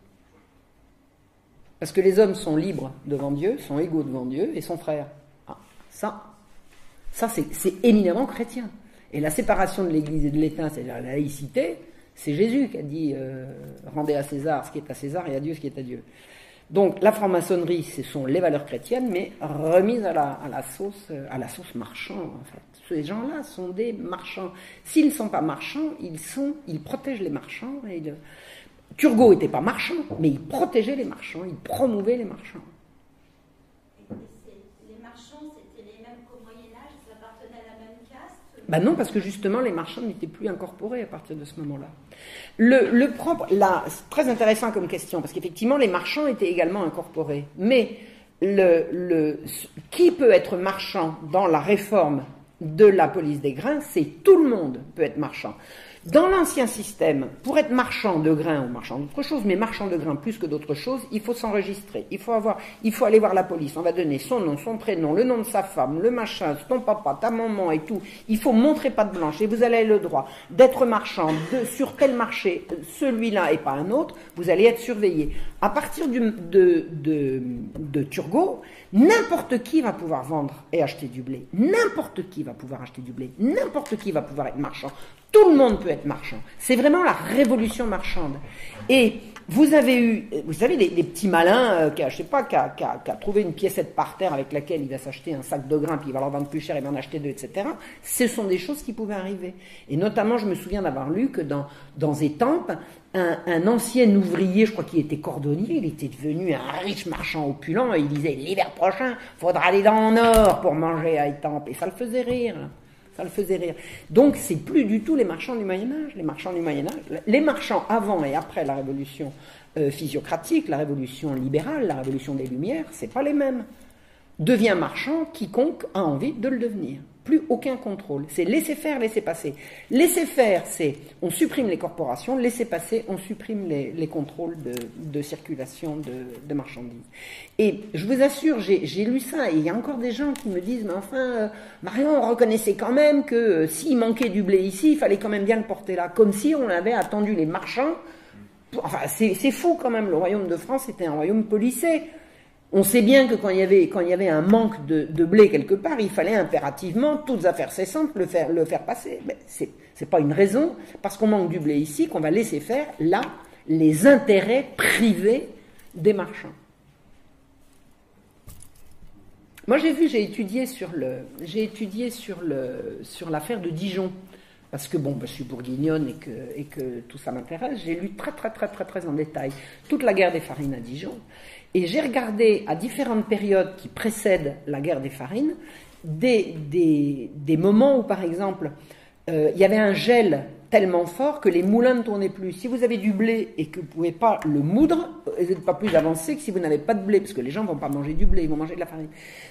Parce que les hommes sont libres devant Dieu, sont égaux devant Dieu et sont frères. Ah, ça, ça c'est éminemment chrétien. Et la séparation de l'Église et de l'État, c'est-à-dire la laïcité, c'est Jésus qui a dit euh, rendez à César ce qui est à César et à Dieu ce qui est à Dieu. Donc la franc-maçonnerie, ce sont les valeurs chrétiennes, mais remises à la, sauce, euh, à la sauce marchand. En fait, ces gens-là sont des marchands. S'ils ne sont pas marchands, ils sont, ils protègent les marchands. Et le- Turgot n'était pas marchand, mais il protégeait les marchands, il promouvait les marchands. Les marchands, c'était les mêmes qu'au Moyen-Âge, ils appartenaient à la même caste? Ben non, parce que justement, les marchands n'étaient plus incorporés à partir de ce moment-là. Le, le propre, là, c'est très intéressant comme question, parce qu'effectivement, les marchands étaient également incorporés. Mais le, le, qui peut être marchand dans la réforme de la police des grains C'est tout le monde peut être marchand. Dans l'ancien système, pour être marchand de grains ou marchand d'autre chose, mais marchand de grains plus que d'autres choses, il faut s'enregistrer. Il faut avoir, il faut aller voir la police. On va donner son nom, son prénom, le nom de sa femme, le machin, ton papa, ta maman et tout. Il faut montrer patte blanche et vous allez le droit d'être marchand de, sur tel marché, celui-là et pas un autre. Vous allez être surveillé. À partir du, de, de, de Turgot, n'importe qui va pouvoir vendre et acheter du blé. N'importe qui va pouvoir acheter du blé. N'importe qui va pouvoir être marchand. Tout le monde peut être marchand. C'est vraiment la révolution marchande. Et vous avez eu, vous savez, les, les petits malins, euh, qui a, sais pas, qui a, trouvé une piécette par terre avec laquelle il va s'acheter un sac de grains, puis il va leur vendre plus cher, il va en acheter deux, etc. Ce sont des choses qui pouvaient arriver. Et notamment, je me souviens d'avoir lu que dans, Étampes, un, un ancien ouvrier, je crois qu'il était cordonnier, il était devenu un riche marchand opulent, et il disait, l'hiver prochain, faudra aller dans le nord pour manger à Étampes. Et ça le faisait rire. Ça le faisait rire. Donc, c'est plus du tout les marchands du Moyen-Âge. Les marchands du Moyen-Âge, les marchands avant et après la révolution euh, physiocratique, la révolution libérale, la révolution des Lumières, c'est pas les mêmes. Devient marchand quiconque a envie de le devenir. Plus aucun contrôle. C'est laisser faire, laisser passer. Laisser faire, c'est on supprime les corporations, laisser passer, on supprime les, les contrôles de, circulation de, marchandises. Et je vous assure, j'ai lu ça, et il y a encore des gens qui me disent, mais enfin, euh, Marion, on reconnaissait quand même que euh, s'il manquait du blé ici, il fallait quand même bien le porter là, comme si on avait attendu les marchands. Enfin, c'est c'est fou quand même, le royaume de France était un royaume policé. On sait bien que quand il y avait, un manque de, blé quelque part, il fallait impérativement, toutes affaires cessantes, le faire, passer. Mais c'est, c'est pas une raison, parce qu'on manque du blé ici, qu'on va laisser faire, là, les intérêts privés des marchands. Moi, j'ai vu, j'ai étudié sur l'affaire de Dijon, parce que bon, ben, je suis bourguignonne et que, tout ça m'intéresse. J'ai lu très, très, très, très, très en détail toute la guerre des farines à Dijon, et j'ai regardé à différentes périodes qui précèdent la guerre des farines des, moments où, par exemple, euh, il y avait un gel tellement fort que les moulins ne tournaient plus. Si vous avez du blé et que vous ne pouvez pas le moudre, vous n'êtes pas plus avancé que si vous n'avez pas de blé, parce que les gens ne vont pas manger du blé, ils vont manger de la farine.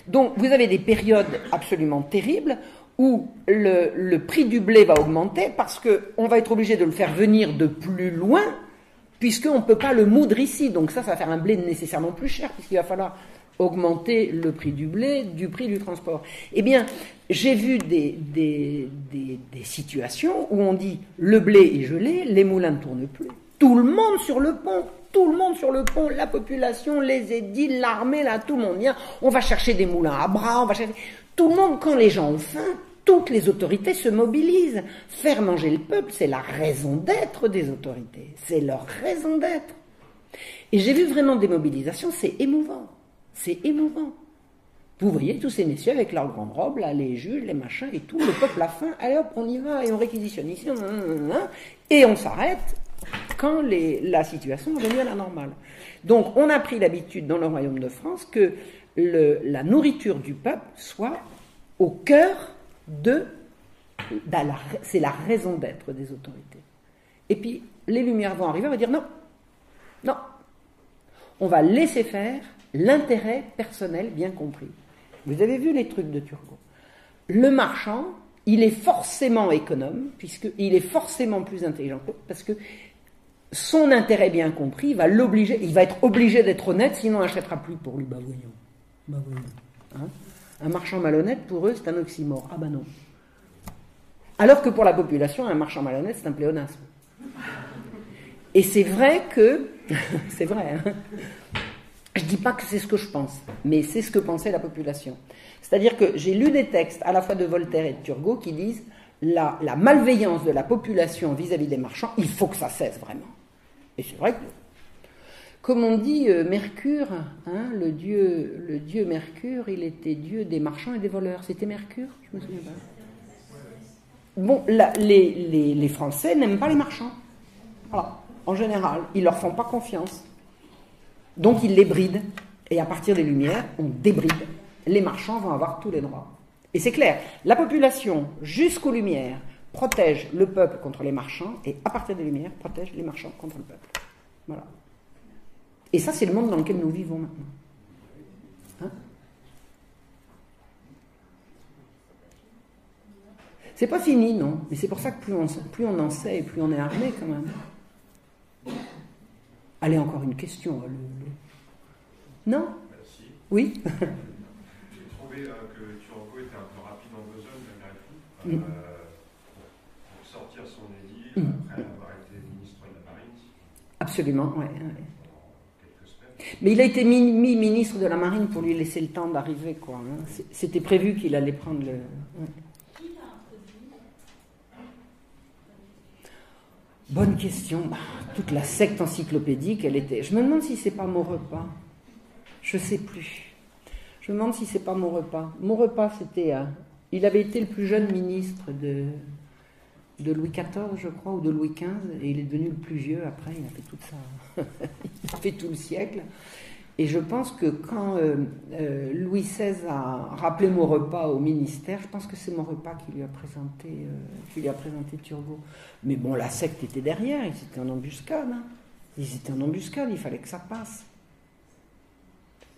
Donc vous avez des périodes absolument terribles où le, prix du blé va augmenter parce qu'on va être obligé de le faire venir de plus loin, puisqu'on ne peut pas le moudre ici. Donc ça, ça va faire un blé nécessairement plus cher, puisqu'il va falloir augmenter le prix du blé, du prix du transport. Eh bien, j'ai vu des, des situations où on dit le blé est gelé, les moulins ne tournent plus. Tout le monde sur le pont, tout le monde sur le pont, la population, les édiles, l'armée, là, tout le monde vient. On va chercher des moulins à bras, on va chercher. Tout le monde, quand les gens ont faim, toutes les autorités se mobilisent. Faire manger le peuple, c'est la raison d'être des autorités. C'est leur raison d'être. Et j'ai vu vraiment des mobilisations, c'est émouvant. C'est émouvant. Vous voyez tous ces messieurs avec leurs grandes robes, là, les juges, les machins et tout, le peuple a faim, allez hop, on y va et on réquisitionne ici, et on s'arrête quand la situation revenue à la normale. Donc on a pris l'habitude dans le royaume de France que la nourriture du peuple soit au cœur de, c'est la raison d'être des autorités. Et puis les Lumières vont arriver, on va dire non, non, on va laisser faire l'intérêt personnel bien compris. Vous avez vu les trucs de Turgot. Le marchand, il est forcément économe, puisqu'il est forcément plus intelligent, parce que son intérêt bien compris va l'obliger, il va être obligé d'être honnête, sinon on n'achètera plus pour lui. Bah. Bah. Hein un marchand malhonnête, pour eux, c'est un oxymore. Ah bah non. Alors que pour la population, un marchand malhonnête, c'est un pléonasme. Et c'est vrai que, c'est vrai, hein je ne dis pas que c'est ce que je pense, mais c'est ce que pensait la population. C'est-à-dire que j'ai lu des textes à la fois de Voltaire et de Turgot qui disent la, la malveillance de la population vis-à-vis des marchands, il faut que ça cesse vraiment. Et c'est vrai que, comme on dit, euh, Mercure, hein, le, dieu, le dieu Mercure, il était dieu des marchands et des voleurs. C'était Mercure Je me souviens pas. Bon, les, Français n'aiment pas les marchands. En général, ils leur font pas confiance. Donc ils les brident. Et à partir des Lumières, on débride. Les marchands vont avoir tous les droits. Et c'est clair, la population, jusqu'aux Lumières, protège le peuple contre les marchands, et à partir des Lumières, protège les marchands contre le peuple. Voilà. Et ça, c'est le monde dans lequel nous vivons maintenant. Hein c'est pas fini, non, mais c'est pour ça que plus on, plus on en sait et plus on est armé quand même. Allez, encore une question. Le, le... Non Merci. Oui J'ai trouvé euh, que Turgot était un peu rapide en besogne, malgré tout, euh, Mm. pour, sortir son édit Mm. après avoir été ministre de la Marine Absolument, ouais. Mais il a été mis, ministre de la Marine pour lui laisser le temps d'arriver, quoi. hein. C'était prévu qu'il allait prendre le. Qui Bonne question. Bah, toute la secte encyclopédique, elle était. Je me demande si c'est pas mon repas. Je sais plus. Je me demande si c'est pas mon repas. Mon repas, c'était. euh, il avait été le plus jeune ministre de, de Louis XIV, je crois, ou de Louis XV, et il est devenu le plus vieux après. Il a fait toute ça. il a fait tout le siècle. Et je pense que quand euh, euh, Louis XVI a rappelé mon repas au ministère, je pense que c'est mon repas qui lui a présenté, euh, lui a présenté Turgot. Mais bon, la secte était derrière, ils étaient en embuscade. hein. Ils étaient en embuscade, il fallait que ça passe.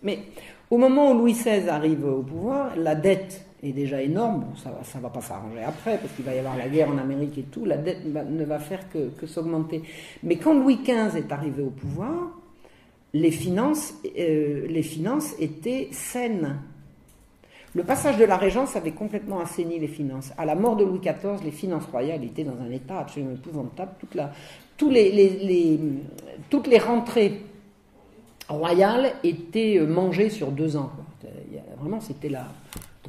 Mais au moment où Louis XVI arrive au pouvoir, la dette est déjà énorme. Ça ne va pas s'arranger après, parce qu'il va y avoir la guerre en Amérique et tout. La dette ne va faire que, s'augmenter. Mais quand Louis XV est arrivé au pouvoir, les finances, euh, les finances étaient saines. Le passage de la Régence avait complètement assaini les finances. À la mort de Louis XIV, les finances royales étaient dans un état absolument épouvantable. Toute la- les- toutes les rentrées royales étaient euh, mangées sur deux ans. a- Vraiment, c'était la,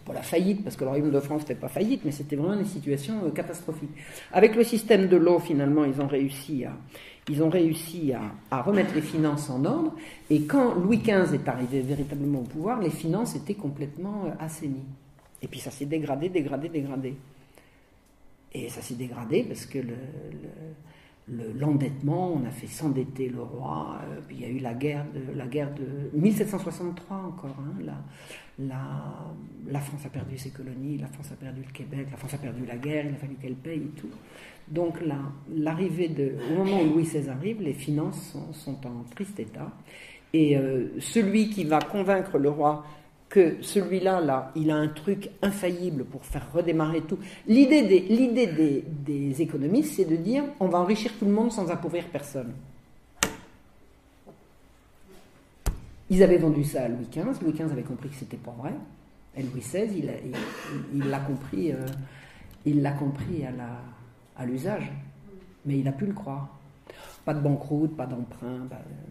pas la faillite, parce que le royaume de France n'était pas faillite, mais c'était vraiment une situation euh, catastrophique. Avec le système de l'eau, finalement, ils ont réussi à, ils ont réussi à, remettre les finances en ordre, et quand Louis XV est arrivé véritablement au pouvoir, les finances étaient complètement euh, assainies. Et puis ça s'est dégradé, dégradé, dégradé. Et ça s'est dégradé parce que le- le- l'endettement, on a fait s'endetter le roi, euh, il y a eu la guerre de, la guerre de 1763 encore. hein, la, France a perdu ses colonies, la France a perdu le Québec, la France a perdu la guerre, il a fallu qu'elle paye et tout. Donc l'arrivée de, au moment où Louis XVI arrive, les finances sont, sont en triste état. Et euh, celui qui va convaincre le roi que celui-là, là, il a un truc infaillible pour faire redémarrer tout. L'idée des, économistes, c'est de dire on va enrichir tout le monde sans appauvrir personne. Ils avaient vendu ça à Louis XV. Louis XV avait compris que c'était pas vrai. Et Louis XVI, il l'a compris, euh, il l'a compris à, la, à l'usage. Mais il a pu le croire. Pas de banqueroute, pas d'emprunt,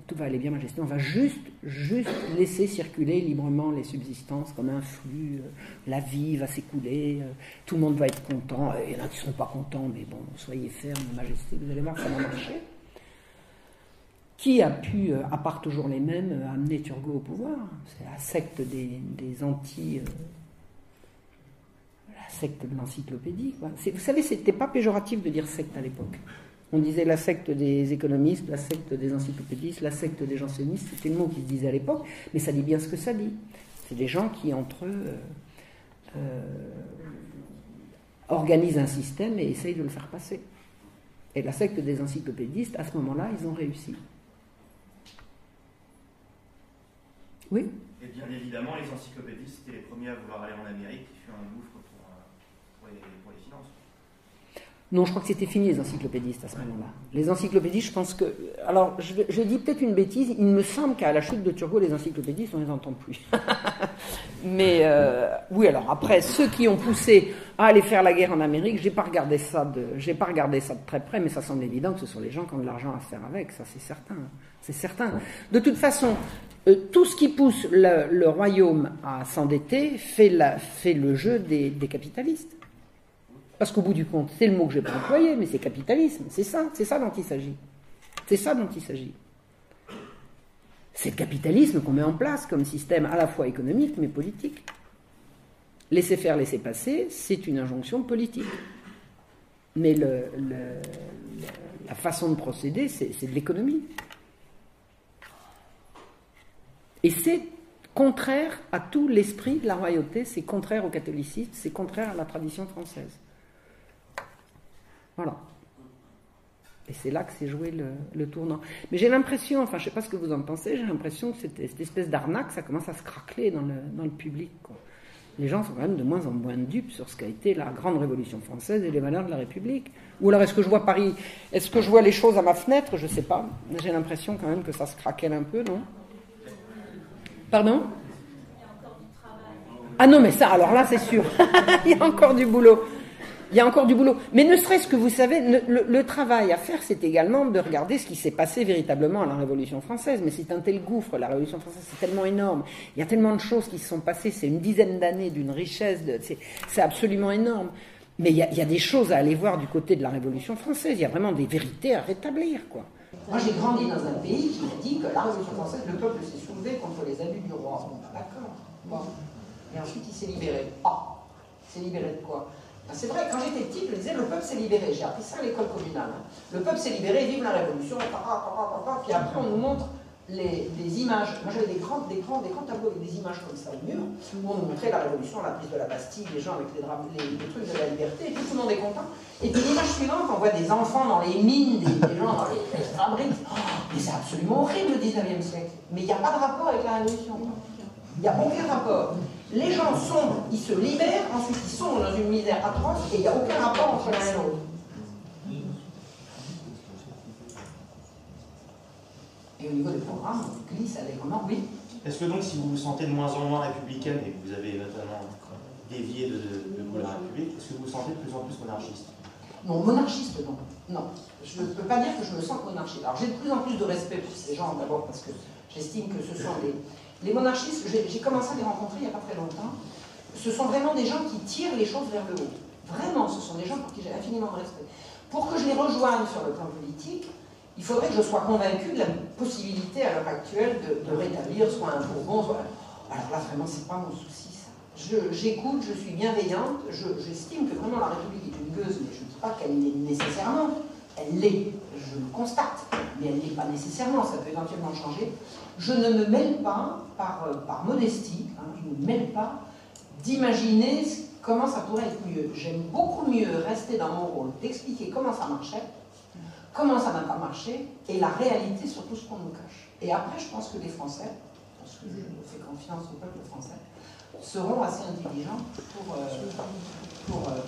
tout va aller bien, Majesté. On va juste, juste laisser circuler librement les subsistances comme un flux. euh, la vie va s'écouler, euh, tout le monde va être content. Euh, Il y en a qui ne sont pas contents, mais bon, soyez ferme, Majesté, vous allez voir comment marcher. Qui a pu, à part toujours les mêmes, amener Turgot au pouvoir? C'est la secte des, des anti. la secte de l'encyclopédie. Vous savez, c'était pas péjoratif de dire secte à l'époque. On disait la secte des économistes, la secte des encyclopédistes, la secte des jansénistes, c'était le mot qui se disait à l'époque, mais ça dit bien ce que ça dit. C'est des gens qui, entre eux, euh, euh, organisent un système et essayent de le faire passer. Et la secte des encyclopédistes, à ce moment-là, ils ont réussi. Oui? Et bien évidemment, les encyclopédistes étaient les premiers à vouloir aller en Amérique, qui fut un gouffre pour, euh, pour, les, pour les finances. Non, je crois que c'était fini les encyclopédistes à ce moment-là. Les encyclopédistes, je pense que. Alors, je, je dis peut-être une bêtise, il me semble qu'à la chute de Turgot, les encyclopédistes, on ne les entend plus. Mais euh, oui, alors après, ceux qui ont poussé à aller faire la guerre en Amérique, j'ai pas regardé ça de, j'ai pas regardé ça de très près, mais ça semble évident que ce sont les gens qui ont de l'argent à faire avec, ça c'est certain. C'est certain. De toute façon, euh, tout ce qui pousse le, royaume à s'endetter fait, le jeu des capitalistes. Parce qu'au bout du compte, c'est le mot que j'ai pas employé, mais c'est capitalisme. C'est ça, c'est ça dont il s'agit. C'est ça dont il s'agit. C'est le capitalisme qu'on met en place comme système à la fois économique mais politique. Laisser faire, laisser passer, c'est une injonction politique. Mais la façon de procéder, c'est de l'économie. Et c'est contraire à tout l'esprit de la royauté, c'est contraire au catholicisme, c'est contraire à la tradition française. Voilà. Et c'est là que s'est joué le, tournant. Mais j'ai l'impression, enfin je ne sais pas ce que vous en pensez, j'ai l'impression que cette, cette espèce d'arnaque, ça commence à se craqueler dans le, public. Les gens sont quand même de moins en moins dupes sur ce qu'a été la grande révolution française et les valeurs de la République. Ou alors est-ce que je vois Paris, est-ce que je vois les choses à ma fenêtre? Je ne sais pas. J'ai l'impression quand même que ça se craquelle un peu, non? Pardon? Ah non, mais ça, alors là, c'est sûr. Il y a encore du boulot. Il y a encore du boulot. Mais ne serait-ce que vous savez, le, travail à faire, c'est également de regarder ce qui s'est passé véritablement à la Révolution française. Mais c'est un tel gouffre, la Révolution française, c'est tellement énorme. Il y a tellement de choses qui se sont passées. C'est une dizaine d'années d'une richesse. c'est, absolument énorme. Mais il y, a, des choses à aller voir du côté de la Révolution française. Il y a vraiment des vérités à rétablir, quoi. Moi, j'ai grandi dans un pays qui m'a dit que la Révolution française, le peuple s'est soulevé contre les abus du roi. Bon, d'accord. Bon. Et ensuite, il s'est libéré. Ah, il s'est libéré de quoi? C'est vrai, quand j'étais petit, je disais le peuple s'est libéré. J'ai appris ça à l'école communale. hein. Le peuple s'est libéré, vive la Révolution. Puis après, on nous montre les, images. Moi, j'avais des grands, des, grands, des grands tableaux avec des images comme ça au mur, où on nous montrait la Révolution, la prise de la Bastille, les gens avec les, les, les trucs de la liberté, et puis tout le monde est content. Et puis l'image suivante, on voit des enfants dans les mines, des, gens dans les, les fabriques. Oh, mais c'est absolument horrible le 19e siècle. Mais il n'y a pas de rapport avec la Révolution. Il n'y a aucun rapport. Les gens sombrent, ils se libèrent, ensuite ils sont dans une misère atroce, et il n'y a aucun rapport entre l'un et l'autre. Et au niveau des programmes, on glisse allègrement, oui. Est-ce que donc, si vous vous sentez de moins en moins républicaine, et que vous avez notamment dévié de, de, de la République, est-ce que vous vous sentez de plus en plus monarchiste? Non, monarchiste, non. Non. Je ne peux pas dire que je me sens monarchiste. Alors j'ai de plus en plus de respect pour ces gens, d'abord parce que j'estime que ce sont les, les monarchistes, j'ai commencé à les rencontrer il n'y a pas très longtemps. ce sont vraiment des gens qui tirent les choses vers le haut. Vraiment, ce sont des gens pour qui j'ai infiniment de respect. Pour que je les rejoigne sur le plan politique, il faudrait que je sois convaincu de la possibilité à l'heure actuelle de, rétablir soit un Bourbon, soit... Alors là, vraiment, c'est pas mon souci, ça. J'écoute, je, suis bienveillante, je- j'estime que vraiment la République est une gueuse, mais je ne dis pas qu'elle l'est nécessairement. Elle l'est, je le constate, mais elle n'est pas nécessairement, ça peut éventuellement changer. Je ne me mêle pas, par, euh, modestie, hein, je ne me mêle pas d'imaginer comment ça pourrait être mieux. J'aime beaucoup mieux rester dans mon rôle d'expliquer comment ça marchait, comment ça n'a pas marché, et la réalité sur tout ce qu'on nous cache. Et après, je pense que les Français, parce que je fais confiance au peuple français, seront assez intelligents pour, euh, euh,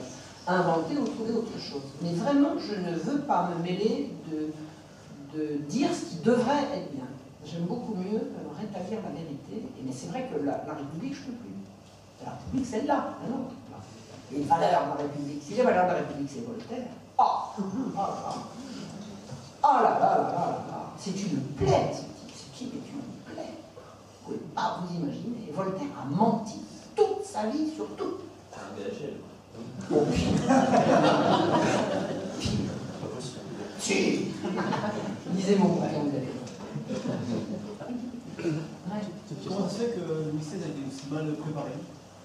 inventer ou trouver autre chose. Mais vraiment, je ne veux pas me mêler de dire ce qui devrait être bien. J'aime beaucoup mieux euh, rétablir la vérité. Mais c'est vrai que la, la République, je ne peux plus. La République, celle-là, la nôtre. Les valeurs de la République. Si les valeurs de la République, c'est Voltaire. Oh, oh là là. Oh là là là là là là. C'est une plaie, ce type. Ce type est une plaie. Vous ne pouvez pas vous imaginer. Et Voltaire a menti toute sa vie sur tout. Pire. Pire. Si. Lisez mon bouquin, vous allez. Comment ça se fait que Louis XVI a été aussi mal préparé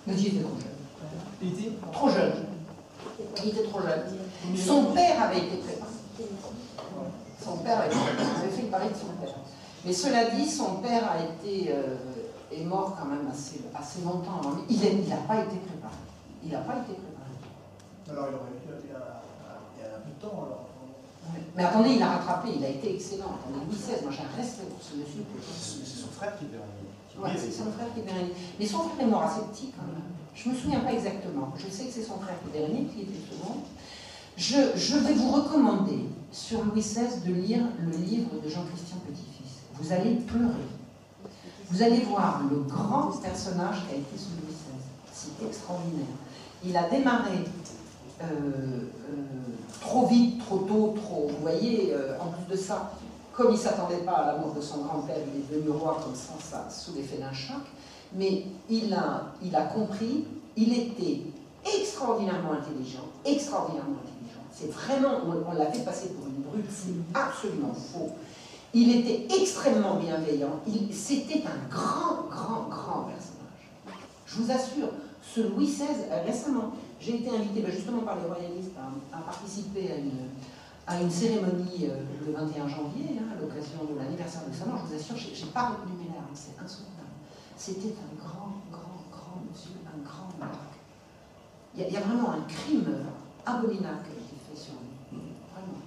Mais il était trop jeune. Il était Trop jeune. Il était trop jeune. Son père avait été préparé. Son père avait, avait fait parler de son père. Mais cela dit, son père a été, euh, est mort quand même assez, assez longtemps avant lui. Il n'a pas été préparé. Il n'a pas été préparé. Alors, il aurait pu il y a, il y a un peu de temps, alors. Mais attendez, il a rattrapé, il a été excellent. Louis XVI, moi j'ai un respect pour ce monsieur. C'est son frère qui un- Ouais, c'est son frère qui est dernier. Mais son frère est mort assez petit quand même. Je me souviens pas exactement. Je sais que c'est son frère qui est dernier, qui était le second. Je, je vais vous recommander sur Louis XVI de lire le livre de Jean-Christian Petit-Fils. Vous allez pleurer. Vous allez voir le grand personnage qu'a été ce Louis XVI. C'est extraordinaire. Il a démarré euh, euh, trop vite, trop tôt, trop. Vous voyez, euh, en plus de ça, comme il ne s'attendait pas à la mort de son grand-père, il est devenu roi comme ça, sous l'effet d'un choc. Mais il a, il a compris, il était extraordinairement intelligent, extraordinairement intelligent. C'est vraiment, on, on l'a fait passer pour une brute, c'est absolument faux. Il était extrêmement bienveillant, il- c'était un grand, grand, grand personnage. Je vous assure, ce Louis XVI, récemment, j'ai été invité ben, justement par les royalistes à, participer à une, cérémonie euh, le 21 janvier, hein, à l'occasion de l'anniversaire de sa mort. Je vous assure, j'ai j'ai pas retenu mes larmes, c'est insoutenable. C'était un grand, grand, grand monsieur, un grand monarque. Il y, a, vraiment un crime abominable qui a été fait sur lui. Vraiment.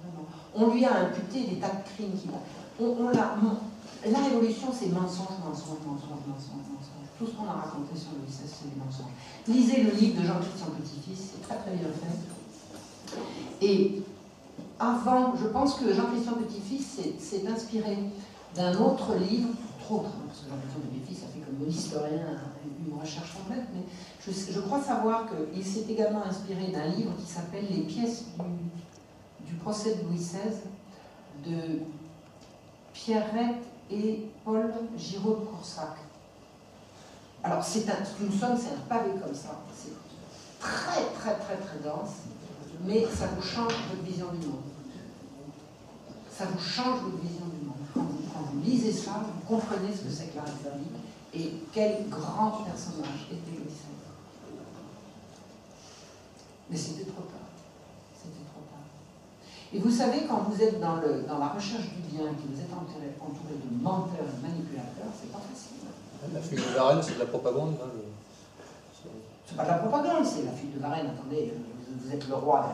Vraiment. On lui a imputé des tas de crimes qu'il a. On, la révolution, c'est mensonge, mensonge, mensonge, mensonge, mensonge. Tout ce qu'on a raconté sur Louis XVI, c'est des mensonges. Lisez le livre de Jean-Christian Petit-Fils, c'est très très bien fait. Et avant, je pense que Jean-Christian Petit-Fils s'est- inspiré d'un autre livre, trop autre, hein, parce que Jean-Christian Petit-Fils a fait comme historien une recherche complète, mais je, crois savoir qu'il s'est également inspiré d'un livre qui s'appelle Les pièces du, du procès de Louis XVI de Pierrette et Paul Giraud de Coursac. Alors, c'est un, somme, c'est un pavé comme ça. C'est très, très, très, très dense, mais ça vous change votre vision du monde. Ça vous change votre vision du monde. Quand vous, lisez ça, vous comprenez ce que c'est que la République et quel grand personnage était XVI. Mais c'était trop tard. C'était trop tard. Et vous savez, quand vous êtes dans, le, dans la recherche du bien et que vous êtes entouré, entouré de menteurs et de manipulateurs, c'est pas facile. La fuite de la reine, c'est de la propagande. hein, le- C'est pas de la propagande, c'est la fuite de Varenne. Attendez, vous, êtes le roi.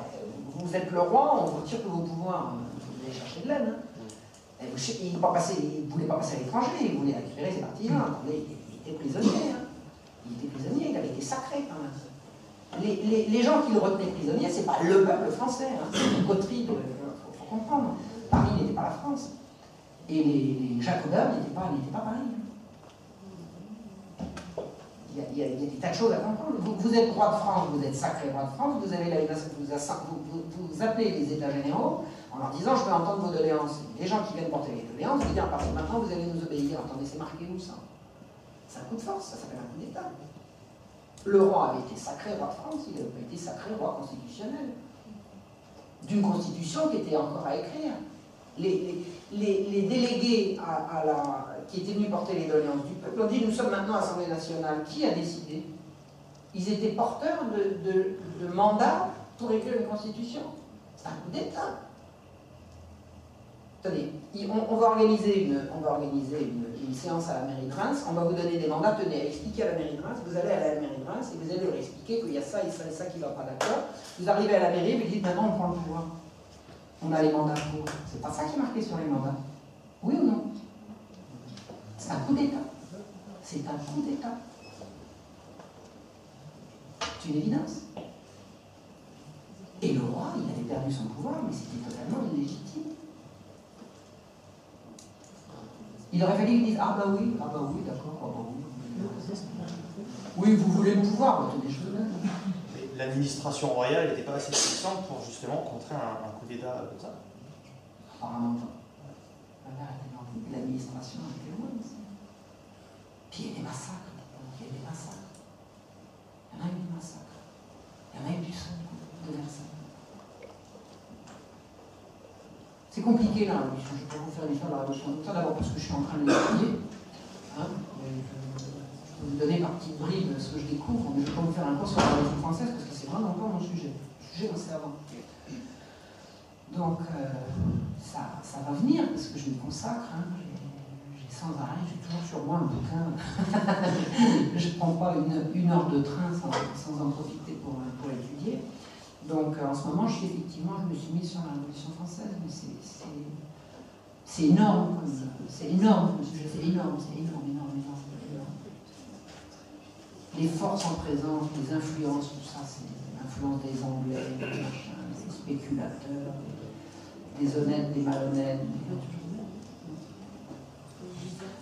Vous êtes le roi, on vous retire tous vos pouvoirs. Vous allez chercher de l'aide. hein. Il ne voulait pas passer à l'étranger, il voulait récupérer ses partisans. Attendez, il, était prisonnier. hein. Il était prisonnier, il avait été sacré quand même. Les, les- les gens qui le retenaient prisonnier, c'est pas le peuple français. Hein. C'est une coterie, il faut, faut comprendre. Paris n'était pas la France. Et les, les Jacobins n'étaient pas, pas Paris. Il y, a, des tas de choses à comprendre. Vous, êtes roi de France, vous êtes sacré roi de France, vous, avez la, vous, vous, vous- appelez les États généraux en leur disant je veux entendre vos doléances. Les gens qui viennent porter les doléances, vous de maintenant vous allez nous obéir. Attendez, c'est marqué où ça? C'est un coup de force, ça s'appelle un coup d'État. Le roi avait été sacré roi de France, il n'avait pas été sacré roi constitutionnel. D'une constitution qui était encore à écrire. Les, délégués à la, qui étaient venus porter les doléances du peuple ont dit nous sommes maintenant Assemblée nationale. Qui a décidé? Ils étaient porteurs de, mandats pour écrire une constitution. C'est un coup d'État. Attendez, il- on, va organiser, une séance à la mairie de Reims, on va vous donner des mandats, tenez, expliquer à la mairie de Reims, vous allez à la mairie de Reims et vous allez leur expliquer qu'il y a ça et ça et ça qui ne va pas d'accord. Vous arrivez à la mairie, vous dites maintenant on prend le pouvoir. On a les mandats pour. C'est pas ça qui est marqué sur les mandats. Oui ou non? C'est un coup d'État. C'est un coup d'État. C'est une évidence. Et le roi, il avait perdu son pouvoir, mais c'était totalement illégitime. Il aurait fallu qu'il dise Ah bah oui, ah bah oui, d'accord, ah bah oui. Oui, vous voulez le pouvoir, bah, tenez, je. Mais L'administration royale n'était pas assez puissante pour justement contrer un, un coup d'État comme ça. Apparemment pas. L'administration était loin y des massacres. Il y a des massacres. Il y en a eu des massacres. Il y en a eu du sang de Versailles. C'est compliqué révolution. Je ne vais pas vous faire l'histoire de la révolution comme d'abord parce que je suis en train de l'étudier. Hein, je peux vous donner par petites bribes ce que je découvre, mais je ne vais pas vous faire un cours sur la révolution française parce que c'est vraiment pas mon sujet. Le sujet, c'est avant. Donc, euh, ça, ça va venir parce que je me consacre. hein. Sans arrêt, j'ai toujours sur moi un bouquin. je ne prends pas une, heure de train sans, en profiter pour, pour étudier. Donc, euh, en ce moment, je effectivement, je me suis mise sur la Révolution française, mais c'est- énorme. C'est énorme c'est énorme, c'est énorme, énorme, énorme, énorme. Les forces en présence, les influences, tout ça, c'est l'influence des Anglais, des machins, des spéculateurs, des honnêtes, des malhonnêtes. des-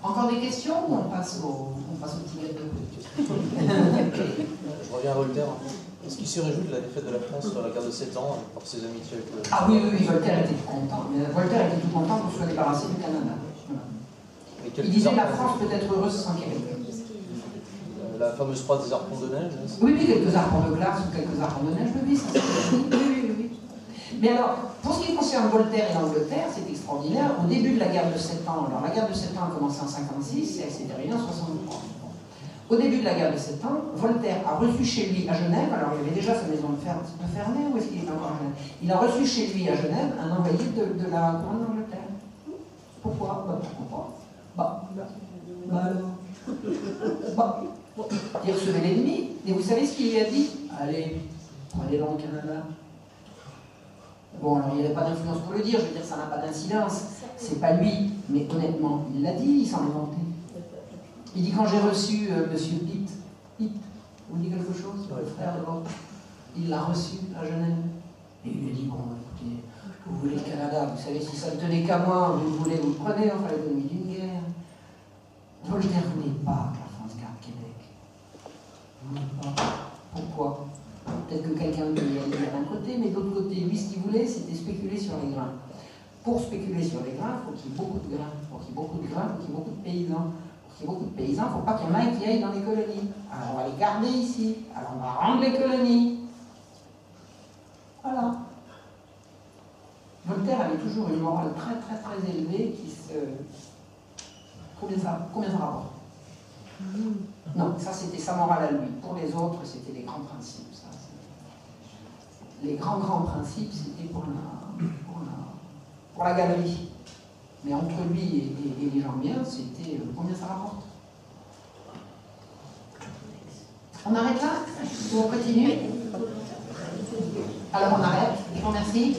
Encore des questions ou on passe au, on passe au petit gâteau Je reviens à Voltaire. Est-ce qu'il se réjouit de la défaite de la France sur la guerre de 7 ans par ses amitiés avec le. Ah oui, oui, oui, Voltaire était tout content. Mais Voltaire était tout content qu'on soit débarrassé du Canada. Il disait la arpents- France peut être heureuse sans Québec. euh, La fameuse phrase des arpents de neige. hein, Oui, oui, quelques arpents de glace ou quelques arpents de neige, oui, ça c'est oui, oui, oui, oui. Mais alors, pour ce qui concerne Voltaire et l'Angleterre, c'est extraordinaire. Au début de la guerre de 7 ans, alors la guerre de 7 ans a commencé en 56 et elle s'est terminée en 63. Au début de la guerre de 7 ans, Voltaire a reçu chez lui à Genève, alors il avait déjà sa maison de ferme, de Ferney, ou est-ce qu'il est encore à Genève? Il a reçu chez lui à Genève un envoyé de, la couronne d'Angleterre. Pourquoi? Bah pourquoi pas Bah, bah alors Bah, il recevait l'ennemi, et vous savez ce qu'il lui a dit? Allez, allez dans le Canada. Bon, alors il n'y avait pas d'influence pour le dire, je veux dire, ça n'a pas d'incidence. C'est pas lui, mais honnêtement, il l'a dit, il s'en est vanté. Il dit quand j'ai reçu euh, Monsieur Pitt, Pitt, vous dit quelque chose, le frère de l'autre, il l'a reçu à Genève. Et il lui a dit, bon, écoutez, vous voulez le Canada, vous savez, si ça ne tenait qu'à moi, vous le voulez, vous le prenez, enfin l'ennemi d'une guerre. Voltaire voulait pas que la France garde Québec. Pas. Pourquoi? Peut-être que quelqu'un lui a dit d'un côté, mais de l'autre côté, lui, ce qu'il voulait, c'était spéculer sur les grains. Pour spéculer sur les grains, il faut qu'il y ait beaucoup de grains. Pour qu'il y ait beaucoup de grains, il faut qu'il y ait beaucoup de paysans. Pour qu'il y ait beaucoup de paysans, il ne faut pas qu'il y en ait qui aillent dans les colonies. Alors on va les garder ici. Alors on va rendre les colonies. Voilà. Voltaire avait toujours une morale très très très élevée qui se. Combien ça, combien ça rapporte? Non, ça c'était sa morale à lui. Pour les autres, c'était les grands principes. Les grands grands principes, c'était pour la, pour, la, galerie. Mais entre lui et les gens bien, c'était euh, combien ça rapporte? On arrête là? Ou on continue? Alors on arrête. Je vous remercie.